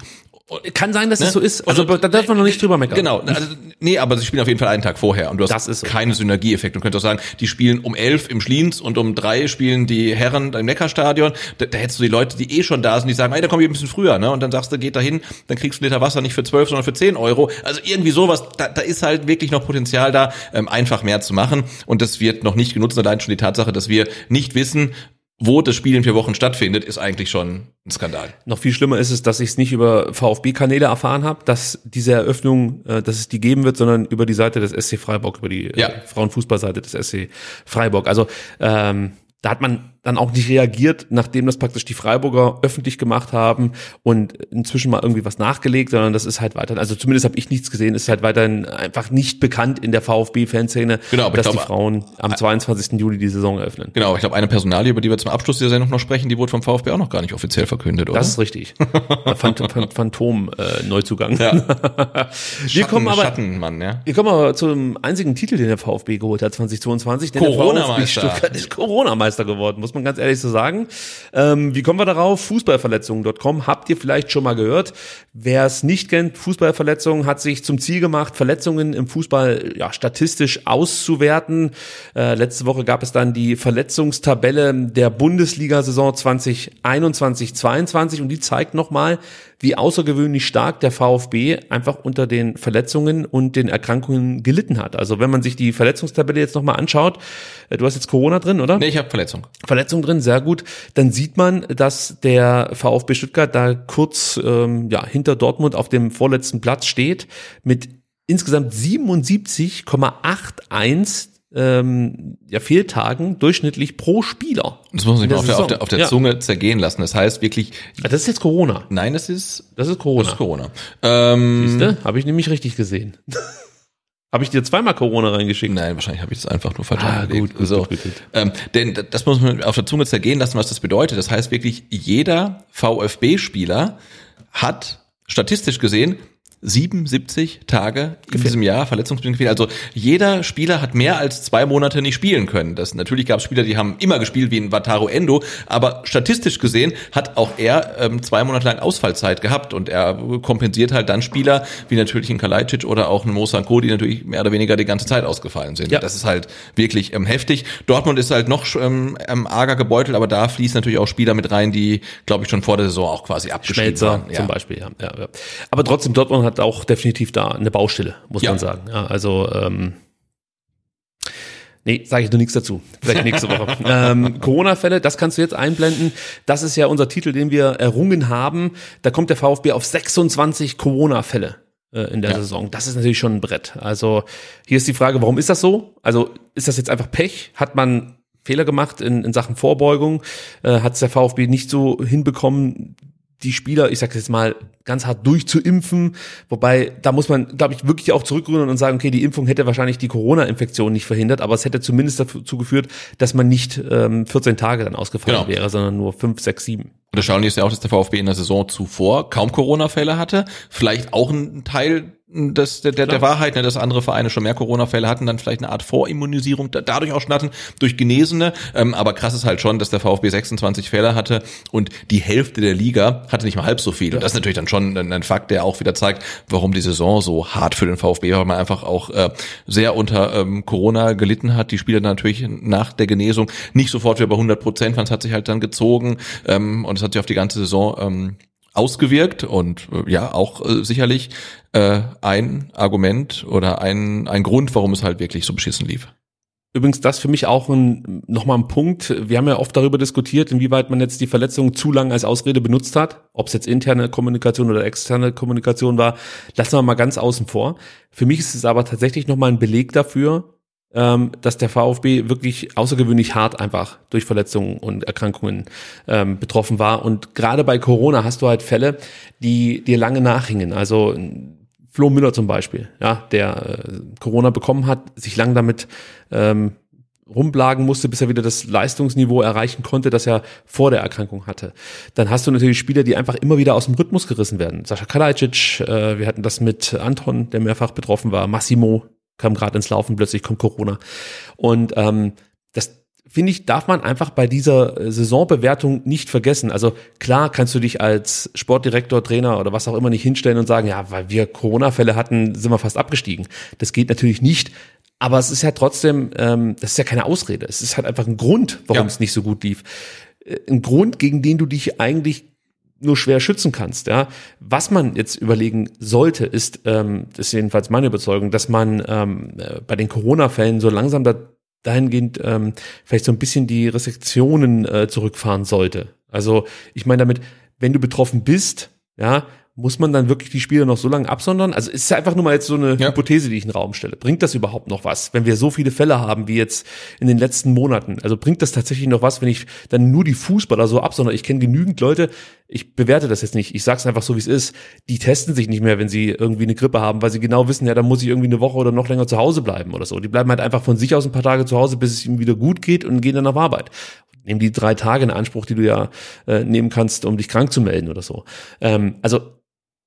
Speaker 2: kann sein, dass es
Speaker 3: Ne?
Speaker 2: so ist. Also, da darf man noch nicht drüber meckern.
Speaker 3: Genau, also, nee, aber sie spielen auf jeden Fall einen Tag vorher und du hast
Speaker 2: Das ist so.
Speaker 3: keine Synergieeffekte. Du könntest auch sagen, die spielen um elf im Schliens und um drei spielen die Herren im Neckarstadion. Da, da hättest du die Leute, die eh schon da sind, die sagen, hey, da kommen wir ein bisschen früher, ne? Und dann sagst du, geht da hin, dann kriegst du einen Liter Wasser nicht für zwölf, sondern für zehn Euro. Also irgendwie sowas, da, da ist halt wirklich noch Potenzial da, ähm, einfach mehr zu machen. Und das wird noch nicht genutzt. Allein schon die Tatsache, dass wir nicht wissen, wo das Spiel in vier Wochen stattfindet, ist eigentlich schon ein Skandal.
Speaker 2: Noch viel schlimmer ist es, dass ich es nicht über VfB-Kanäle erfahren habe, dass diese Eröffnung, äh, dass es die geben wird, sondern über die Seite des SC Freiburg, über die
Speaker 3: Ja.
Speaker 2: äh, Frauenfußballseite des SC Freiburg. Also ähm, da hat man dann auch nicht reagiert, nachdem das praktisch die Freiburger öffentlich gemacht haben und inzwischen mal irgendwie was nachgelegt, sondern das ist halt weiterhin, also zumindest habe ich nichts gesehen, ist halt weiterhin einfach nicht bekannt in der VfB-Fanszene,
Speaker 3: Genau,
Speaker 2: dass die
Speaker 3: glaube-
Speaker 2: Frauen am 22. Juli die Saison eröffnen.
Speaker 3: Genau, ich glaube, eine Personalie, über die wir zum Abschluss dieser Sendung noch sprechen, die wurde vom VfB auch noch gar nicht offiziell verkündet, oder?
Speaker 2: Das ist richtig. Phant Phant Phantom äh, Neuzugang.
Speaker 3: ja.
Speaker 2: Wir kommen aber
Speaker 3: Schattenmann, ja.
Speaker 2: Wir kommen aber zum einzigen Titel, den der VfB geholt hat 2022. Denn der
Speaker 3: Corona-Meister.
Speaker 2: Stuttgart ist Corona-Meister geworden, muss man ganz ehrlich so sagen. Ähm, wie kommen wir darauf? Fußballverletzungen.com habt ihr vielleicht schon mal gehört. Wer es nicht kennt, Fußballverletzungen hat sich zum Ziel gemacht, Verletzungen im Fußball ja, statistisch auszuwerten. Äh, letzte Woche gab es dann die Verletzungstabelle der Bundesliga-Saison 2021-22 und die zeigt nochmal, wie außergewöhnlich stark der VfB einfach unter den Verletzungen und den Erkrankungen gelitten hat. Also wenn man sich die Verletzungstabelle jetzt nochmal anschaut, äh, du hast jetzt Corona drin, oder?
Speaker 3: Nee, ich habe Verletzung.
Speaker 2: Verletzung drin, sehr gut. Dann sieht man, dass der VfB Stuttgart da kurz ähm, ja, hinter Dortmund auf dem vorletzten Platz steht mit insgesamt 77,81 ähm, ja, Fehltagen durchschnittlich pro Spieler.
Speaker 3: Das muss man sich mal auf der, auf der, auf der
Speaker 2: Ja.
Speaker 3: Zunge zergehen lassen. Das heißt wirklich,
Speaker 2: Ah, Das ist jetzt Corona.
Speaker 3: nein, das ist,
Speaker 2: Das ist Corona.
Speaker 3: das ist Corona. Ähm,
Speaker 2: Siehste? Habe ich nämlich richtig gesehen. Habe ich dir zweimal Corona reingeschickt?
Speaker 3: Nein, wahrscheinlich habe ich das einfach nur falsch
Speaker 2: Ah, gut, gut,
Speaker 3: so.
Speaker 2: gut, gut, gut.
Speaker 3: Ähm, denn das muss man auf der Zunge zergehen lassen, was das bedeutet. Das heißt wirklich, jeder VfB-Spieler hat statistisch gesehen 77 Tage in diesem Jahr verletzungsbedingt gefehlt. Also jeder Spieler hat mehr als zwei Monate nicht spielen können. Das natürlich gab es Spieler, die haben immer gespielt wie ein Wataru Endo, aber statistisch gesehen hat auch er ähm, zwei Monate lang Ausfallzeit gehabt und er kompensiert halt dann Spieler wie natürlich ein Kalajdzic oder auch ein Mo Sanko, die natürlich mehr oder weniger die ganze Zeit ausgefallen sind.
Speaker 2: Ja.
Speaker 3: Das ist halt wirklich ähm, heftig. Dortmund ist halt noch ähm, ähm, arger gebeutelt, aber da fließen natürlich auch Spieler mit rein, die, glaube ich, schon vor der Saison auch quasi abgeschrieben
Speaker 2: Schmelzer
Speaker 3: waren. Ja.
Speaker 2: zum Beispiel, ja, ja, ja. Aber trotzdem, Dortmund hat auch definitiv da eine Baustelle, muss
Speaker 3: Ja.
Speaker 2: man sagen. Ja, also, ähm, nee, sage ich nur nichts dazu. Vielleicht nächste Woche. ähm, Corona-Fälle, das kannst du jetzt einblenden. Das ist ja unser Titel, den wir errungen haben. Da kommt der VfB auf 26 Corona-Fälle äh, in der
Speaker 3: Ja.
Speaker 2: Saison. Das ist natürlich schon ein Brett. Also hier ist die Frage, warum ist das so? Also ist das jetzt einfach Pech? Hat man Fehler gemacht in, in Sachen Vorbeugung? Äh, Hat es der VfB nicht so hinbekommen, die Spieler, ich sage jetzt mal, ganz hart durchzuimpfen. Wobei, da muss man, glaube ich, wirklich auch zurückrudern und sagen, okay, die Impfung hätte wahrscheinlich die Corona-Infektion nicht verhindert, aber es hätte zumindest dazu geführt, dass man nicht ähm, 14 Tage dann ausgefallen
Speaker 3: Genau.
Speaker 2: wäre, sondern nur 5, 6, 7.
Speaker 3: Und das Erstaunliche ist ja auch, dass der VfB in der Saison zuvor kaum Corona-Fälle hatte. Vielleicht auch ein Teil des, der, der, der. Wahrheit, ne, dass andere Vereine schon mehr Corona-Fälle hatten, dann vielleicht eine Art Vorimmunisierung da, dadurch auch schon hatten, durch Genesene. Ähm, aber krass ist halt schon, dass der VfB 26 Fälle hatte und die Hälfte der Liga hatte nicht mal halb so viel. Und das ist natürlich dann schon ein, ein Fakt, der auch wieder zeigt, warum die Saison so hart für den VfB war, weil man einfach auch äh, sehr unter ähm, Corona gelitten hat. Die Spieler natürlich nach der Genesung nicht sofort wieder bei 100 Prozent, waren es hat sich halt dann gezogen ähm, und es hat sich auf die ganze Saison ähm, ausgewirkt und äh, ja auch äh, sicherlich äh, ein Argument oder ein ein Grund, warum es halt wirklich so beschissen lief.
Speaker 2: Übrigens, das für mich auch ein, nochmal ein Punkt. Wir haben ja oft darüber diskutiert, inwieweit man jetzt die Verletzung zu lang als Ausrede benutzt hat. Ob es jetzt interne Kommunikation oder externe Kommunikation war, lassen wir mal ganz außen vor. Für mich ist es aber tatsächlich nochmal ein Beleg dafür, ähm, dass der VfB wirklich außergewöhnlich hart einfach durch Verletzungen und Erkrankungen ähm, betroffen war. Und gerade bei Corona hast du halt Fälle, die dir lange nachhingen. Also Flo Müller zum Beispiel, ja, der äh, Corona bekommen hat, sich lang damit ähm, rumplagen musste, bis er wieder das Leistungsniveau erreichen konnte, das er vor der Erkrankung hatte. Dann hast du natürlich Spieler, die einfach immer wieder aus dem Rhythmus gerissen werden. Sascha Kalajdzic, äh, wir hatten das mit Anton, der mehrfach betroffen war, Massimo kam gerade ins Laufen, plötzlich kommt Corona. Und ähm, das finde ich, darf man einfach bei dieser äh, Saisonbewertung nicht vergessen. Also klar kannst du dich als Sportdirektor, Trainer oder was auch immer nicht hinstellen und sagen, ja, weil wir Corona-Fälle hatten, sind wir fast abgestiegen. Das geht natürlich nicht. Aber es ist ja trotzdem, ähm, das ist ja keine Ausrede. Es ist halt einfach ein Grund, warum
Speaker 3: Ja.
Speaker 2: es nicht so gut lief. Äh, Ein Grund, gegen den du dich eigentlich nur schwer schützen kannst. Ja, was man jetzt überlegen sollte, ist, ähm, das ist jedenfalls meine Überzeugung, dass man ähm, äh, bei den Corona-Fällen so langsam da, dahingehend ähm, vielleicht so ein bisschen die Restriktionen äh, zurückfahren sollte. Also ich meine damit, wenn du betroffen bist, ja, muss man dann wirklich die Spieler noch so lange absondern? Also es ist einfach nur mal jetzt so eine
Speaker 3: Ja.
Speaker 2: Hypothese, die ich in den Raum stelle. Bringt das überhaupt noch was, wenn wir so viele Fälle haben wie jetzt in den letzten Monaten? Also bringt das tatsächlich noch was, wenn ich dann nur die Fußballer so absondere? Ich kenne genügend Leute, ich bewerte das jetzt nicht, ich sag's einfach so, wie es ist. Die testen sich nicht mehr, wenn sie irgendwie eine Grippe haben, weil sie genau wissen, ja, dann muss ich irgendwie eine Woche oder noch länger zu Hause bleiben oder so. Die bleiben halt einfach von sich aus ein paar Tage zu Hause, bis es ihnen wieder gut geht und gehen dann auf Arbeit. Nehmen die drei Tage in Anspruch, die du ja äh, nehmen kannst, um dich krank zu melden oder so. Ähm, also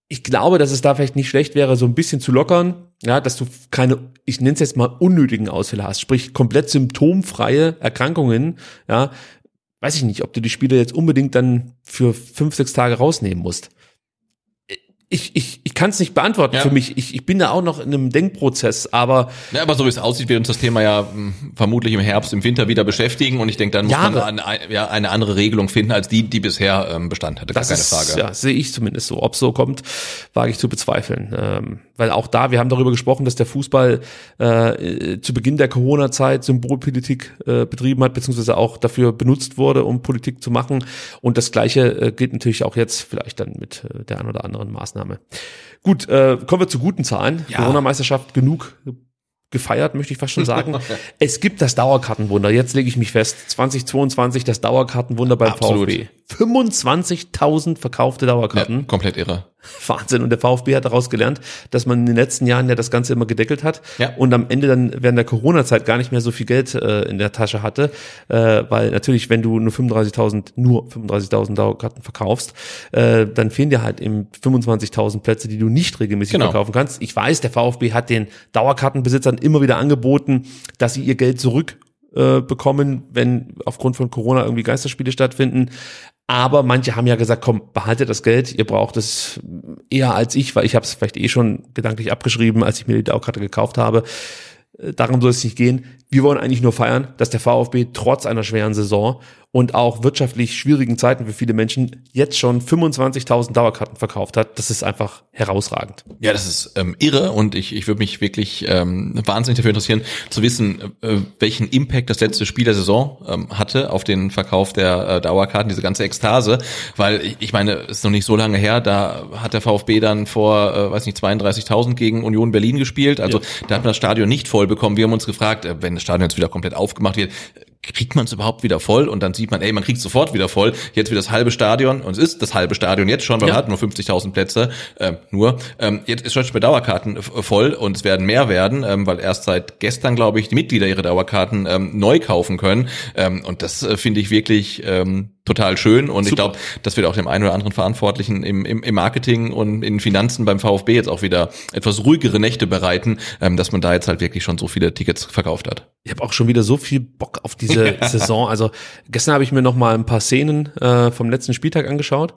Speaker 2: ich glaube, dass es da vielleicht nicht schlecht wäre, so ein bisschen zu lockern, ja, dass du keine, ich nenne es jetzt mal unnötigen Ausfälle hast, sprich komplett symptomfreie Erkrankungen, ja, weiß ich nicht, ob du die Spieler jetzt unbedingt dann für fünf, sechs Tage rausnehmen musst. ich, ich, ich kann es nicht beantworten
Speaker 3: Ja.
Speaker 2: für mich. Ich, ich bin da auch noch in einem Denkprozess, aber
Speaker 3: Ja, aber so wie es aussieht, wird uns das Thema ja mh, vermutlich im Herbst, im Winter wieder beschäftigen und ich denke, dann muss
Speaker 2: Jahre.
Speaker 3: man eine, ja, eine andere Regelung finden als die, die bisher ähm, Bestand hatte. Gar
Speaker 2: das
Speaker 3: keine
Speaker 2: ist,
Speaker 3: Frage.
Speaker 2: ja, sehe ich zumindest so. Ob so kommt, wage ich zu bezweifeln. Ähm, weil auch da, wir haben darüber gesprochen, dass der Fußball äh, zu Beginn der Corona-Zeit Symbolpolitik äh, betrieben hat, beziehungsweise auch dafür benutzt wurde, um Politik zu machen. Und das Gleiche äh, gilt natürlich auch jetzt vielleicht dann mit äh, der ein oder anderen Maßnahme. Gut, äh, kommen wir zu guten Zahlen.
Speaker 3: Ja.
Speaker 2: Corona-Meisterschaft genug gefeiert, möchte ich fast schon sagen. es gibt das Dauerkartenwunder. Jetzt lege ich mich fest. 2022 das Dauerkartenwunder beim
Speaker 3: Absolut.
Speaker 2: VfB. 25.000 verkaufte
Speaker 3: Ja,
Speaker 2: Dauerkarten.
Speaker 3: komplett irre.
Speaker 2: Wahnsinn. Und der VfB hat daraus gelernt, dass man in den letzten Jahren ja das Ganze immer gedeckelt hat
Speaker 3: Ja.
Speaker 2: und am Ende dann während der Corona-Zeit gar nicht mehr so viel Geld äh, in der Tasche hatte, äh, weil natürlich, wenn du nur 35.000, nur 35.000 Dauerkarten verkaufst, äh, dann fehlen dir halt eben 25.000 Plätze, die du nicht regelmäßig
Speaker 3: Genau.
Speaker 2: verkaufen kannst. Ich weiß, der VfB hat den Dauerkartenbesitzern immer wieder angeboten, dass sie ihr Geld zurück äh, bekommen, wenn aufgrund von Corona irgendwie Geisterspiele stattfinden. Aber manche haben ja gesagt, komm, behaltet das Geld, ihr braucht es eher als ich, weil ich habe es vielleicht eh schon gedanklich abgeschrieben, als ich mir die Dauerkarte gekauft habe. Äh, Darum soll es nicht gehen. Wir wollen eigentlich nur feiern, dass der VfB trotz einer schweren Saison und auch wirtschaftlich schwierigen Zeiten für viele Menschen jetzt schon 25.000 Dauerkarten verkauft hat. Das ist einfach herausragend.
Speaker 3: Ja, das ist ähm, irre und ich, ich würde mich wirklich ähm, wahnsinnig dafür interessieren, zu wissen, äh, welchen Impact das letzte Spiel der Saison ähm, hatte auf den Verkauf der äh, Dauerkarten, diese ganze Ekstase, weil ich, ich meine, es ist noch nicht so lange her, da hat der VfB dann vor, äh, weiß nicht, 32.000 gegen Union Berlin gespielt, also da hat man das Stadion nicht voll bekommen. Wir haben uns gefragt, äh, wenn das Stadion jetzt wieder komplett aufgemacht wird, kriegt man es überhaupt wieder voll und dann sieht man, ey, man kriegt sofort wieder voll. Jetzt wieder das halbe Stadion und es ist das halbe Stadion jetzt schon, weil
Speaker 2: Ja.
Speaker 3: man hat nur 50.000 Plätze, ähm, nur. Ähm, jetzt ist schon bei Dauerkarten f- voll und es werden mehr werden, ähm, weil erst seit gestern, glaube ich, die Mitglieder ihre Dauerkarten ähm, neu kaufen können ähm, und das äh, finde ich wirklich ähm, total schön und ich
Speaker 2: Super.
Speaker 3: glaube, das wird auch dem einen oder anderen Verantwortlichen im, im, im Marketing und in Finanzen beim VfB jetzt auch wieder etwas ruhigere Nächte bereiten, ähm, dass man da jetzt halt wirklich schon so viele Tickets verkauft hat.
Speaker 2: Ich habe auch schon wieder so viel Bock auf diese Saison. Also gestern habe ich mir noch mal ein paar Szenen äh, vom letzten Spieltag angeschaut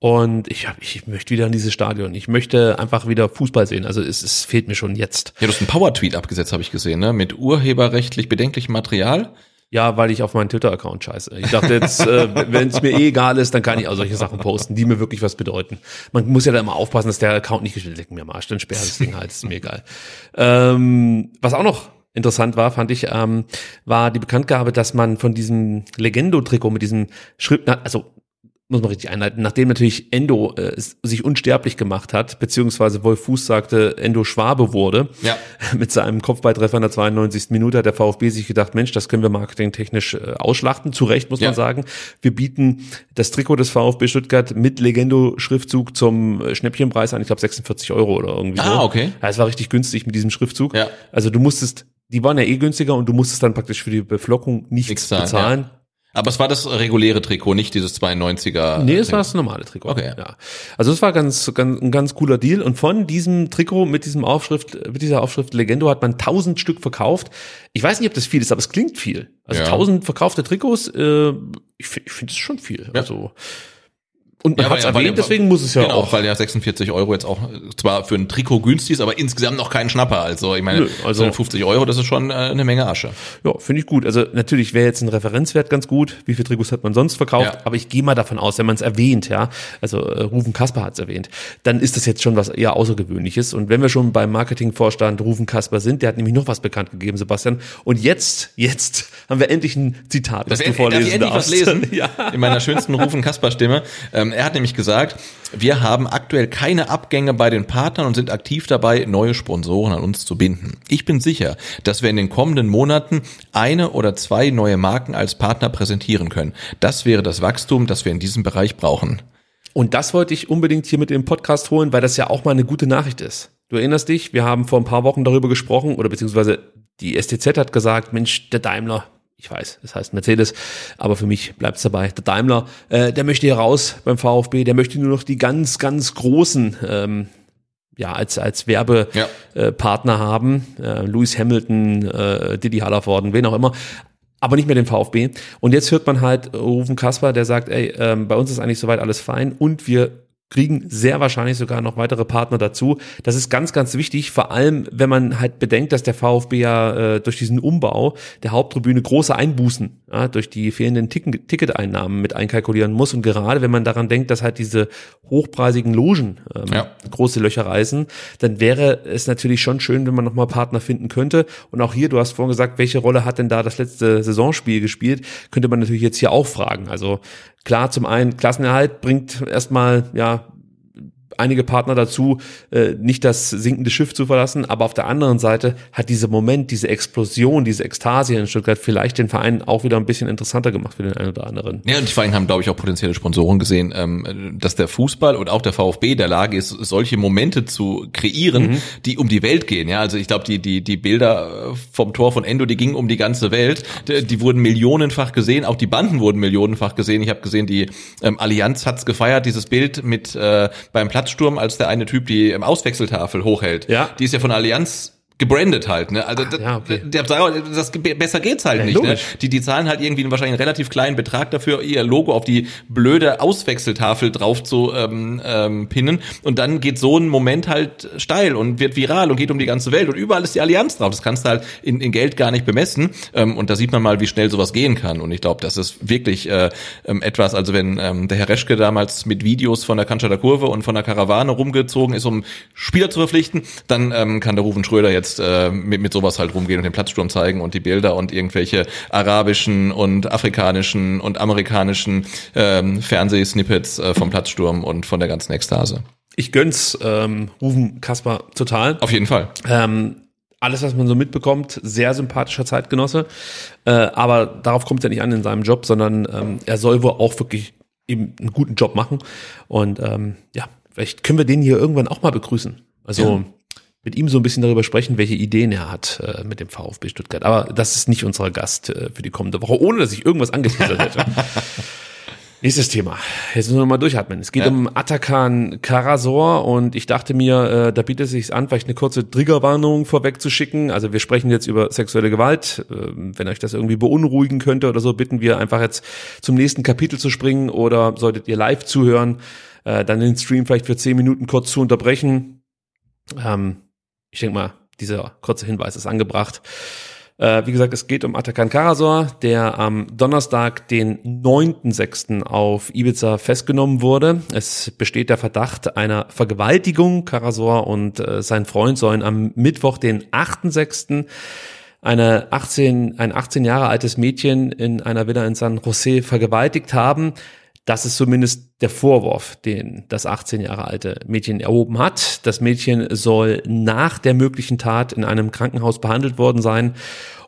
Speaker 2: und ich, hab, ich möchte wieder in dieses Stadion. Ich möchte einfach wieder Fußball sehen. Also es, es fehlt mir schon jetzt.
Speaker 3: Ja, du hast einen Power-Tweet abgesetzt, habe ich gesehen, ne? Mit urheberrechtlich bedenklichem Material.
Speaker 2: Ja, weil ich auf meinen Twitter-Account scheiße. Ich dachte jetzt, äh, wenn es mir eh egal ist, dann kann ich auch solche Sachen posten, die mir wirklich was bedeuten. Man muss ja da immer aufpassen, dass der Account nicht gespielt Leck mir am Arsch, dann sperre das Ding halt, ist mir egal. Ähm, was auch noch interessant war, fand ich, ähm, war die Bekanntgabe, dass man von diesem Legendo-Trikot mit diesem Schritt, also muss man richtig einleiten, nachdem natürlich Endo äh, sich unsterblich gemacht hat, beziehungsweise Wolf Fuß sagte, Endo Schwabe wurde,
Speaker 3: Ja.
Speaker 2: mit seinem Kopfballtreffer in der 92. Minute hat der VfB sich gedacht, Mensch, das können wir marketingtechnisch äh, ausschlachten. Zu Recht muss
Speaker 3: Ja.
Speaker 2: man sagen. Wir bieten das Trikot des VfB Stuttgart mit Legendo-Schriftzug zum äh, Schnäppchenpreis an, ich glaube 46 Euro oder irgendwie so.
Speaker 3: Ah, okay.
Speaker 2: Ja, es war richtig günstig mit diesem Schriftzug.
Speaker 3: Ja.
Speaker 2: Also du musstest, die waren ja eh günstiger und du musstest dann praktisch für die Beflockung nichts
Speaker 3: zahlen,
Speaker 2: bezahlen.
Speaker 3: Aber es war das reguläre Trikot, nicht dieses 92er.
Speaker 2: Nee, es war das normale Trikot.
Speaker 3: Okay.
Speaker 2: Ja. Also es war ganz, ganz, ein ganz cooler Deal. Und von diesem Trikot mit diesem Aufschrift, mit dieser Aufschrift Legendo hat man 1000 Stück verkauft. Ich weiß nicht, ob das viel ist, aber es klingt viel. Also
Speaker 3: Ja.
Speaker 2: 1000 verkaufte Trikots, äh, ich, ich finde es schon viel.
Speaker 3: Ja.
Speaker 2: Also und man
Speaker 3: Ja,
Speaker 2: hat es
Speaker 3: weil-
Speaker 2: erwähnt, deswegen muss es ja
Speaker 3: genau,
Speaker 2: auch.
Speaker 3: weil ja 46 Euro jetzt auch äh, zwar für ein Trikot günstig ist, aber insgesamt noch kein Schnapper. Also ich meine,
Speaker 2: Nö, also-
Speaker 3: also 50 Euro, das ist schon äh, eine Menge Asche.
Speaker 2: Ja, finde ich gut. Also natürlich wäre jetzt ein Referenzwert ganz gut. Wie viele Trikots hat man sonst verkauft?
Speaker 3: Ja.
Speaker 2: Aber ich gehe mal davon aus, wenn man es erwähnt, ja, also äh, Rufen Kasper hat es erwähnt, dann ist das jetzt schon was eher Außergewöhnliches. Und wenn wir schon beim Marketingvorstand Rufen Kasper sind, der hat nämlich noch was bekannt gegeben, Sebastian. Und jetzt, jetzt haben wir endlich ein Zitat, was
Speaker 3: Darf
Speaker 2: du
Speaker 3: ich
Speaker 2: vorlesen
Speaker 3: endlich was
Speaker 2: darfst.
Speaker 3: lesen?
Speaker 2: ja.
Speaker 3: In meiner schönsten Rufen Kasper Stimme. Ähm, er hat nämlich gesagt, wir haben aktuell keine Abgänge bei den Partnern und sind aktiv dabei, neue Sponsoren an uns zu binden. Ich bin sicher, dass wir in den kommenden Monaten eine oder zwei neue Marken als Partner präsentieren können. Das wäre das Wachstum, das wir in diesem Bereich brauchen.
Speaker 2: Und das wollte ich unbedingt hier mit dem Podcast holen, weil das ja auch mal eine gute Nachricht ist. Du erinnerst dich, wir haben vor ein paar Wochen darüber gesprochen, oder beziehungsweise die STZ hat gesagt, Mensch, der Daimler, ich weiß, das heißt Mercedes, aber für mich bleibt's dabei, der Daimler, äh, der möchte hier raus beim VfB, der möchte nur noch die ganz, ganz großen ähm, ja, als, als Werbepartner
Speaker 3: Ja.
Speaker 2: äh, Partner haben, äh, Lewis Hamilton, äh, Didi Hallervorden, wen auch immer, aber nicht mehr den VfB. Und jetzt hört man halt Rufen Kasper, der sagt, ey, ähm, bei uns ist eigentlich soweit alles fein und wir kriegen sehr wahrscheinlich sogar noch weitere Partner dazu. Das ist ganz, ganz wichtig, vor allem wenn man halt bedenkt, dass der VfB ja äh, durch diesen Umbau der Haupttribüne große Einbußen ja, durch die fehlenden Ticket Ticketeinnahmen mit einkalkulieren muss. Und gerade wenn man daran denkt, dass halt diese hochpreisigen Logen ähm, ja. große Löcher reißen, dann wäre es natürlich schon schön, wenn man nochmal Partner finden könnte. Und auch hier, du hast vorhin gesagt, welche Rolle hat denn da das letzte Saisonspiel gespielt, könnte man natürlich jetzt hier auch fragen. Also klar, zum einen Klassenerhalt bringt erstmal ja einige Partner dazu, äh, nicht das sinkende Schiff zu verlassen, aber auf der anderen Seite hat dieser Moment, diese Explosion, diese Ekstase in Stuttgart vielleicht den Verein auch wieder ein bisschen interessanter gemacht für den einen oder anderen.
Speaker 3: Ja, und die Vereine haben, glaube ich, auch potenzielle Sponsoren gesehen, ähm, dass der Fußball und auch der VfB der Lage ist, solche Momente zu kreieren, mhm. die um die Welt gehen. Ja, also ich glaube, die, die, die Bilder vom Tor von Endo, die gingen um die ganze Welt. Die, die wurden millionenfach gesehen, auch die Banden wurden millionenfach gesehen. Ich habe gesehen, die ähm, Allianz hat's gefeiert, dieses Bild mit äh, beim Platz Platzsturm als der eine Typ die Auswechseltafel hochhält. Ja. Die ist ja von Allianz gebrandet halt, ne? Also ah, ja, okay. der, das, besser geht's halt ja, nicht. Ne? Die, die zahlen halt irgendwie wahrscheinlich einen relativ kleinen Betrag dafür, ihr Logo auf die blöde Auswechseltafel drauf zu ähm, ähm, pinnen. Und dann geht so ein Moment halt steil und wird viral und geht um die ganze Welt. Und überall ist die Allianz drauf. Das kannst du halt in, in Geld gar nicht bemessen. Ähm, und da sieht man mal, wie schnell sowas gehen kann. Und ich glaube, das ist wirklich äh, ähm, etwas, also wenn ähm, der Herr Reschke damals mit Videos von der Kanschatter Kurve und von der Karawane rumgezogen ist, um Spieler zu verpflichten, dann ähm, kann der Rufen Schröder jetzt jetzt äh, mit, mit sowas halt rumgehen und den Platzsturm zeigen und die Bilder und irgendwelche arabischen und afrikanischen und amerikanischen ähm, Fernsehsnippets äh, vom Platzsturm und von der ganzen Ekstase.
Speaker 2: Ich gönn's ähm, Rufen Kasper total.
Speaker 3: Auf jeden Fall.
Speaker 2: Ähm, alles, was man so mitbekommt, sehr sympathischer Zeitgenosse. Äh, aber darauf kommt es ja nicht an in seinem Job, sondern ähm, er soll wohl auch wirklich eben einen guten Job machen. Und ähm, ja, vielleicht können wir den hier irgendwann auch mal begrüßen. Also ja mit ihm so ein bisschen darüber sprechen, welche Ideen er hat äh, mit dem VfB Stuttgart. Aber das ist nicht unser Gast äh, für die kommende Woche, ohne dass ich irgendwas angeteasert hätte. Nächstes Thema. Jetzt müssen wir mal durchatmen. Es geht ja. um Atakan Karasor und ich dachte mir, äh, da bietet es sich an, vielleicht eine kurze Triggerwarnung vorweg zu schicken. Also wir sprechen jetzt über sexuelle Gewalt. Äh, wenn euch das irgendwie beunruhigen könnte oder so, bitten wir einfach jetzt zum nächsten Kapitel zu springen oder solltet ihr live zuhören, äh, dann den Stream vielleicht für zehn Minuten kurz zu unterbrechen. Ähm, ich denke mal, dieser kurze Hinweis ist angebracht. Äh, wie gesagt, es geht um Atakan Karasor, der am Donnerstag, den 9.6. auf Ibiza festgenommen wurde. Es besteht der Verdacht einer Vergewaltigung. Karasor und äh, sein Freund sollen am Mittwoch, den 8.6. eine 18, ein 18 Jahre altes Mädchen in einer Villa in San Jose vergewaltigt haben. Das ist zumindest der Vorwurf, den das 18 Jahre alte Mädchen erhoben hat. Das Mädchen soll nach der möglichen Tat in einem Krankenhaus behandelt worden sein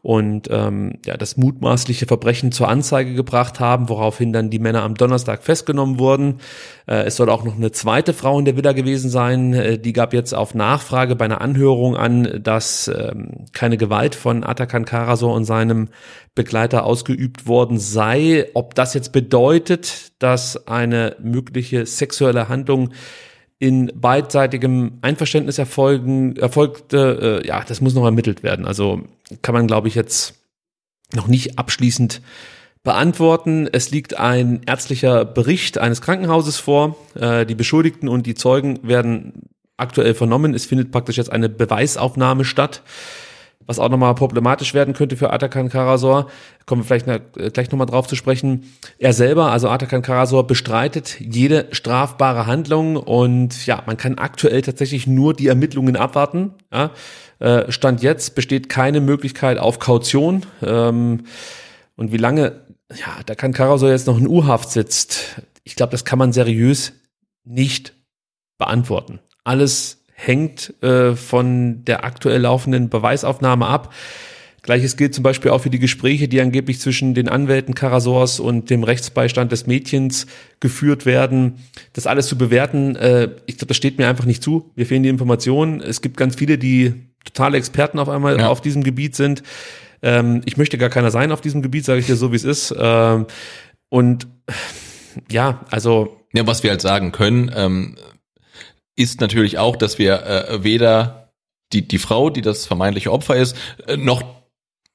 Speaker 2: und ähm, ja, das mutmaßliche Verbrechen zur Anzeige gebracht haben, woraufhin dann die Männer am Donnerstag festgenommen wurden. Äh, es soll auch noch eine zweite Frau in der Villa gewesen sein. Äh, die gab jetzt auf Nachfrage bei einer Anhörung an, dass ähm, keine Gewalt von Atakan Karasor und seinem Begleiter ausgeübt worden sei. Ob das jetzt bedeutet, dass eine mögliche sexuelle Handlung in beidseitigem Einverständnis erfolgen, erfolgte, äh, ja, das muss noch ermittelt werden. Also kann man, glaube ich, jetzt noch nicht abschließend beantworten. Es liegt ein ärztlicher Bericht eines Krankenhauses vor. Äh, die Beschuldigten und die Zeugen werden aktuell vernommen. Es findet praktisch jetzt eine Beweisaufnahme statt was auch nochmal problematisch werden könnte für Atakan Karasor. Kommen wir vielleicht noch, äh, gleich nochmal drauf zu sprechen. Er selber, also Atakan Karasor, bestreitet jede strafbare Handlung und ja, man kann aktuell tatsächlich nur die Ermittlungen abwarten. Ja. Äh, Stand jetzt besteht keine Möglichkeit auf Kaution. Ähm, und wie lange, ja, da kann Karasor jetzt noch in U-Haft sitzt, ich glaube, das kann man seriös nicht beantworten. Alles hängt äh, von der aktuell laufenden Beweisaufnahme ab. Gleiches gilt zum Beispiel auch für die Gespräche, die angeblich zwischen den Anwälten Karasors und dem Rechtsbeistand des Mädchens geführt werden. Das alles zu bewerten, äh, ich glaube, das steht mir einfach nicht zu. Mir fehlen die Informationen. Es gibt ganz viele, die totale Experten auf einmal ja. auf diesem Gebiet sind. Ähm, ich möchte gar keiner sein auf diesem Gebiet, sage ich dir so, wie es ist. Ähm, und ja, also.
Speaker 3: Ja, was wir halt sagen können, ähm, ist natürlich auch, dass wir äh, weder die, die Frau, die das vermeintliche Opfer ist, äh, noch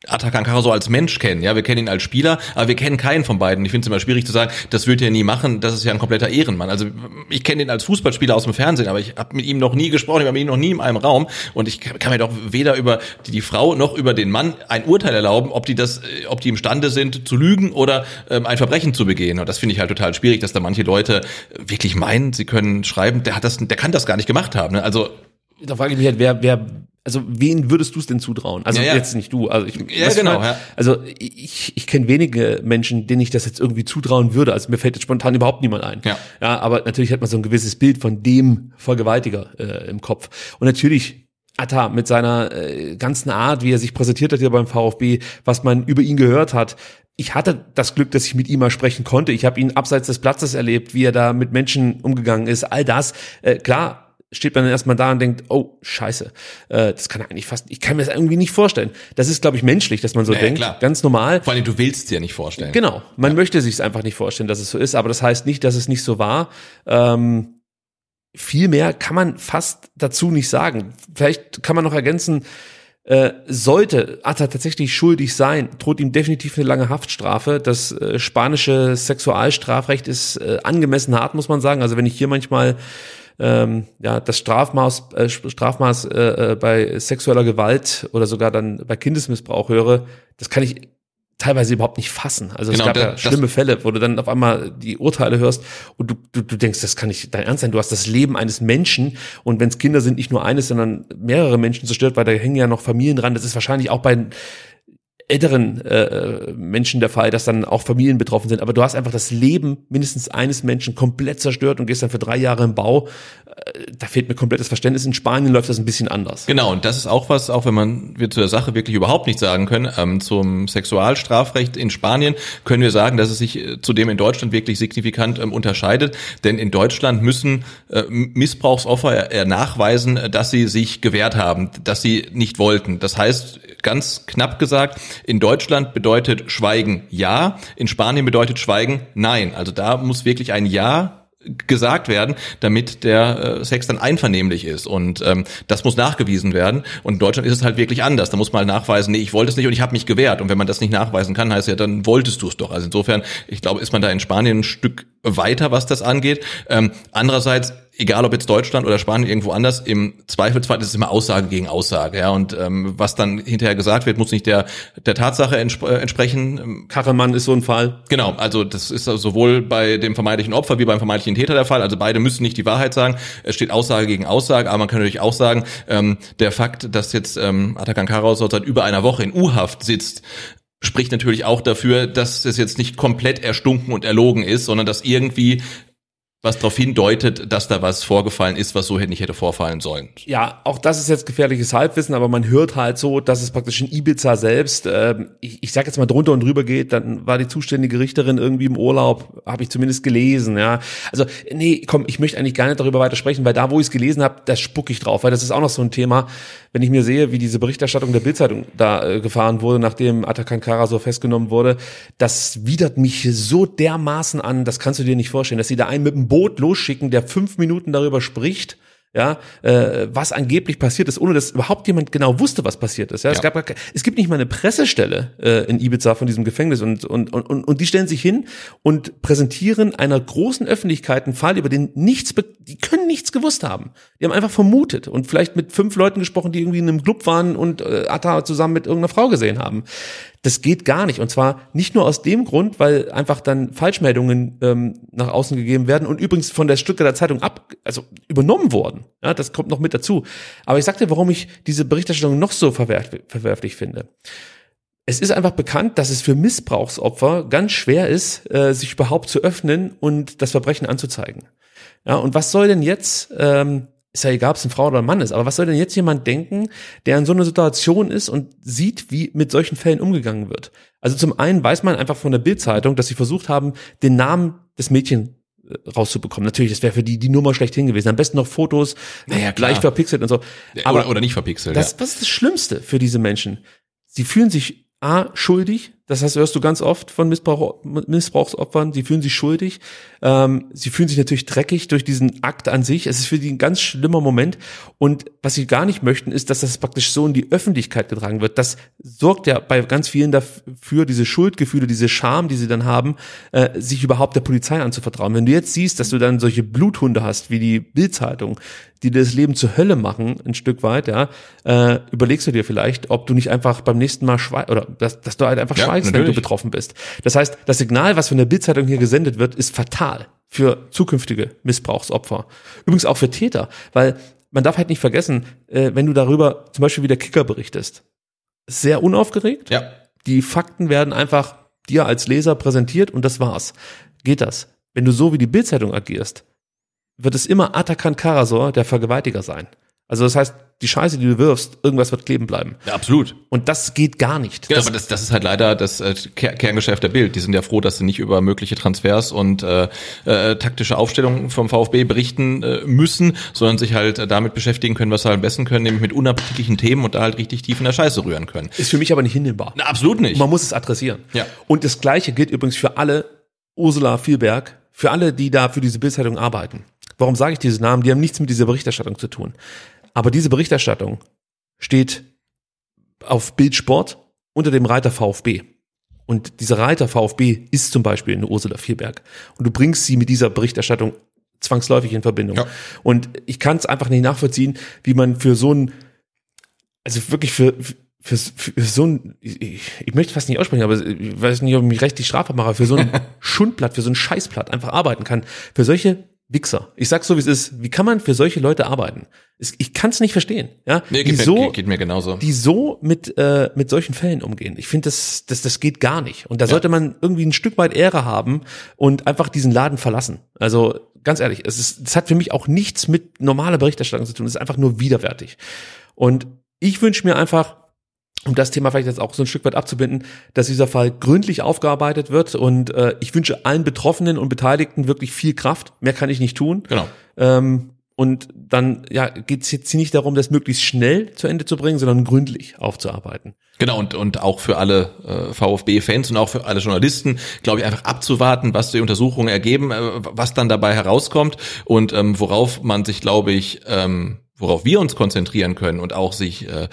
Speaker 3: Atakan Karaso als Mensch kennen. Ja, wir kennen ihn als Spieler, aber wir kennen keinen von beiden. Ich finde es immer schwierig zu sagen, das wird er nie machen. Das ist ja ein kompletter Ehrenmann. Also ich kenne ihn als Fußballspieler aus dem Fernsehen, aber ich habe mit ihm noch nie gesprochen, ich habe mit ihm noch nie in einem Raum und ich kann mir doch weder über die, die, Frau noch über den Mann ein Urteil erlauben, ob die das, äh, ob die imstande sind zu lügen oder ähm, ein Verbrechen zu begehen. Und das finde ich halt total schwierig, dass da manche Leute wirklich meinen, sie können schreiben, der hat das, der kann das gar nicht gemacht haben. Ne? Also
Speaker 2: da frage ich mich halt, wer, wer also wen würdest du es denn zutrauen? Also ja, ja. jetzt nicht du. Also ich,
Speaker 3: ja, genau.
Speaker 2: Ja. Also ich, ich kenne wenige Menschen, denen ich das jetzt irgendwie zutrauen würde. Also mir fällt jetzt spontan überhaupt niemand ein.
Speaker 3: Ja.
Speaker 2: ja aber natürlich hat man so ein gewisses Bild von dem Vergewaltiger äh, im Kopf. Und natürlich Atta mit seiner äh, ganzen Art, wie er sich präsentiert hat hier beim VfB, was man über ihn gehört hat. Ich hatte das Glück, dass ich mit ihm mal sprechen konnte. Ich habe ihn abseits des Platzes erlebt, wie er da mit Menschen umgegangen ist. All das, äh, klar, steht man dann erstmal da und denkt, oh, scheiße, äh, das kann eigentlich fast, ich kann mir das irgendwie nicht vorstellen. Das ist, glaube ich, menschlich, dass man so naja, denkt, klar. ganz normal.
Speaker 3: Vor allem, du willst es dir nicht vorstellen.
Speaker 2: Genau, man ja. möchte sich es einfach nicht vorstellen, dass es so ist, aber das heißt nicht, dass es nicht so war. Ähm, viel mehr kann man fast dazu nicht sagen. Vielleicht kann man noch ergänzen, äh, sollte Atta tatsächlich schuldig sein, droht ihm definitiv eine lange Haftstrafe. Das äh, spanische Sexualstrafrecht ist äh, angemessen hart, muss man sagen. Also wenn ich hier manchmal ähm, ja, das Strafmaß, äh, Strafmaß äh, äh, bei sexueller Gewalt oder sogar dann bei Kindesmissbrauch höre, das kann ich teilweise überhaupt nicht fassen. Also genau, es gab das, ja schlimme Fälle, wo du dann auf einmal die Urteile hörst und du, du, du denkst, das kann nicht dein Ernst sein. Du hast das Leben eines Menschen und wenn es Kinder sind, nicht nur eines, sondern mehrere Menschen zerstört, weil da hängen ja noch Familien dran. Das ist wahrscheinlich auch bei älteren äh, Menschen der Fall, dass dann auch Familien betroffen sind. Aber du hast einfach das Leben mindestens eines Menschen komplett zerstört und gehst dann für drei Jahre im Bau. Äh, da fehlt mir komplettes Verständnis. In Spanien läuft das ein bisschen anders.
Speaker 3: Genau, und das ist auch was, auch wenn man wir zu der Sache wirklich überhaupt nichts sagen können, ähm, zum Sexualstrafrecht in Spanien können wir sagen, dass es sich äh, zu dem in Deutschland wirklich signifikant ähm, unterscheidet. Denn in Deutschland müssen äh, Missbrauchsopfer äh, nachweisen, dass sie sich gewehrt haben, dass sie nicht wollten. Das heißt, ganz knapp gesagt, in Deutschland bedeutet Schweigen ja, in Spanien bedeutet Schweigen nein. Also da muss wirklich ein Ja gesagt werden, damit der äh, Sex dann einvernehmlich ist. Und ähm, das muss nachgewiesen werden. Und in Deutschland ist es halt wirklich anders. Da muss man nachweisen, nee, ich wollte es nicht und ich habe mich gewehrt. Und wenn man das nicht nachweisen kann, heißt ja, dann wolltest du es doch. Also insofern, ich glaube, ist man da in Spanien ein Stück weiter, was das angeht. Ähm, andererseits egal ob jetzt Deutschland oder Spanien irgendwo anders, im Zweifelsfall ist es immer Aussage gegen Aussage, ja. Und ähm, was dann hinterher gesagt wird, muss nicht der der Tatsache entsp äh, entsprechen.
Speaker 2: Kachelmann ist so ein Fall.
Speaker 3: Genau, also das ist sowohl bei dem vermeintlichen Opfer wie beim vermeintlichen Täter der Fall. Also beide müssen nicht die Wahrheit sagen. Es steht Aussage gegen Aussage, aber man kann natürlich auch sagen, ähm, der Fakt, dass jetzt ähm, Atakan Karaus seit über einer Woche in U-Haft sitzt, spricht natürlich auch dafür, dass es jetzt nicht komplett erstunken und erlogen ist, sondern dass irgendwie was darauf hindeutet, dass da was vorgefallen ist, was so nicht hätte vorfallen sollen.
Speaker 2: Ja, auch das ist jetzt gefährliches Halbwissen, aber man hört halt so, dass es praktisch in Ibiza selbst, äh, ich, ich sag jetzt mal drunter und drüber geht, dann war die zuständige Richterin irgendwie im Urlaub, habe ich zumindest gelesen, ja. Also nee, komm, ich möchte eigentlich gar nicht darüber weiter sprechen, weil da, wo ich es gelesen habe, da spuck ich drauf, weil das ist auch noch so ein Thema, wenn ich mir sehe, wie diese Berichterstattung der Bildzeitung da äh, gefahren wurde, nachdem Atakan Kara so festgenommen wurde, das widert mich so dermaßen an, das kannst du dir nicht vorstellen, dass sie da einen mit dem Boot losschicken, der fünf Minuten darüber spricht, ja, äh, was angeblich passiert ist, ohne dass überhaupt jemand genau wusste, was passiert ist. Ja, ja. Es, gab, es gibt nicht mal eine Pressestelle äh, in Ibiza von diesem Gefängnis und, und, und, und die stellen sich hin und präsentieren einer großen Öffentlichkeit einen Fall, über den nichts, die können nichts gewusst haben. Die haben einfach vermutet und vielleicht mit fünf Leuten gesprochen, die irgendwie in einem Club waren und äh, Atta zusammen mit irgendeiner Frau gesehen haben. Das geht gar nicht. Und zwar nicht nur aus dem Grund, weil einfach dann Falschmeldungen ähm, nach außen gegeben werden und übrigens von der Stuttgarter Zeitung ab, also übernommen worden. Ja, das kommt noch mit dazu. Aber ich sagte, warum ich diese Berichterstattung noch so verwerf verwerflich finde. Es ist einfach bekannt, dass es für Missbrauchsopfer ganz schwer ist, äh, sich überhaupt zu öffnen und das Verbrechen anzuzeigen. Ja, und was soll denn jetzt ähm, ist ja egal, ob es eine Frau oder ein Mann ist, aber was soll denn jetzt jemand denken, der in so einer Situation ist und sieht, wie mit solchen Fällen umgegangen wird? Also zum einen weiß man einfach von der Bildzeitung, dass sie versucht haben, den Namen des Mädchens äh, rauszubekommen. Natürlich, das wäre für die die Nummer schlechthin gewesen. Am besten noch Fotos, naja, leicht verpixelt und so.
Speaker 3: Aber, oder, oder nicht verpixelt.
Speaker 2: Das, ja. Was ist das Schlimmste für diese Menschen? Sie fühlen sich A, schuldig, Das heißt, hörst du ganz oft von Missbrauch, Missbrauchsopfern, die fühlen sich schuldig. Ähm, sie fühlen sich natürlich dreckig durch diesen Akt an sich. Es ist für die ein ganz schlimmer Moment. Und was sie gar nicht möchten, ist, dass das praktisch so in die Öffentlichkeit getragen wird. Das sorgt ja bei ganz vielen dafür, diese Schuldgefühle, diese Scham, die sie dann haben, äh, sich überhaupt der Polizei anzuvertrauen. Wenn du jetzt siehst, dass du dann solche Bluthunde hast, wie die Bildzeitung, die dir das Leben zur Hölle machen, ein Stück weit, ja, äh, überlegst du dir vielleicht, ob du nicht einfach beim nächsten Mal schweigst, oder dass, dass du halt einfach ja, schweigst, natürlich. wenn du betroffen bist. Das heißt, das Signal, was von der Bildzeitung hier gesendet wird, ist fatal für zukünftige Missbrauchsopfer. Übrigens auch für Täter, weil man darf halt nicht vergessen, äh, wenn du darüber zum Beispiel wie der Kicker berichtest, sehr unaufgeregt.
Speaker 3: Ja.
Speaker 2: Die Fakten werden einfach dir als Leser präsentiert und das war's. Geht das? Wenn du so wie die Bildzeitung agierst, wird es immer Atakan Karasor, der Vergewaltiger sein. Also das heißt, die Scheiße, die du wirfst, irgendwas wird kleben bleiben.
Speaker 3: Ja, absolut.
Speaker 2: Und das geht gar nicht.
Speaker 3: Ja,
Speaker 2: das,
Speaker 3: aber das, das ist halt leider das äh, Kerngeschäft der Bild. Die sind ja froh, dass sie nicht über mögliche Transfers und äh, äh, taktische Aufstellungen vom VfB berichten äh, müssen, sondern sich halt äh, damit beschäftigen können, was sie halt am besten können, nämlich mit unappetitlichen Themen und da halt richtig tief in der Scheiße rühren können.
Speaker 2: Ist für mich aber nicht hinnehmbar.
Speaker 3: Na, absolut nicht.
Speaker 2: Man muss es adressieren.
Speaker 3: Ja.
Speaker 2: Und das Gleiche gilt übrigens für alle Ursula Vielberg, für alle, die da für diese Bildzeitung arbeiten. Warum sage ich diese Namen? Die haben nichts mit dieser Berichterstattung zu tun. Aber diese Berichterstattung steht auf Bildsport unter dem Reiter VfB. Und dieser Reiter VfB ist zum Beispiel eine Ursula Vierberg. Und du bringst sie mit dieser Berichterstattung zwangsläufig in Verbindung. Ja. Und ich kann es einfach nicht nachvollziehen, wie man für so ein, also wirklich für, für, für so ein, ich, ich möchte fast nicht aussprechen, aber ich weiß nicht, ob ich mich rechtlich strafbar mache, für so ein Schundblatt, für so ein Scheißblatt einfach arbeiten kann. Für solche Wichser. Ich sag's so, wie es ist. Wie kann man für solche Leute arbeiten? Ich kann es nicht verstehen. Ja,
Speaker 3: nee, geht,
Speaker 2: so,
Speaker 3: mir, geht mir genauso.
Speaker 2: Die so mit äh, mit solchen Fällen umgehen. Ich finde, das, das das geht gar nicht. Und da ja. sollte man irgendwie ein Stück weit Ehre haben und einfach diesen Laden verlassen. Also ganz ehrlich, es ist, es hat für mich auch nichts mit normaler Berichterstattung zu tun. Es ist einfach nur widerwärtig. Und ich wünsche mir einfach, um das Thema vielleicht jetzt auch so ein Stück weit abzubinden, dass dieser Fall gründlich aufgearbeitet wird und äh, ich wünsche allen Betroffenen und Beteiligten wirklich viel Kraft. Mehr kann ich nicht tun.
Speaker 3: Genau.
Speaker 2: Ähm, und dann ja, geht es jetzt nicht darum, das möglichst schnell zu Ende zu bringen, sondern gründlich aufzuarbeiten.
Speaker 3: Genau, und, und auch für alle äh, VfB-Fans und auch für alle Journalisten, glaube ich, einfach abzuwarten, was die Untersuchungen ergeben, äh, was dann dabei herauskommt und ähm, worauf man sich, glaube ich, ähm, worauf wir uns konzentrieren können und auch sich äh,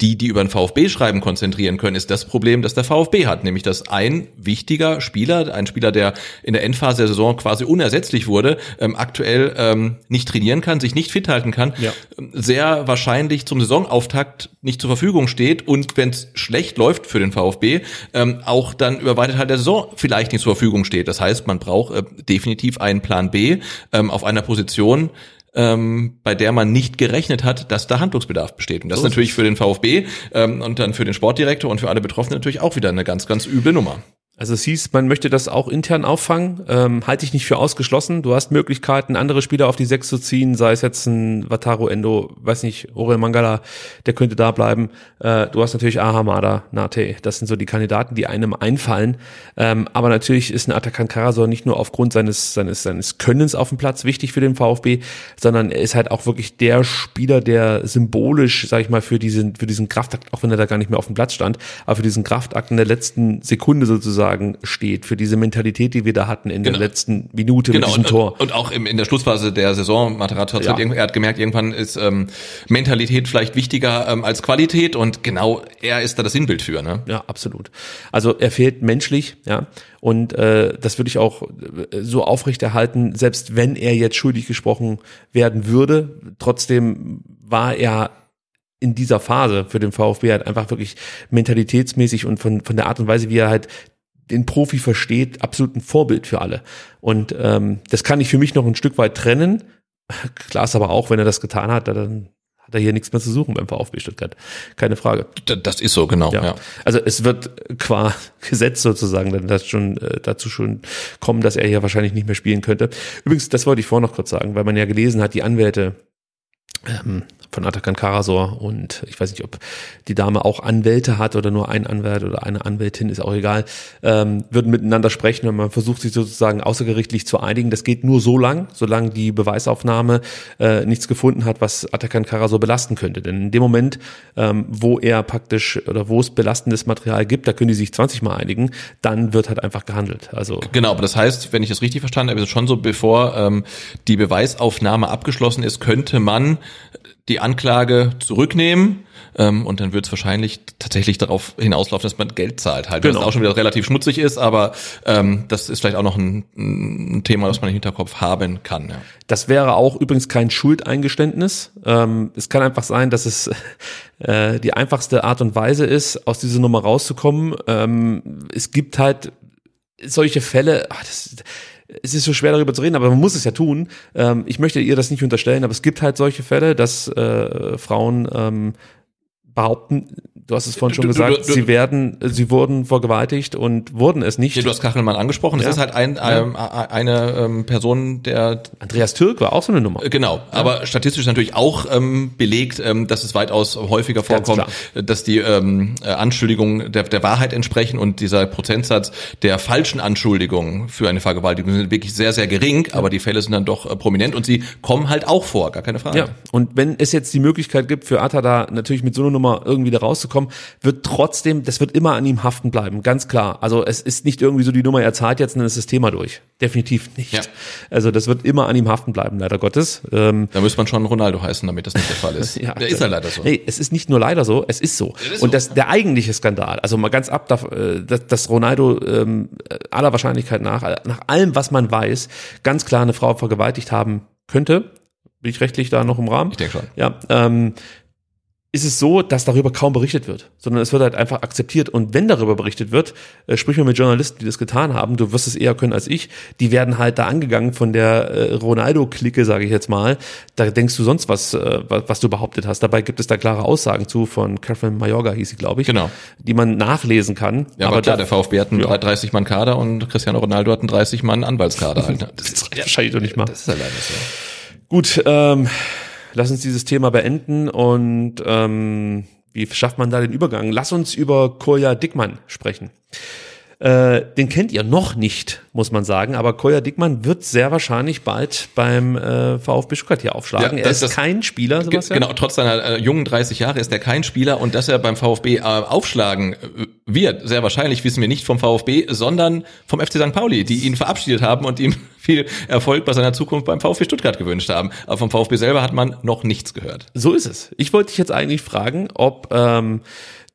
Speaker 3: die, die über den VfB schreiben, konzentrieren können, ist das Problem, das der VfB hat, nämlich dass ein wichtiger Spieler, ein Spieler, der in der Endphase der Saison quasi unersetzlich wurde, ähm, aktuell ähm, nicht trainieren kann, sich nicht fit halten kann, ja. sehr wahrscheinlich zum Saisonauftakt nicht zur Verfügung steht und wenn es schlecht läuft für den VfB, ähm, auch dann über weite Teil der Saison vielleicht nicht zur Verfügung steht. Das heißt, man braucht äh, definitiv einen Plan B ähm, auf einer Position, ähm, bei der man nicht gerechnet hat, dass da Handlungsbedarf besteht. Und das so ist natürlich für den VfB ähm, und dann für den Sportdirektor und für alle Betroffenen natürlich auch wieder eine ganz, ganz üble Nummer.
Speaker 2: Also es hieß, man möchte das auch intern auffangen. Ähm, halte ich nicht für ausgeschlossen. Du hast Möglichkeiten, andere Spieler auf die Sechs zu ziehen, sei es jetzt ein Wataru Endo, weiß nicht, Orel Mangala, der könnte da bleiben. Äh, du hast natürlich Ahamada, Nate. Das sind so die Kandidaten, die einem einfallen. Ähm, aber natürlich ist ein Atakan Karasor nicht nur aufgrund seines, seines, seines Könnens auf dem Platz wichtig für den VfB, sondern er ist halt auch wirklich der Spieler, der symbolisch, sag ich mal, für diesen, für diesen Kraftakt, auch wenn er da gar nicht mehr auf dem Platz stand, aber für diesen Kraftakt in der letzten Sekunde sozusagen sozusagen steht, für diese Mentalität, die wir da hatten in genau. der letzten Minute
Speaker 3: genau.
Speaker 2: mit diesem
Speaker 3: und,
Speaker 2: Tor.
Speaker 3: Und auch im, in der Schlussphase der Saison, Materazzo hat, ja. er hat gemerkt, irgendwann ist ähm, Mentalität vielleicht wichtiger ähm, als Qualität und genau er ist da das Sinnbild für. Ne?
Speaker 2: Ja, absolut. Also er fehlt menschlich, ja. Und äh, das würde ich auch äh, so aufrechterhalten, selbst wenn er jetzt schuldig gesprochen werden würde. Trotzdem war er in dieser Phase für den VfB halt einfach wirklich mentalitätsmäßig und von, von der Art und Weise, wie er halt den Profi versteht, absolut ein Vorbild für alle. Und ähm, das kann ich für mich noch ein Stück weit trennen. Klar ist aber auch, wenn er das getan hat, dann hat er hier nichts mehr zu suchen beim VfB Stuttgart. Keine Frage.
Speaker 3: Das ist so, genau. Ja. ja.
Speaker 2: Also es wird qua Gesetz sozusagen dann das schon äh, dazu schon kommen, dass er hier wahrscheinlich nicht mehr spielen könnte. Übrigens, das wollte ich vorher noch kurz sagen, weil man ja gelesen hat, die Anwälte ähm, von Atakan Karasor und ich weiß nicht, ob die Dame auch Anwälte hat oder nur ein Anwalt oder eine Anwältin, ist auch egal, ähm, würden miteinander sprechen und man versucht sich sozusagen außergerichtlich zu einigen. Das geht nur so lang, solange die Beweisaufnahme äh, nichts gefunden hat, was Atakan Karasor belasten könnte. Denn in dem Moment, ähm, wo er praktisch oder wo es belastendes Material gibt, da können die sich 20 Mal einigen, dann wird halt einfach gehandelt. Also
Speaker 3: Genau, aber das heißt, wenn ich das richtig verstanden habe, ist es schon so, bevor ähm, die Beweisaufnahme abgeschlossen ist, könnte man die Anklage zurücknehmen ähm, und dann wird es wahrscheinlich tatsächlich darauf hinauslaufen, dass man Geld zahlt halt.
Speaker 2: Genau.
Speaker 3: Was auch schon wieder relativ schmutzig ist, aber ähm, das ist vielleicht auch noch ein, ein Thema, das man im Hinterkopf haben kann. Ja.
Speaker 2: Das wäre auch übrigens kein Schuldeingeständnis. Ähm, es kann einfach sein, dass es äh, die einfachste Art und Weise ist, aus dieser Nummer rauszukommen. Ähm, es gibt halt solche Fälle, ach, das, es ist so schwer darüber zu reden, aber man muss es ja tun. Ähm, ich möchte ihr das nicht unterstellen, aber es gibt halt solche Fälle, dass äh, Frauen ähm, behaupten, du hast es vorhin schon
Speaker 3: Du-
Speaker 2: gesagt,
Speaker 3: du- du-
Speaker 2: sie werden, sie wurden vergewaltigt und wurden es nicht.
Speaker 3: Ja, du hast Kachelmann angesprochen. Das
Speaker 2: Ja.
Speaker 3: ist halt ein, ähm, eine ähm, Person, der
Speaker 2: Andreas Türk war auch so eine Nummer.
Speaker 3: Äh, Genau, aber statistisch natürlich auch ähm, belegt, ähm, dass es weitaus häufiger vorkommt, dass die ähm, äh, Anschuldigungen der, der Wahrheit entsprechen und dieser Prozentsatz der falschen Anschuldigungen für eine Vergewaltigung sind wirklich sehr, sehr gering, aber die Fälle sind dann doch äh, prominent und sie kommen halt auch vor, gar keine Frage.
Speaker 2: Ja, und wenn es jetzt die Möglichkeit gibt für Atta da natürlich mit so einer Nummer irgendwie da rauszukommen, wird trotzdem, das wird immer an ihm haften bleiben, ganz klar. Also es ist nicht irgendwie so die Nummer, er zahlt jetzt und dann ist das Thema durch. Definitiv nicht.
Speaker 3: Ja.
Speaker 2: Also das wird immer an ihm haften bleiben, leider Gottes. Ähm,
Speaker 3: Da müsste man schon Ronaldo heißen, damit das nicht der Fall ist.
Speaker 2: ja,
Speaker 3: der ist ja leider so.
Speaker 2: Nee, es ist nicht nur leider so, es ist so.
Speaker 3: ist
Speaker 2: und
Speaker 3: so.
Speaker 2: das der eigentliche Skandal, also mal ganz ab, äh, dass, dass Ronaldo ähm, aller Wahrscheinlichkeit nach, nach allem, was man weiß, ganz klar eine Frau vergewaltigt haben könnte. Bin ich rechtlich da noch im Rahmen?
Speaker 3: Ich denke schon.
Speaker 2: Ja, ähm, ist es so, dass darüber kaum berichtet wird, sondern es wird halt einfach akzeptiert. Und wenn darüber berichtet wird, äh, sprich mal mit Journalisten, die das getan haben, du wirst es eher können als ich, die werden halt da angegangen von der äh, Ronaldo-Clique, sage ich jetzt mal. Da denkst du sonst was, äh, was, du behauptet hast. Dabei gibt es da klare Aussagen zu von Catherine Mayorga, hieß sie, glaube ich,
Speaker 3: Genau.
Speaker 2: die man nachlesen kann.
Speaker 3: Ja, aber, klar,
Speaker 2: da-
Speaker 3: der VfB hat einen
Speaker 2: Ja.
Speaker 3: 30 Mann Kader und Cristiano Ronaldo hat einen 30 Mann Anwaltskader halt. ne? Das ist,
Speaker 2: reicht wahrscheinlich doch nicht mal.
Speaker 3: das ist ja leider so.
Speaker 2: Gut, ähm, lass uns dieses Thema beenden und ähm, wie schafft man da den Übergang? Lass uns über Kolja Dickmann sprechen. Äh, den kennt ihr noch nicht, muss man sagen, aber Kolja Dickmann wird sehr wahrscheinlich bald beim äh, VfB Stuttgart hier aufschlagen.
Speaker 3: Ja,
Speaker 2: er ist
Speaker 3: das-
Speaker 2: kein Spieler, Sebastian.
Speaker 3: Genau, trotz seiner äh, jungen 30 Jahre ist er kein Spieler und dass er beim VfB äh, aufschlagen äh, wird, sehr wahrscheinlich wissen wir nicht vom VfB, sondern vom FC St. Pauli, die ihn verabschiedet haben und ihm viel Erfolg bei seiner Zukunft beim VfB Stuttgart gewünscht haben. Aber vom VfB selber hat man noch nichts gehört.
Speaker 2: So ist es. Ich wollte dich jetzt eigentlich fragen, ob ähm,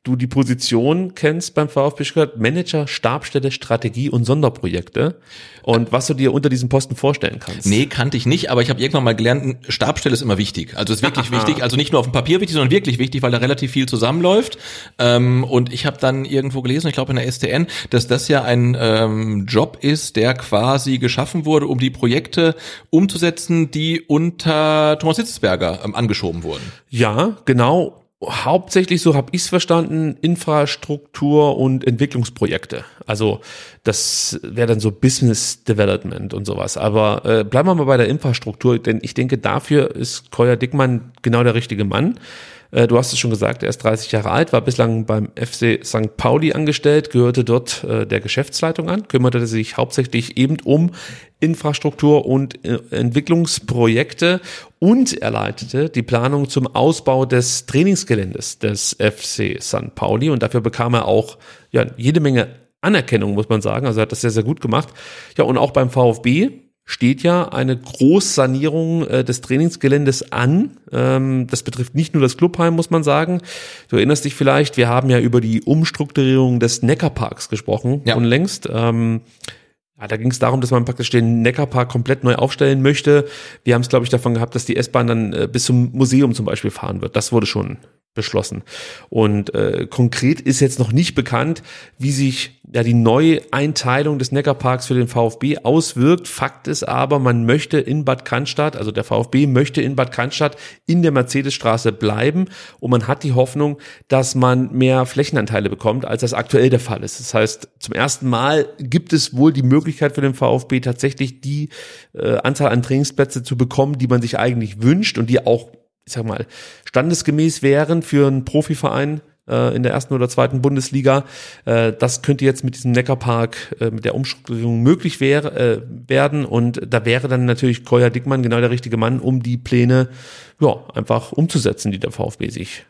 Speaker 2: du die Position kennst beim VfB Stuttgart, Manager, Stabstelle, Strategie und Sonderprojekte und was du dir unter diesem Posten vorstellen kannst.
Speaker 3: Nee, kannte ich nicht, aber ich habe irgendwann mal gelernt, Stabstelle ist immer wichtig. Also ist wirklich wichtig, also nicht nur auf dem Papier wichtig, sondern wirklich wichtig, weil da relativ viel zusammenläuft. Ähm, und ich habe dann irgendwo gelesen, ich glaube in der STN, dass das ja ein ähm, Job ist, der quasi geschaffen wurde, um die Projekte umzusetzen, die unter Thomas Hitzesberger ähm, angeschoben wurden.
Speaker 2: Ja, genau. Hauptsächlich, so habe ich es verstanden, Infrastruktur und Entwicklungsprojekte. Also das wäre dann so Business Development und sowas. Aber äh, bleiben wir mal bei der Infrastruktur, denn ich denke, dafür ist Koya Dickmann genau der richtige Mann. Äh, Du hast es schon gesagt, er ist 30 Jahre alt, war bislang beim FC St. Pauli angestellt, gehörte dort äh, der Geschäftsleitung an, kümmerte sich hauptsächlich eben um Infrastruktur und äh, Entwicklungsprojekte und er leitete die Planung zum Ausbau des Trainingsgeländes des FC St. Pauli und dafür bekam er auch ja, jede Menge Anerkennung, muss man sagen. Also er hat das sehr, sehr gut gemacht. Ja, und auch beim VfB steht ja eine Großsanierung äh, des Trainingsgeländes an. Ähm, das betrifft nicht nur das Clubheim, muss man sagen. Du erinnerst dich vielleicht, wir haben ja über die Umstrukturierung des Neckarparks gesprochen
Speaker 3: Ja.
Speaker 2: unlängst. Ähm, ja, da ging es darum, dass man praktisch den Neckarpark komplett neu aufstellen möchte. Wir haben es, glaube ich, davon gehabt, dass die S-Bahn dann äh, bis zum Museum zum Beispiel fahren wird. Das wurde schon beschlossen. Und äh, konkret ist jetzt noch nicht bekannt, wie sich ja die Neueinteilung des Neckarparks für den VfB auswirkt. Fakt ist aber, man möchte in Bad Cannstatt, also der VfB möchte in Bad Cannstatt in der Mercedesstraße bleiben und man hat die Hoffnung, dass man mehr Flächenanteile bekommt, als das aktuell der Fall ist. Das heißt, zum ersten Mal gibt es wohl die Möglichkeit für den VfB tatsächlich die äh, Anzahl an Trainingsplätze zu bekommen, die man sich eigentlich wünscht und die auch ich sag mal, standesgemäß wären für einen Profiverein äh, in der ersten oder zweiten Bundesliga. Äh, das könnte jetzt mit diesem Neckarpark, äh, mit der Umstrukturierung möglich wäre, äh, werden. Und da wäre dann natürlich Koya Dickmann genau der richtige Mann, um die Pläne ja, einfach umzusetzen, die der VfB sich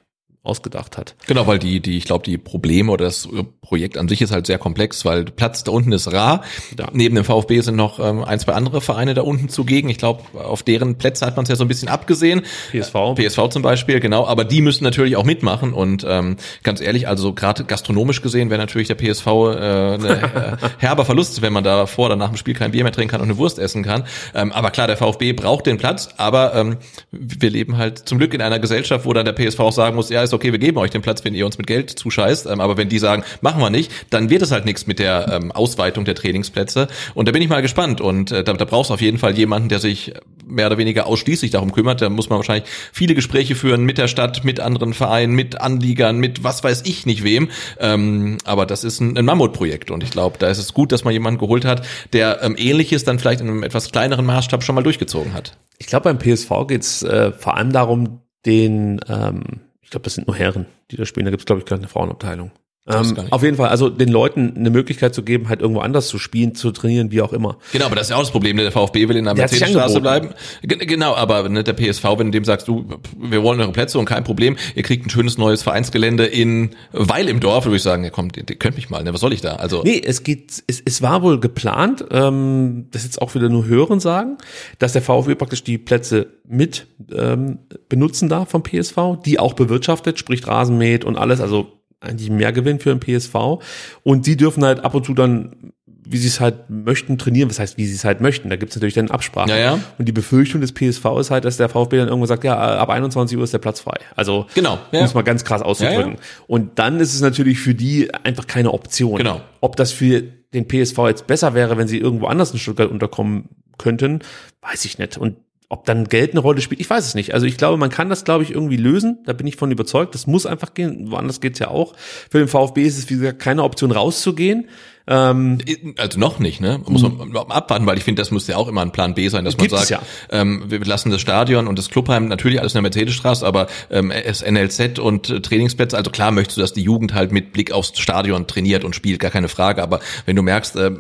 Speaker 2: ausgedacht hat.
Speaker 3: Genau, weil die, die, ich glaube, die Probleme oder das Projekt an sich ist halt sehr komplex, weil Platz da unten ist rar. Ja. Neben dem VfB sind noch ähm, ein, zwei andere Vereine da unten zugegen. Ich glaube, auf deren Plätze hat man es ja so ein bisschen abgesehen.
Speaker 2: PSV.
Speaker 3: PSV zum Beispiel, genau. Aber die müssen natürlich auch mitmachen. Und ähm, ganz ehrlich, also gerade gastronomisch gesehen wäre natürlich der PSV äh, eine äh, herber Verlust, wenn man da vor oder nach dem Spiel kein Bier mehr trinken kann und eine Wurst essen kann. Ähm, aber klar, der VfB braucht den Platz. Aber ähm, wir leben halt zum Glück in einer Gesellschaft, wo dann der PSV auch sagen muss, ja, ist okay, wir geben euch den Platz, wenn ihr uns mit Geld zuscheißt. Ähm, aber wenn die sagen, machen wir nicht, dann wird es halt nichts mit der ähm, Ausweitung der Trainingsplätze. Und da bin ich mal gespannt. Und äh, da, da brauchst du auf jeden Fall jemanden, der sich mehr oder weniger ausschließlich darum kümmert. Da muss man wahrscheinlich viele Gespräche führen mit der Stadt, mit anderen Vereinen, mit Anliegern, mit was weiß ich nicht wem. Ähm, aber das ist ein, ein Mammutprojekt. Und ich glaube, da ist es gut, dass man jemanden geholt hat, der ähm, ähnliches dann vielleicht in einem etwas kleineren Maßstab schon mal durchgezogen hat.
Speaker 2: Ich glaube, beim PSV geht's äh, vor allem darum, den ähm, ich glaube, das sind nur Herren, die da spielen. Da gibt es, glaube ich, keine Frauenabteilung. Ähm, auf jeden Fall, also den Leuten eine Möglichkeit zu geben, halt irgendwo anders zu spielen, zu trainieren, wie auch immer.
Speaker 3: Genau, aber das ist ja auch das Problem. Ne? Der VfB will in der, Mercedesstraße bleiben. G genau, aber ne, der PSV, wenn du dem sagst, du, wir wollen eure Plätze und kein Problem, ihr kriegt ein schönes neues Vereinsgelände in Weil im Dorf, würde ich sagen, ja komm, ihr, ihr könnt mich mal, ne, was soll ich da? Also
Speaker 2: Nee, es geht, es, es war wohl geplant, ähm, das jetzt auch wieder nur Hören sagen, dass der VfB praktisch die Plätze mit ähm, benutzen darf vom PSV, die auch bewirtschaftet, sprich Rasenmäht und alles, also eigentlich mehr Gewinn für den PSV. Und die dürfen halt ab und zu dann wie sie es halt möchten, trainieren. Was heißt, wie sie es halt möchten? Da gibt es natürlich dann Absprachen.
Speaker 3: Ja, ja.
Speaker 2: Und die Befürchtung des PSV ist halt, dass der VfB dann irgendwann sagt, ja, ab 21 Uhr ist der Platz frei. Also,
Speaker 3: genau,
Speaker 2: ja. muss man ganz krass auszudrücken. Und dann ist es natürlich für die einfach keine Option.
Speaker 3: Genau.
Speaker 2: Ob das für den PSV jetzt besser wäre, wenn sie irgendwo anders in Stuttgart unterkommen könnten, weiß ich nicht. Und ob dann Geld eine Rolle spielt, ich weiß es nicht. Also ich glaube, man kann das, glaube ich, irgendwie lösen. Da bin ich von überzeugt. Das muss einfach gehen. Woanders geht's ja auch. Für den VfB ist es, wie gesagt, keine Option rauszugehen.
Speaker 3: Ähm, also noch nicht, ne? Muss man mhm. abwarten, weil ich finde, das muss ja auch immer ein Plan B sein, dass man sagt,
Speaker 2: ja.
Speaker 3: ähm, wir lassen das Stadion und das Clubheim natürlich alles in der Mercedesstraße, aber ähm, es NLZ und äh, Trainingsplätze, also klar möchtest du, dass die Jugend halt mit Blick aufs Stadion trainiert und spielt, gar keine Frage, aber wenn du merkst, äh,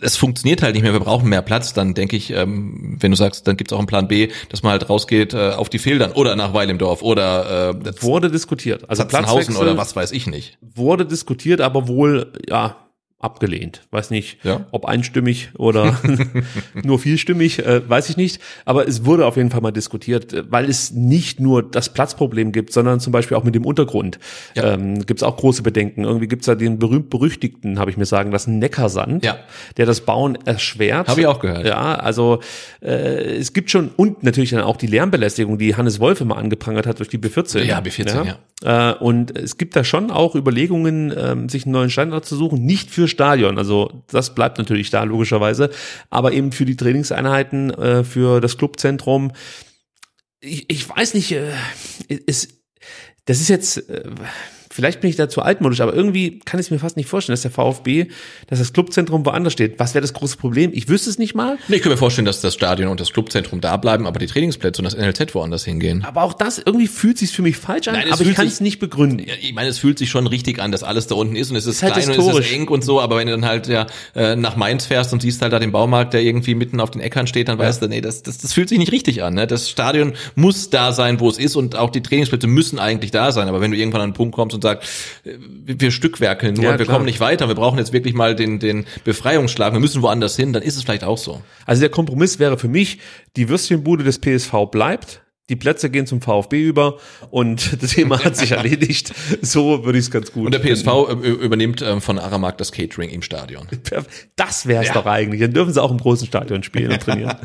Speaker 3: es funktioniert halt nicht mehr, wir brauchen mehr Platz, dann denke ich, ähm, wenn du sagst, dann gibt's auch einen Plan B, dass man halt rausgeht äh, auf die Feldern oder nach Weil im Dorf oder
Speaker 2: äh, wurde diskutiert.
Speaker 3: Also Platzwechsel oder was weiß ich nicht.
Speaker 2: Wurde diskutiert, aber wohl ja abgelehnt. Weiß nicht, ja? ob einstimmig oder nur vielstimmig, äh, weiß ich nicht. Aber es wurde auf jeden Fall mal diskutiert, äh, weil es nicht nur das Platzproblem gibt, sondern zum Beispiel auch mit dem Untergrund. Ja. Ähm, gibt es auch große Bedenken. Irgendwie gibt es da den berühmt-berüchtigten, habe ich mir sagen lassen, Neckarsand,
Speaker 3: ja.
Speaker 2: der das Bauen erschwert.
Speaker 3: Habe ich auch gehört.
Speaker 2: Ja, also äh, es gibt schon, und natürlich dann auch die Lärmbelästigung, die Hannes Wolf immer angeprangert hat durch die B14.
Speaker 3: Ja, B14, ja.
Speaker 2: ja. Äh, und es gibt da schon auch Überlegungen, ähm, sich einen neuen Standard zu suchen, nicht für Stadion. Also das bleibt natürlich da logischerweise, aber eben für die Trainingseinheiten, äh, für das Clubzentrum. Ich, ich weiß nicht, äh, ist, das ist jetzt äh, vielleicht bin ich da zu altmodisch, aber irgendwie kann ich es mir fast nicht vorstellen, dass der VfB, dass das Clubzentrum woanders steht. Was wäre das große Problem? Ich wüsste es nicht mal.
Speaker 3: Nee, ich kann mir vorstellen, dass das Stadion und das Clubzentrum da bleiben, aber die Trainingsplätze und das NLZ woanders hingehen.
Speaker 2: Aber auch das, irgendwie fühlt sich für mich falsch an, Nein, aber ich kann es nicht begründen.
Speaker 3: Ich meine, es fühlt sich schon richtig an, dass alles da unten ist und es ist, ist halt klein historisch. und es ist eng und so, aber wenn du dann halt ja äh, nach Mainz fährst und siehst halt da den Baumarkt, der irgendwie mitten auf den Äckern steht, dann ja. weißt du, nee, das, das, das fühlt sich nicht richtig an. Ne? Das Stadion muss da sein, wo es ist und auch die Trainingsplätze müssen eigentlich da sein. Aber wenn du irgendwann an einen Punkt kommst und sagst, wir Stückwerkeln nur, ja, wir kommen nicht weiter, wir brauchen jetzt wirklich mal den, den Befreiungsschlag, wir müssen woanders hin, dann ist es vielleicht auch so.
Speaker 2: Also der Kompromiss wäre für mich, die Würstchenbude des PSV bleibt, die Plätze gehen zum VfB über und das Thema hat sich erledigt. So würde ich es ganz gut.
Speaker 3: Und der PSV finden. übernimmt ähm, von Aramark das Catering im Stadion.
Speaker 2: Das wäre es ja. doch eigentlich. Dann dürfen sie auch im großen Stadion spielen und trainieren.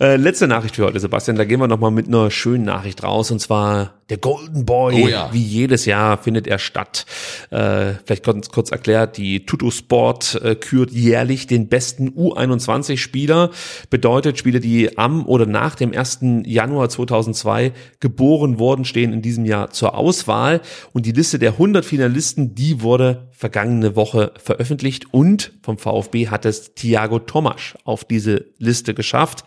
Speaker 2: äh, letzte Nachricht für heute, Sebastian. Da gehen wir nochmal mit einer schönen Nachricht raus. Und zwar der Golden Boy.
Speaker 3: Oh ja.
Speaker 2: Wie jedes Jahr findet er statt. Äh, vielleicht kurz, kurz erklärt, die Tuto Sport äh, kürt jährlich den besten U21-Spieler. Bedeutet, Spieler, die am oder nach dem 1. Januar 2000 2002 geboren worden, stehen in diesem Jahr zur Auswahl. Und die Liste der 100 Finalisten, die wurde vergangene Woche veröffentlicht und vom VfB hat es Thiago Tomasch auf diese Liste geschafft.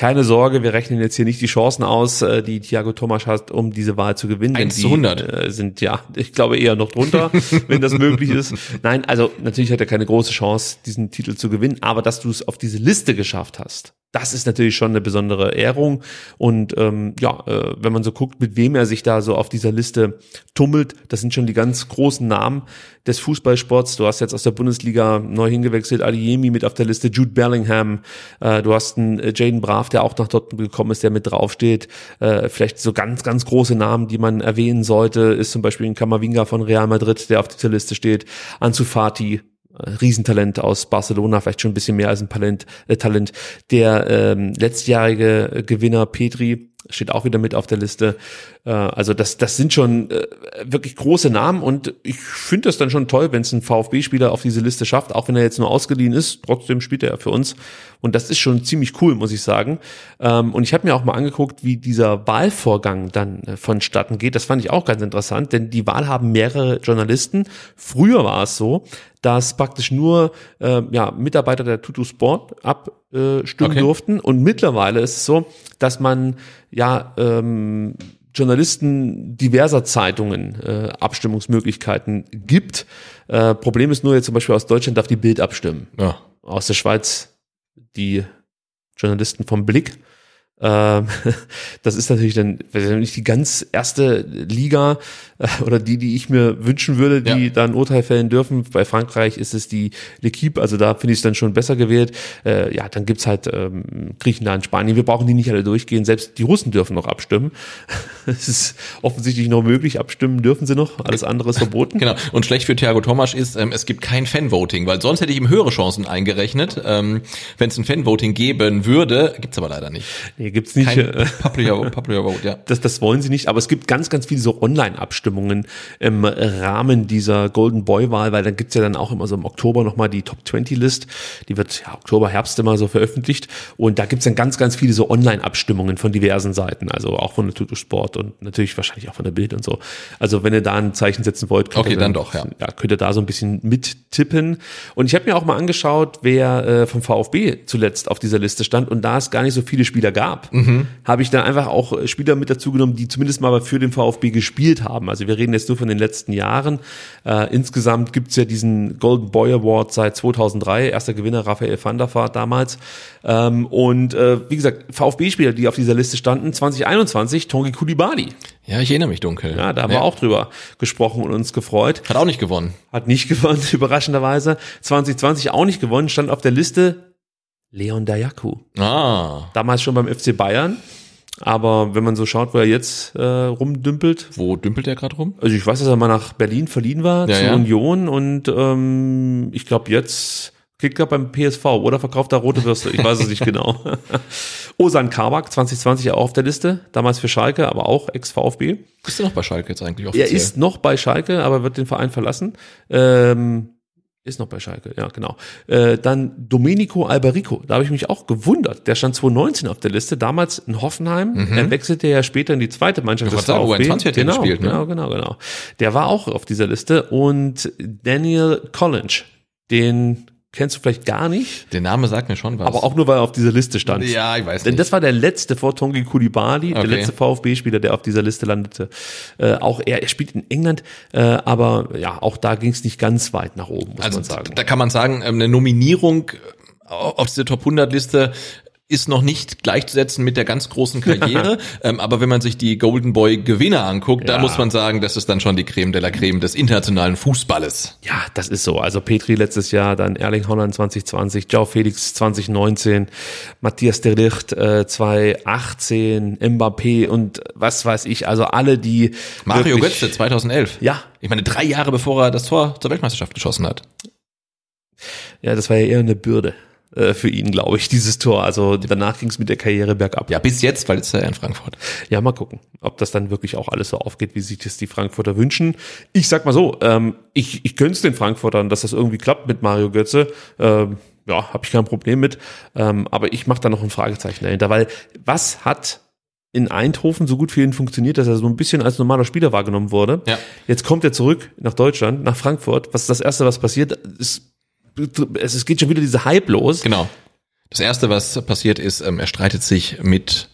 Speaker 2: Keine Sorge, wir rechnen jetzt hier nicht die Chancen aus, äh, die Thiago Thomas hat, um diese Wahl zu gewinnen.
Speaker 3: 1
Speaker 2: Denn
Speaker 3: zu 100.
Speaker 2: Die, äh, sind ja, ich glaube eher noch drunter, wenn das möglich ist. Nein, also natürlich hat er keine große Chance, diesen Titel zu gewinnen, aber dass du es auf diese Liste geschafft hast, das ist natürlich schon eine besondere Ehrung. Und ähm, ja, äh, wenn man so guckt, mit wem er sich da so auf dieser Liste tummelt, das sind schon die ganz großen Namen des Fußballsports. Du hast jetzt aus der Bundesliga neu hingewechselt, Adiemi mit auf der Liste, Jude Bellingham, äh, du hast einen äh, Jaden Braff, der auch nach Dortmund gekommen ist, der mit draufsteht. Äh, vielleicht so ganz, ganz große Namen, die man erwähnen sollte, ist zum Beispiel ein Kamavinga von Real Madrid, der auf dieser Liste steht, Ansu Fati, Riesentalent aus Barcelona, vielleicht schon ein bisschen mehr als ein Talent. Äh, Talent. Der ähm, letztjährige Gewinner Petri steht auch wieder mit auf der Liste. Äh, also das, das sind schon äh, wirklich große Namen und ich finde das dann schon toll, wenn es ein VfB-Spieler auf diese Liste schafft, auch wenn er jetzt nur ausgeliehen ist. Trotzdem spielt er für uns und das ist schon ziemlich cool, muss ich sagen. Ähm, und ich habe mir auch mal angeguckt, wie dieser Wahlvorgang dann äh, vonstatten geht. Das fand ich auch ganz interessant, denn die Wahl haben mehrere Journalisten. Früher war es so, dass praktisch nur äh, ja, Mitarbeiter der Tutu Sport abstimmen
Speaker 3: Okay.
Speaker 2: durften. Und mittlerweile ist es so, dass man ja ähm, Journalisten diverser Zeitungen äh, Abstimmungsmöglichkeiten gibt. Äh, Problem ist nur jetzt zum Beispiel aus Deutschland darf die Bild abstimmen.
Speaker 3: Ja.
Speaker 2: Aus der Schweiz die Journalisten vom Blick. Ähm, das ist natürlich dann nicht die ganz erste Liga äh, oder die, die ich mir wünschen würde, die
Speaker 3: Ja.
Speaker 2: da ein Urteil fällen dürfen. Bei Frankreich ist es die L'Equipe, also da finde ich es dann schon besser gewählt. Äh, ja, dann gibt's halt ähm, Griechenland, Spanien. Wir brauchen die nicht alle durchgehen. Selbst die Russen dürfen noch abstimmen. Es ist offensichtlich noch möglich. Abstimmen dürfen sie noch. Alles andere ist verboten.
Speaker 3: Genau. Und schlecht für Thiago Thomas ist, ähm, es gibt kein Fanvoting, weil sonst hätte ich ihm höhere Chancen eingerechnet. Ähm, Wenn es ein Fanvoting geben würde, gibt's aber leider nicht.
Speaker 2: Nee, gibt's nicht.
Speaker 3: Kein
Speaker 2: äh,
Speaker 3: Popular Vote, ja.
Speaker 2: Das, das wollen sie nicht, aber es gibt ganz, ganz viele so Online-Abstimmungen im Rahmen dieser Golden Boy-Wahl, weil dann gibt's ja dann auch immer so im Oktober nochmal die Top 20-List. Die wird ja Oktober, Herbst immer so veröffentlicht. Und da gibt's dann ganz, ganz viele so Online-Abstimmungen von diversen Seiten, also auch von der Tutu Sport und natürlich wahrscheinlich auch von der Bild und so. Also wenn ihr da ein Zeichen setzen wollt, könnt
Speaker 3: Okay,
Speaker 2: ihr
Speaker 3: dann doch, ja.
Speaker 2: ja, könnt ihr da so ein bisschen mittippen. Und ich habe mir auch mal angeschaut, wer äh, vom VfB zuletzt auf dieser Liste stand. Und da es gar nicht so viele Spieler gab,
Speaker 3: Mhm.
Speaker 2: habe ich dann einfach auch äh, Spieler mit dazu genommen, die zumindest mal für den VfB gespielt haben. Also wir reden jetzt nur von den letzten Jahren. Äh, insgesamt gibt's ja diesen Golden Boy Award seit 2003. Erster Gewinner Raphael van der Vaart damals. Ähm, und äh, wie gesagt, VfB-Spieler, die auf dieser Liste standen, 2021, Tongi Kulibali.
Speaker 3: Ja, ich erinnere mich dunkel.
Speaker 2: Ja, da haben wir auch drüber gesprochen und uns gefreut.
Speaker 3: Hat auch nicht gewonnen.
Speaker 2: Hat nicht gewonnen, überraschenderweise. 2020 auch nicht gewonnen, stand auf der Liste Leon Dayaku.
Speaker 3: Ah,
Speaker 2: Damals schon beim FC Bayern. Aber wenn man so schaut, wo er jetzt äh, rumdümpelt,
Speaker 3: wo dümpelt der gerade rum?
Speaker 2: also ich weiß, dass er mal nach Berlin verliehen war,
Speaker 3: Ja,
Speaker 2: zur
Speaker 3: ja.
Speaker 2: Union und ähm, ich glaube jetzt kickt er beim PSV oder verkauft er rote Würste, ich weiß es nicht genau. Osan Kabak, 2020 auch auf der Liste, damals für Schalke, aber auch Ex-VfB.
Speaker 3: Bist du noch bei Schalke jetzt eigentlich
Speaker 2: Er
Speaker 3: offiziell?
Speaker 2: ist noch bei Schalke, aber wird den Verein verlassen. Ähm, ist noch bei Schalke, ja, genau. Äh, dann Domenico Alberico, da habe ich mich auch gewundert. Der stand 2019 auf der Liste, damals in Hoffenheim. Er wechselte ja später in die zweite Mannschaft
Speaker 3: Mhm. Sagen,
Speaker 2: VfB.
Speaker 3: U21 hat
Speaker 2: genau,
Speaker 3: gespielt, ne?
Speaker 2: genau, genau, genau. Der war auch auf dieser Liste. Und Daniel Collins, den kennst du vielleicht gar nicht,
Speaker 3: Der Name sagt mir schon was.
Speaker 2: aber auch nur, weil er auf dieser Liste stand.
Speaker 3: Ja, ich weiß
Speaker 2: Denn
Speaker 3: nicht.
Speaker 2: das war der letzte vor Tongi Kulibali, der
Speaker 3: Okay.
Speaker 2: letzte VfB-Spieler, der auf dieser Liste landete. Äh, auch er, er spielt in England, äh, aber ja, auch da ging es nicht ganz weit nach oben, muss
Speaker 3: also
Speaker 2: man sagen.
Speaker 3: da kann man sagen, ähm, eine Nominierung äh, auf diese Top 100 Liste ist noch nicht gleichzusetzen mit der ganz großen Karriere, ähm, aber wenn man sich die Golden Boy Gewinner anguckt, da
Speaker 2: Ja.
Speaker 3: muss man sagen, das ist dann schon die Creme de la Creme des internationalen Fußballes.
Speaker 2: Ja, das ist so. Also Petri letztes Jahr, dann Erling Holland 2020, Joao Felix 2019, Matthias de Ligt äh, 2018, Mbappé und was weiß ich. Also alle, die
Speaker 3: Mario
Speaker 2: wirklich-
Speaker 3: Götze 2011.
Speaker 2: Ja,
Speaker 3: Ich meine, drei Jahre bevor er das Tor zur Weltmeisterschaft geschossen hat.
Speaker 2: ja, das war ja eher eine Bürde äh, für ihn, glaube ich, dieses Tor. Also danach ging es mit der Karriere bergab.
Speaker 3: Ja, bis jetzt, weil jetzt ist er in Frankfurt.
Speaker 2: Ja, mal gucken, ob das dann wirklich auch alles so aufgeht, wie sich das die Frankfurter wünschen. Ich sag mal so, ähm, ich, ich gönn's den Frankfurtern, dass das irgendwie klappt mit Mario Götze. Ähm, ja, habe ich kein Problem mit. Ähm, aber ich mache da noch ein Fragezeichen dahinter, weil was hat in Eindhoven so gut für ihn funktioniert, dass er so ein bisschen als normaler Spieler wahrgenommen wurde.
Speaker 3: Ja.
Speaker 2: Jetzt kommt er zurück nach Deutschland, nach Frankfurt. Was ist das Erste, was passiert? Es, es, geht schon wieder diese Hype los.
Speaker 3: Genau. Das erste, was passiert ist, ähm, er streitet sich mit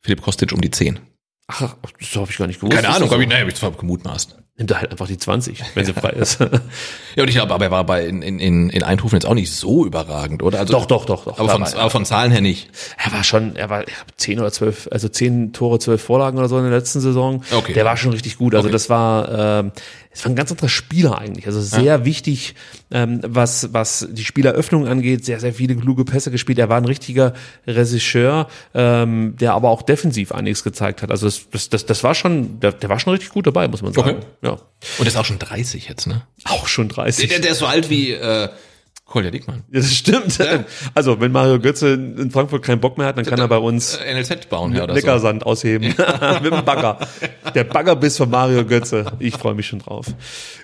Speaker 3: Philipp Kostic um die 10.
Speaker 2: Ach, das habe ich gar nicht gewusst.
Speaker 3: Keine Ahnung,
Speaker 2: das
Speaker 3: hab ich, naja, hab ich zwar gemutmaßt.
Speaker 2: Nimmt er halt einfach die 20, wenn sie frei ist.
Speaker 3: Ja, und ich glaube, aber er war bei in, in, in Eindhoven jetzt auch nicht so überragend, oder? Also,
Speaker 2: doch, doch, doch, doch.
Speaker 3: Aber von, aber von Zahlen her nicht.
Speaker 2: Er war schon, er war zehn oder zwölf, also zehn Tore, zwölf Vorlagen oder so in der letzten Saison.
Speaker 3: Okay.
Speaker 2: Der war schon richtig gut. Also
Speaker 3: Okay.
Speaker 2: das war, ähm, das war ein ganz anderer Spieler eigentlich. Also sehr wichtig, ähm, was was die Spieleröffnung angeht. Sehr sehr viele kluge Pässe gespielt. Er war ein richtiger Regisseur, ähm, der aber auch defensiv einiges gezeigt hat. Also das das das, das war schon, der, der war schon richtig gut dabei, muss man sagen.
Speaker 3: Okay.
Speaker 2: Ja,
Speaker 3: Und er ist auch schon 30 jetzt, ne?
Speaker 2: auch schon 30.
Speaker 3: Der, der ist so alt wie äh, Kolja Dickmann.
Speaker 2: ja, das stimmt. Also wenn Mario Götze in Frankfurt keinen Bock mehr hat, dann kann er bei uns
Speaker 3: NLZ bauen, ja, oder so.
Speaker 2: Leckersand ausheben. Mit dem Bagger. Der Baggerbiss von Mario Götze. Ich freue mich schon drauf.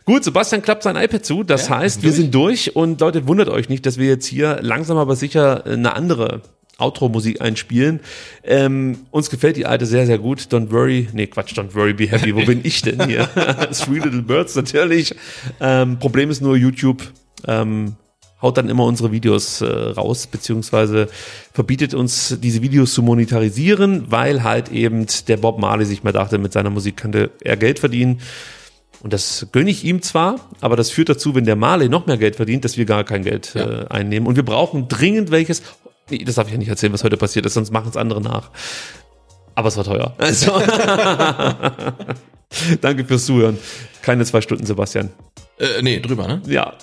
Speaker 2: Gut, Sebastian klappt sein iPad zu. Das
Speaker 3: Ja,
Speaker 2: heißt, wir
Speaker 3: durch.
Speaker 2: sind durch und Leute, wundert euch nicht, dass wir jetzt hier langsam aber sicher eine andere Outro-Musik einspielen. Ähm, uns gefällt die alte sehr, sehr gut. Don't worry, nee, Quatsch, don't worry, be happy. Wo bin ich denn hier? Three Little Birds natürlich. Ähm, Problem ist nur YouTube. Ähm, haut dann immer unsere Videos äh, raus, beziehungsweise verbietet uns, diese Videos zu monetarisieren, weil halt eben der Bob Marley sich mal dachte, mit seiner Musik könnte er Geld verdienen. Und das gönne ich ihm zwar, aber das führt dazu, wenn der Marley noch mehr Geld verdient, dass wir gar kein Geld äh, einnehmen. Und wir brauchen dringend welches. Nee, das darf ich ja nicht erzählen, was heute passiert ist, sonst machen es andere nach. Aber es war teuer. Also. Danke fürs Zuhören. Keine zwei Stunden, Sebastian.
Speaker 3: Äh, nee, drüber, ne?
Speaker 2: Ja,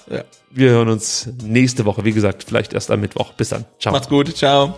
Speaker 2: wir hören uns nächste Woche. Wie gesagt, vielleicht erst am Mittwoch. Bis dann. Ciao.
Speaker 3: Macht's gut, ciao.